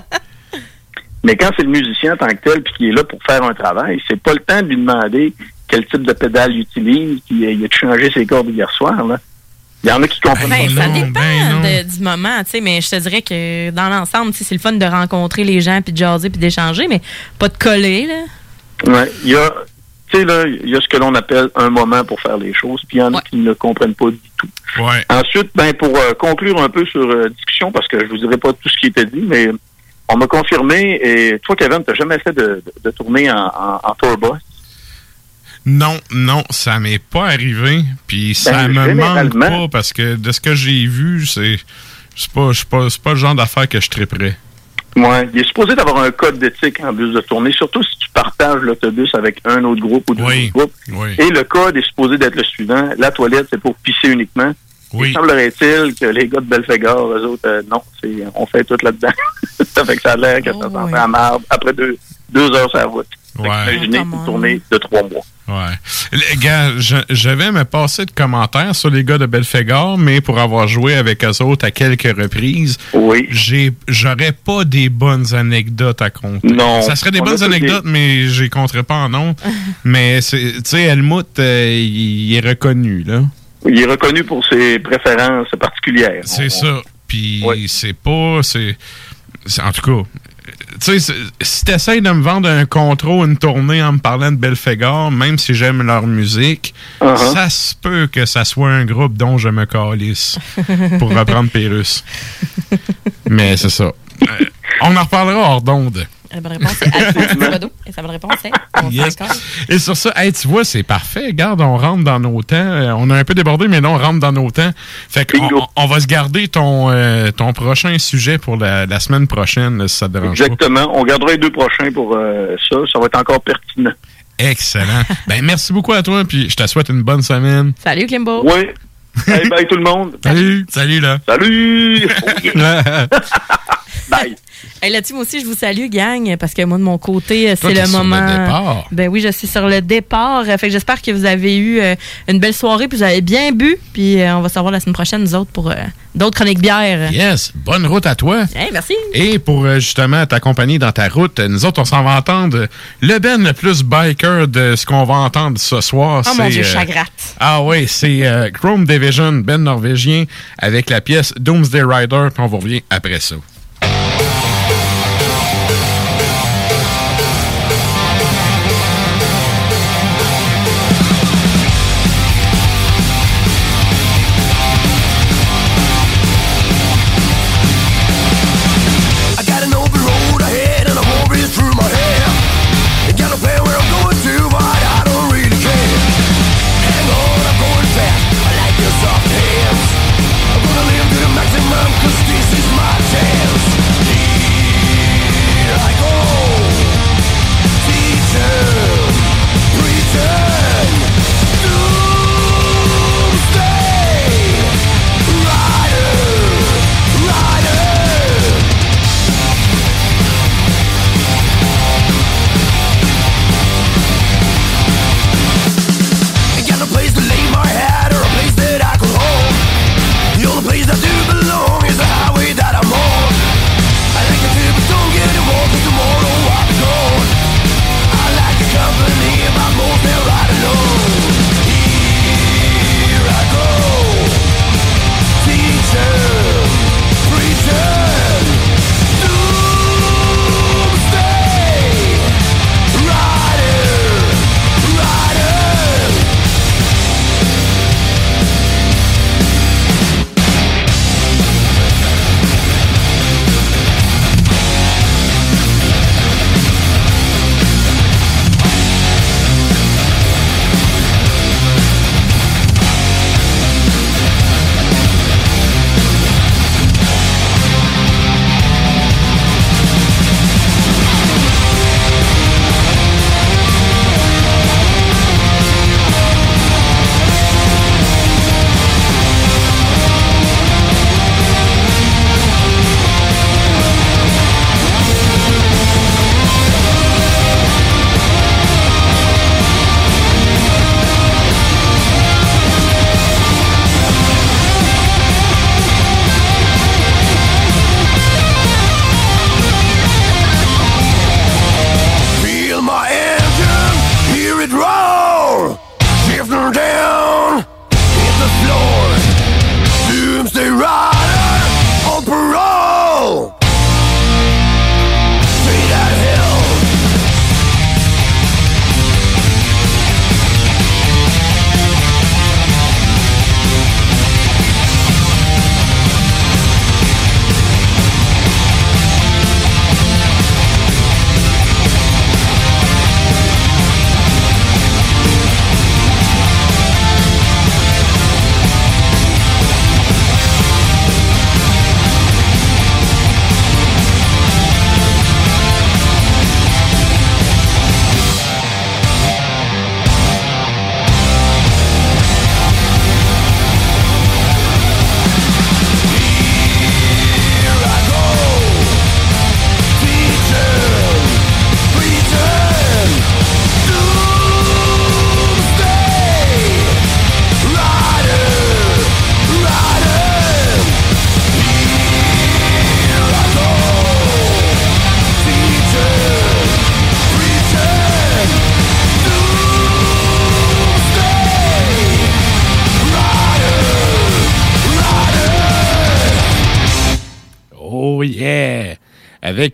[SPEAKER 20] Mais quand c'est le musicien en tant que tel puis qui est là pour faire un travail, c'est pas le temps de lui demander quel type de pédale il utilise, puis euh, il a changé ses cordes hier soir. Là? Il y en a qui comprennent
[SPEAKER 6] Ben,
[SPEAKER 20] pas
[SPEAKER 6] ça dépend de- du moment, tu sais, mais je te dirais que dans l'ensemble, tu sais, c'est le fun de rencontrer les gens, puis de jaser, puis d'échanger, mais pas de coller, là.
[SPEAKER 20] Ouais, il y a, tu sais là, il y a ce que l'on appelle un moment pour faire les choses, puis il y en a qui ne comprennent pas du tout.
[SPEAKER 5] Ouais.
[SPEAKER 20] Ensuite, ben pour euh, conclure un peu sur euh, discussion, parce que je vous dirai pas tout ce qui était dit, mais on m'a confirmé. Et toi, Kevin, t'as jamais fait de, de, de tournée en, en, en tour bus?
[SPEAKER 5] Non, non, ça m'est pas arrivé. Puis ça
[SPEAKER 20] Ben,
[SPEAKER 5] me manque pas parce que de ce que j'ai vu, c'est c'est pas, c'est pas, c'est pas le genre d'affaire que je triperais.
[SPEAKER 20] Ouais, il est supposé d'avoir un code d'éthique en bus de tournée, surtout si tu partages l'autobus avec un autre groupe ou deux autres groupes.
[SPEAKER 5] Oui.
[SPEAKER 20] Et le code est supposé d'être le suivant. La toilette, c'est pour pisser uniquement.
[SPEAKER 5] Oui.
[SPEAKER 20] Il semblerait-il que les gars de Belfegor, eux autres, euh, non, c'est on fait tout là-dedans. ça fait que ça a l'air que ça s'en fait à marde après deux, deux heures sur la route.
[SPEAKER 5] Ouais.
[SPEAKER 20] Imaginez une tournée de trois mois.
[SPEAKER 5] Ouais. Les gars, je, je vais me passer de commentaires sur les gars de Belfegor, mais pour avoir joué avec eux autres à quelques reprises,
[SPEAKER 20] oui.
[SPEAKER 5] j'ai, j'aurais pas des bonnes anecdotes à compter.
[SPEAKER 20] Non.
[SPEAKER 5] Ça serait des bonnes anecdotes, mais je les compterais pas en nom. mais tu sais, Helmut, euh, il, est reconnu, là.
[SPEAKER 20] Il est reconnu pour ses préférences particulières.
[SPEAKER 5] C'est ça. Puis c'est pas, c'est- en tout cas,
[SPEAKER 15] tu sais, si t'essayes de me vendre un contrat ou une tournée en me parlant de Belphégor, même si j'aime leur musique,
[SPEAKER 20] Uh-huh.
[SPEAKER 15] ça se peut que ça soit un groupe dont je me calisse, pour reprendre Pérus. Mais c'est ça. Euh, on en reparlera hors d'onde.
[SPEAKER 6] La bonne réponse, c'est Alphonse Thibodeau. Et sa bonne réponse, c'est on
[SPEAKER 15] Yes. Et sur ça, hey, tu vois, c'est parfait. Regarde, on rentre dans nos temps. Euh, on a un peu débordé, mais là, on rentre dans nos temps. Fait qu'on on, va se garder ton, euh, ton prochain sujet pour la, la semaine prochaine, là, si ça te dérange pas.
[SPEAKER 20] Exactement. On gardera les deux prochains pour euh, ça. Ça va être encore pertinent.
[SPEAKER 15] Excellent. ben, merci beaucoup à toi, puis je te souhaite une bonne semaine.
[SPEAKER 6] Salut, Kimbo.
[SPEAKER 20] Oui. Bye bye tout le monde.
[SPEAKER 15] Salut. Salut, là.
[SPEAKER 20] Salut. bye.
[SPEAKER 6] Hey, là-dessus, moi aussi, je vous salue, gang, parce que moi, de mon côté, euh, c'est le
[SPEAKER 15] sur le
[SPEAKER 6] moment.
[SPEAKER 15] départ.
[SPEAKER 6] Ben oui, je suis sur le départ. Fait que j'espère que vous avez eu euh, une belle soirée, puis vous avez bien bu. Puis euh, on va se revoir la semaine prochaine, nous autres, pour euh, d'autres chroniques bières.
[SPEAKER 15] Yes. Bonne route à toi.
[SPEAKER 6] Hey, merci.
[SPEAKER 15] Et pour justement t'accompagner dans ta route, nous autres, on s'en va entendre le Ben le plus biker de ce qu'on va entendre ce soir.
[SPEAKER 6] Oh mon Dieu,
[SPEAKER 15] euh,
[SPEAKER 6] chagratte.
[SPEAKER 15] Ah oui, c'est euh, Chrome Division, Ben norvégien, avec la pièce Doomsday Rider, puis on vous revient après ça.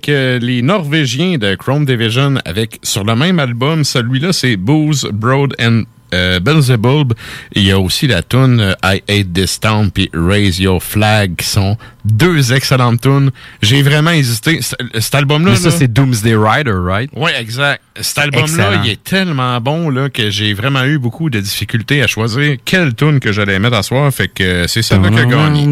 [SPEAKER 5] Les Norvégiens de Chrome Division avec sur le même album, celui-là c'est Booze, Broad and euh, il y a aussi la tune euh, I Hate This Town puis Raise Your Flag qui sont deux excellentes tunes. J'ai vraiment hésité. C- Cet album-là.
[SPEAKER 7] Mais ça, c'est Doomsday Rider, right?
[SPEAKER 5] oui, exact. Cet album-là, il est tellement bon là, que j'ai vraiment eu beaucoup de difficultés à choisir quelle tune que j'allais mettre à soir. Fait que euh, c'est celle-là qui a gagné.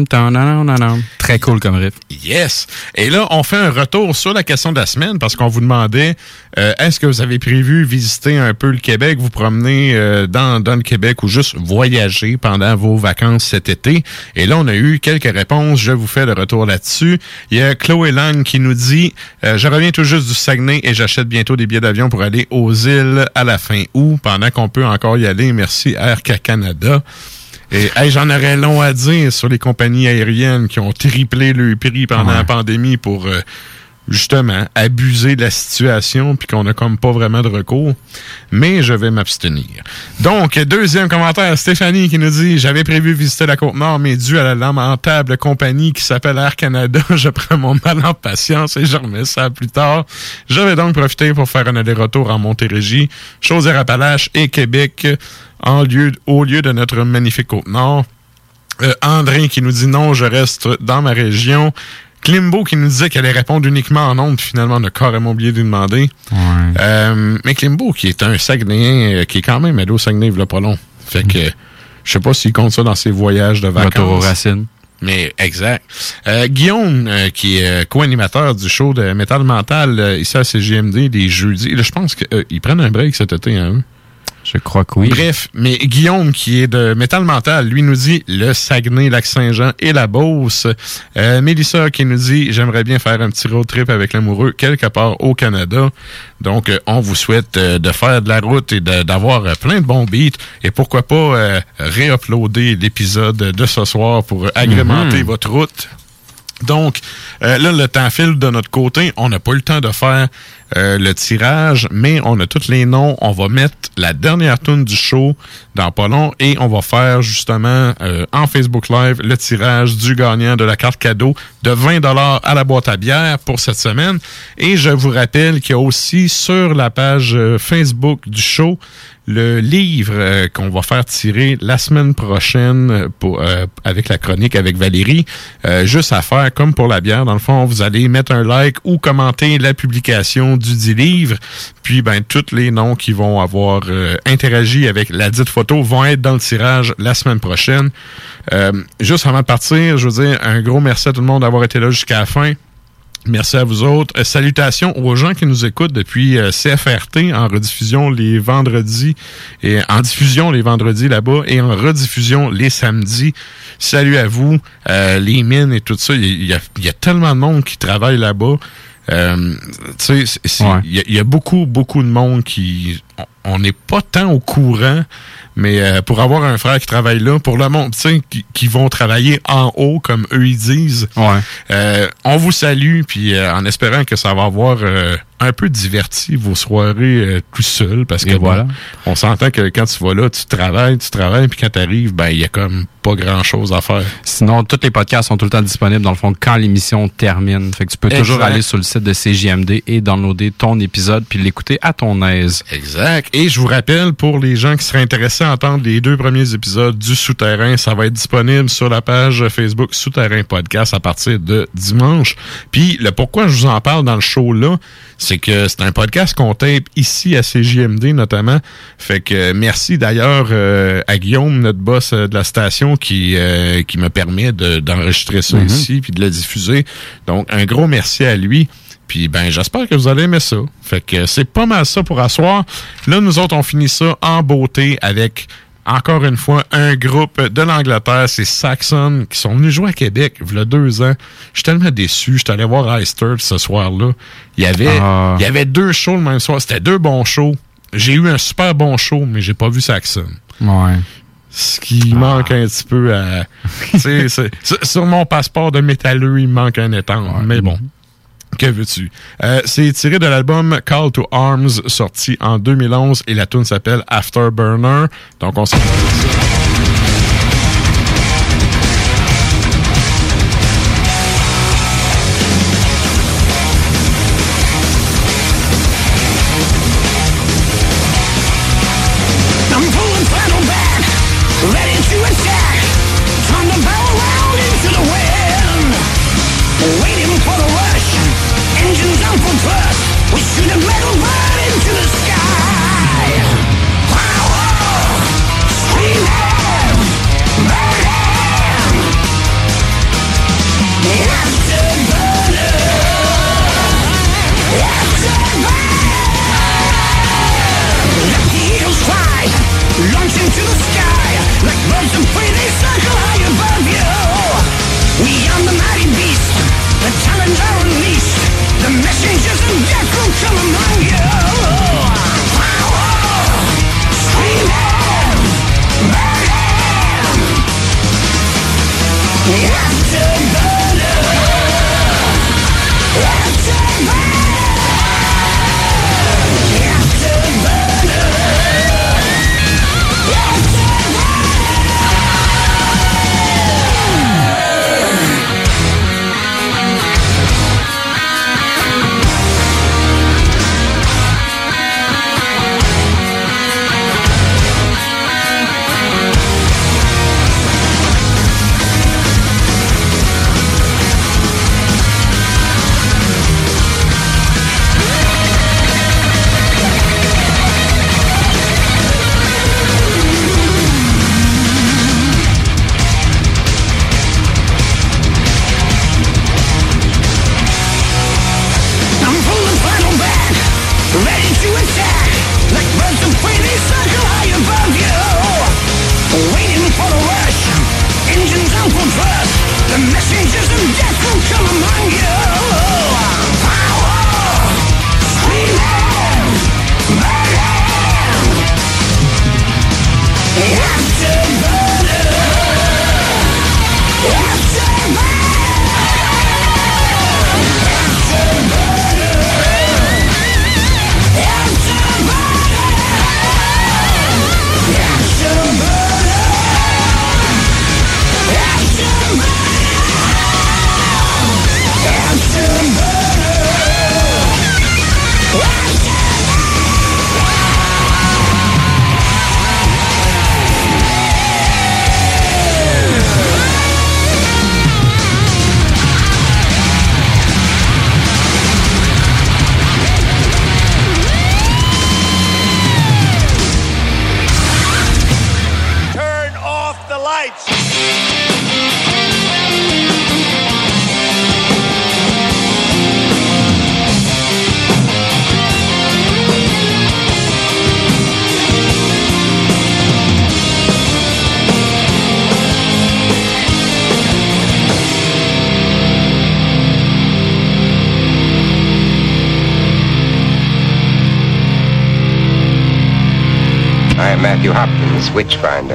[SPEAKER 7] Très cool comme riff.
[SPEAKER 5] Yes. Et là, on fait un retour sur la question de la semaine parce qu'on vous demandait euh, est-ce que vous avez prévu visiter un peu le Québec, vous promener euh, dans, dans le Québec ou juste voyager pendant vos vacances cet été? Et là, on a eu quelques réponses. Je vous fais le retour là-dessus. Il y a Chloé Lang qui nous dit euh, Je reviens tout juste du Saguenay et j'achète bientôt des billets d'avion pour aller aux îles à la fin août pendant qu'on peut encore y aller. Merci Air Canada. Et hey, j'en aurais long à dire sur les compagnies aériennes qui ont triplé le prix pendant la pandémie pour euh, justement abuser de la situation puis qu'on a comme pas vraiment de recours. Mais je vais m'abstenir. Donc, deuxième commentaire, Stéphanie qui nous dit J'avais prévu visiter la Côte-Nord, mais dû à la lamentable compagnie qui s'appelle Air Canada, je prends mon mal en patience et je remets ça plus tard. Je vais donc profiter pour faire un aller-retour en Montérégie, Chaudière-Appalaches et Québec au lieu de notre magnifique Côte-Nord. Euh, André qui nous dit non, je reste dans ma région. Klimbo qui nous disait qu'elle allait répondre uniquement en ondes, finalement on a carrément oublié de lui demander. Euh, mais Klimbo qui est un Saguenayen, euh, qui est quand même allé au Saguenay il pas long. Fait que je sais pas s'il compte ça dans ses voyages de vacances.
[SPEAKER 7] Retour aux racines.
[SPEAKER 5] Mais exact. Euh, Guillaume, euh, qui est co-animateur du show de Metal Mental ici à CGMD les jeudis. Là, je pense qu'ils prennent un break cet été, hein, eux?
[SPEAKER 7] Je crois que oui.
[SPEAKER 5] Bref, mais Guillaume, qui est de Métal Mental, lui nous dit le Saguenay, Lac-Saint-Jean et la Beauce. Euh, Mélissa qui nous dit j'aimerais bien faire un petit road trip avec l'amoureux quelque part au Canada. Donc, euh, on vous souhaite euh, de faire de la route et d'avoir euh, plein de bons beats. Et pourquoi pas réuploader l'épisode de ce soir pour agrémenter
[SPEAKER 7] Mhm.
[SPEAKER 5] votre route. Donc, euh, là, le temps file de notre côté. On n'a pas eu le temps de faire euh, le tirage, mais on a tous les noms. On va mettre la dernière tune du show dans pas et on va faire justement euh, en Facebook Live le tirage du gagnant de la carte cadeau de 20 à la boîte à bière pour cette semaine. Et je vous rappelle qu'il y a aussi sur la page euh, Facebook du show le livre euh, qu'on va faire tirer la semaine prochaine euh, pour, euh, avec la chronique avec Valérie. Euh, juste à faire comme pour la bière. Dans le fond, vous allez mettre un like ou commenter la publication du dit livre. Puis, ben, tous les noms qui vont avoir interagi avec la dite photo vont être dans le tirage la semaine prochaine. Juste avant de partir, je veux dire un gros merci à tout le monde d'avoir été là jusqu'à la fin. Merci à vous autres. Euh, salutations aux gens qui nous écoutent depuis euh, CFRT en rediffusion les vendredis et en diffusion les vendredis là-bas et en rediffusion les samedis. Salut à vous, euh, les mines et tout ça. Il y, a- il y tellement de monde qui travaille là-bas. Y, il y a beaucoup, beaucoup de monde qui... on- n'est pas tant au courant, mais euh, pour avoir un frère qui travaille là, pour le monde, tu sais, qui, qui vont travailler en haut, comme eux ils disent, euh, on vous salue, puis euh, en espérant que ça va avoir un peu diverti vos soirées tout seul, parce que
[SPEAKER 7] Et
[SPEAKER 5] bon,
[SPEAKER 7] voilà.
[SPEAKER 5] on s'entend que quand tu vas là, tu travailles, tu travailles, puis quand tu arrives, ben il y a comme pas grand-chose à faire.
[SPEAKER 7] Sinon, tous les podcasts sont tout le temps disponibles, dans le fond, quand l'émission termine. Fait que tu peux toujours aller sur le site de CJMD et downloader ton épisode puis l'écouter à ton aise.
[SPEAKER 5] Exact. Et je vous rappelle, pour les gens qui seraient intéressés à entendre les deux premiers épisodes du Souterrain, ça va être disponible sur la page Facebook Souterrain Podcast à partir de dimanche. Puis, le pourquoi je vous en parle dans le show là, c'est que c'est un podcast qu'on tape ici à CJMD notamment. Fait que merci d'ailleurs euh, à Guillaume, notre boss euh, de la station, qui, euh, qui me permet de- d'enregistrer ça
[SPEAKER 7] Mhm.
[SPEAKER 5] ici puis de le diffuser. Donc, un gros merci à lui. Puis ben j'espère que vous allez aimer ça. Fait que c'est pas mal ça pour asseoir. Là, nous autres, on finit ça en beauté avec encore une fois un groupe de l'Angleterre, c'est Saxon, qui sont venus jouer à Québec il y a deux ans. Je suis tellement déçu. Je suis allé voir Eister ce soir-là. Il y avait
[SPEAKER 7] Ah.
[SPEAKER 5] il y avait deux shows le même soir. C'était deux bons shows. J'ai eu un super bon show, mais j'ai pas vu Saxon.
[SPEAKER 7] Ouais.
[SPEAKER 5] Ce qui manque un petit peu à. tu sais, c'est- sur- sur mon passeport de métalleux, il manque un étang. Mais bon. Que veux-tu? Euh, c'est tiré de l'album Call to Arms, sorti en 2011, et la tune s'appelle Afterburner. Donc, on s'en
[SPEAKER 15] Witchfinder.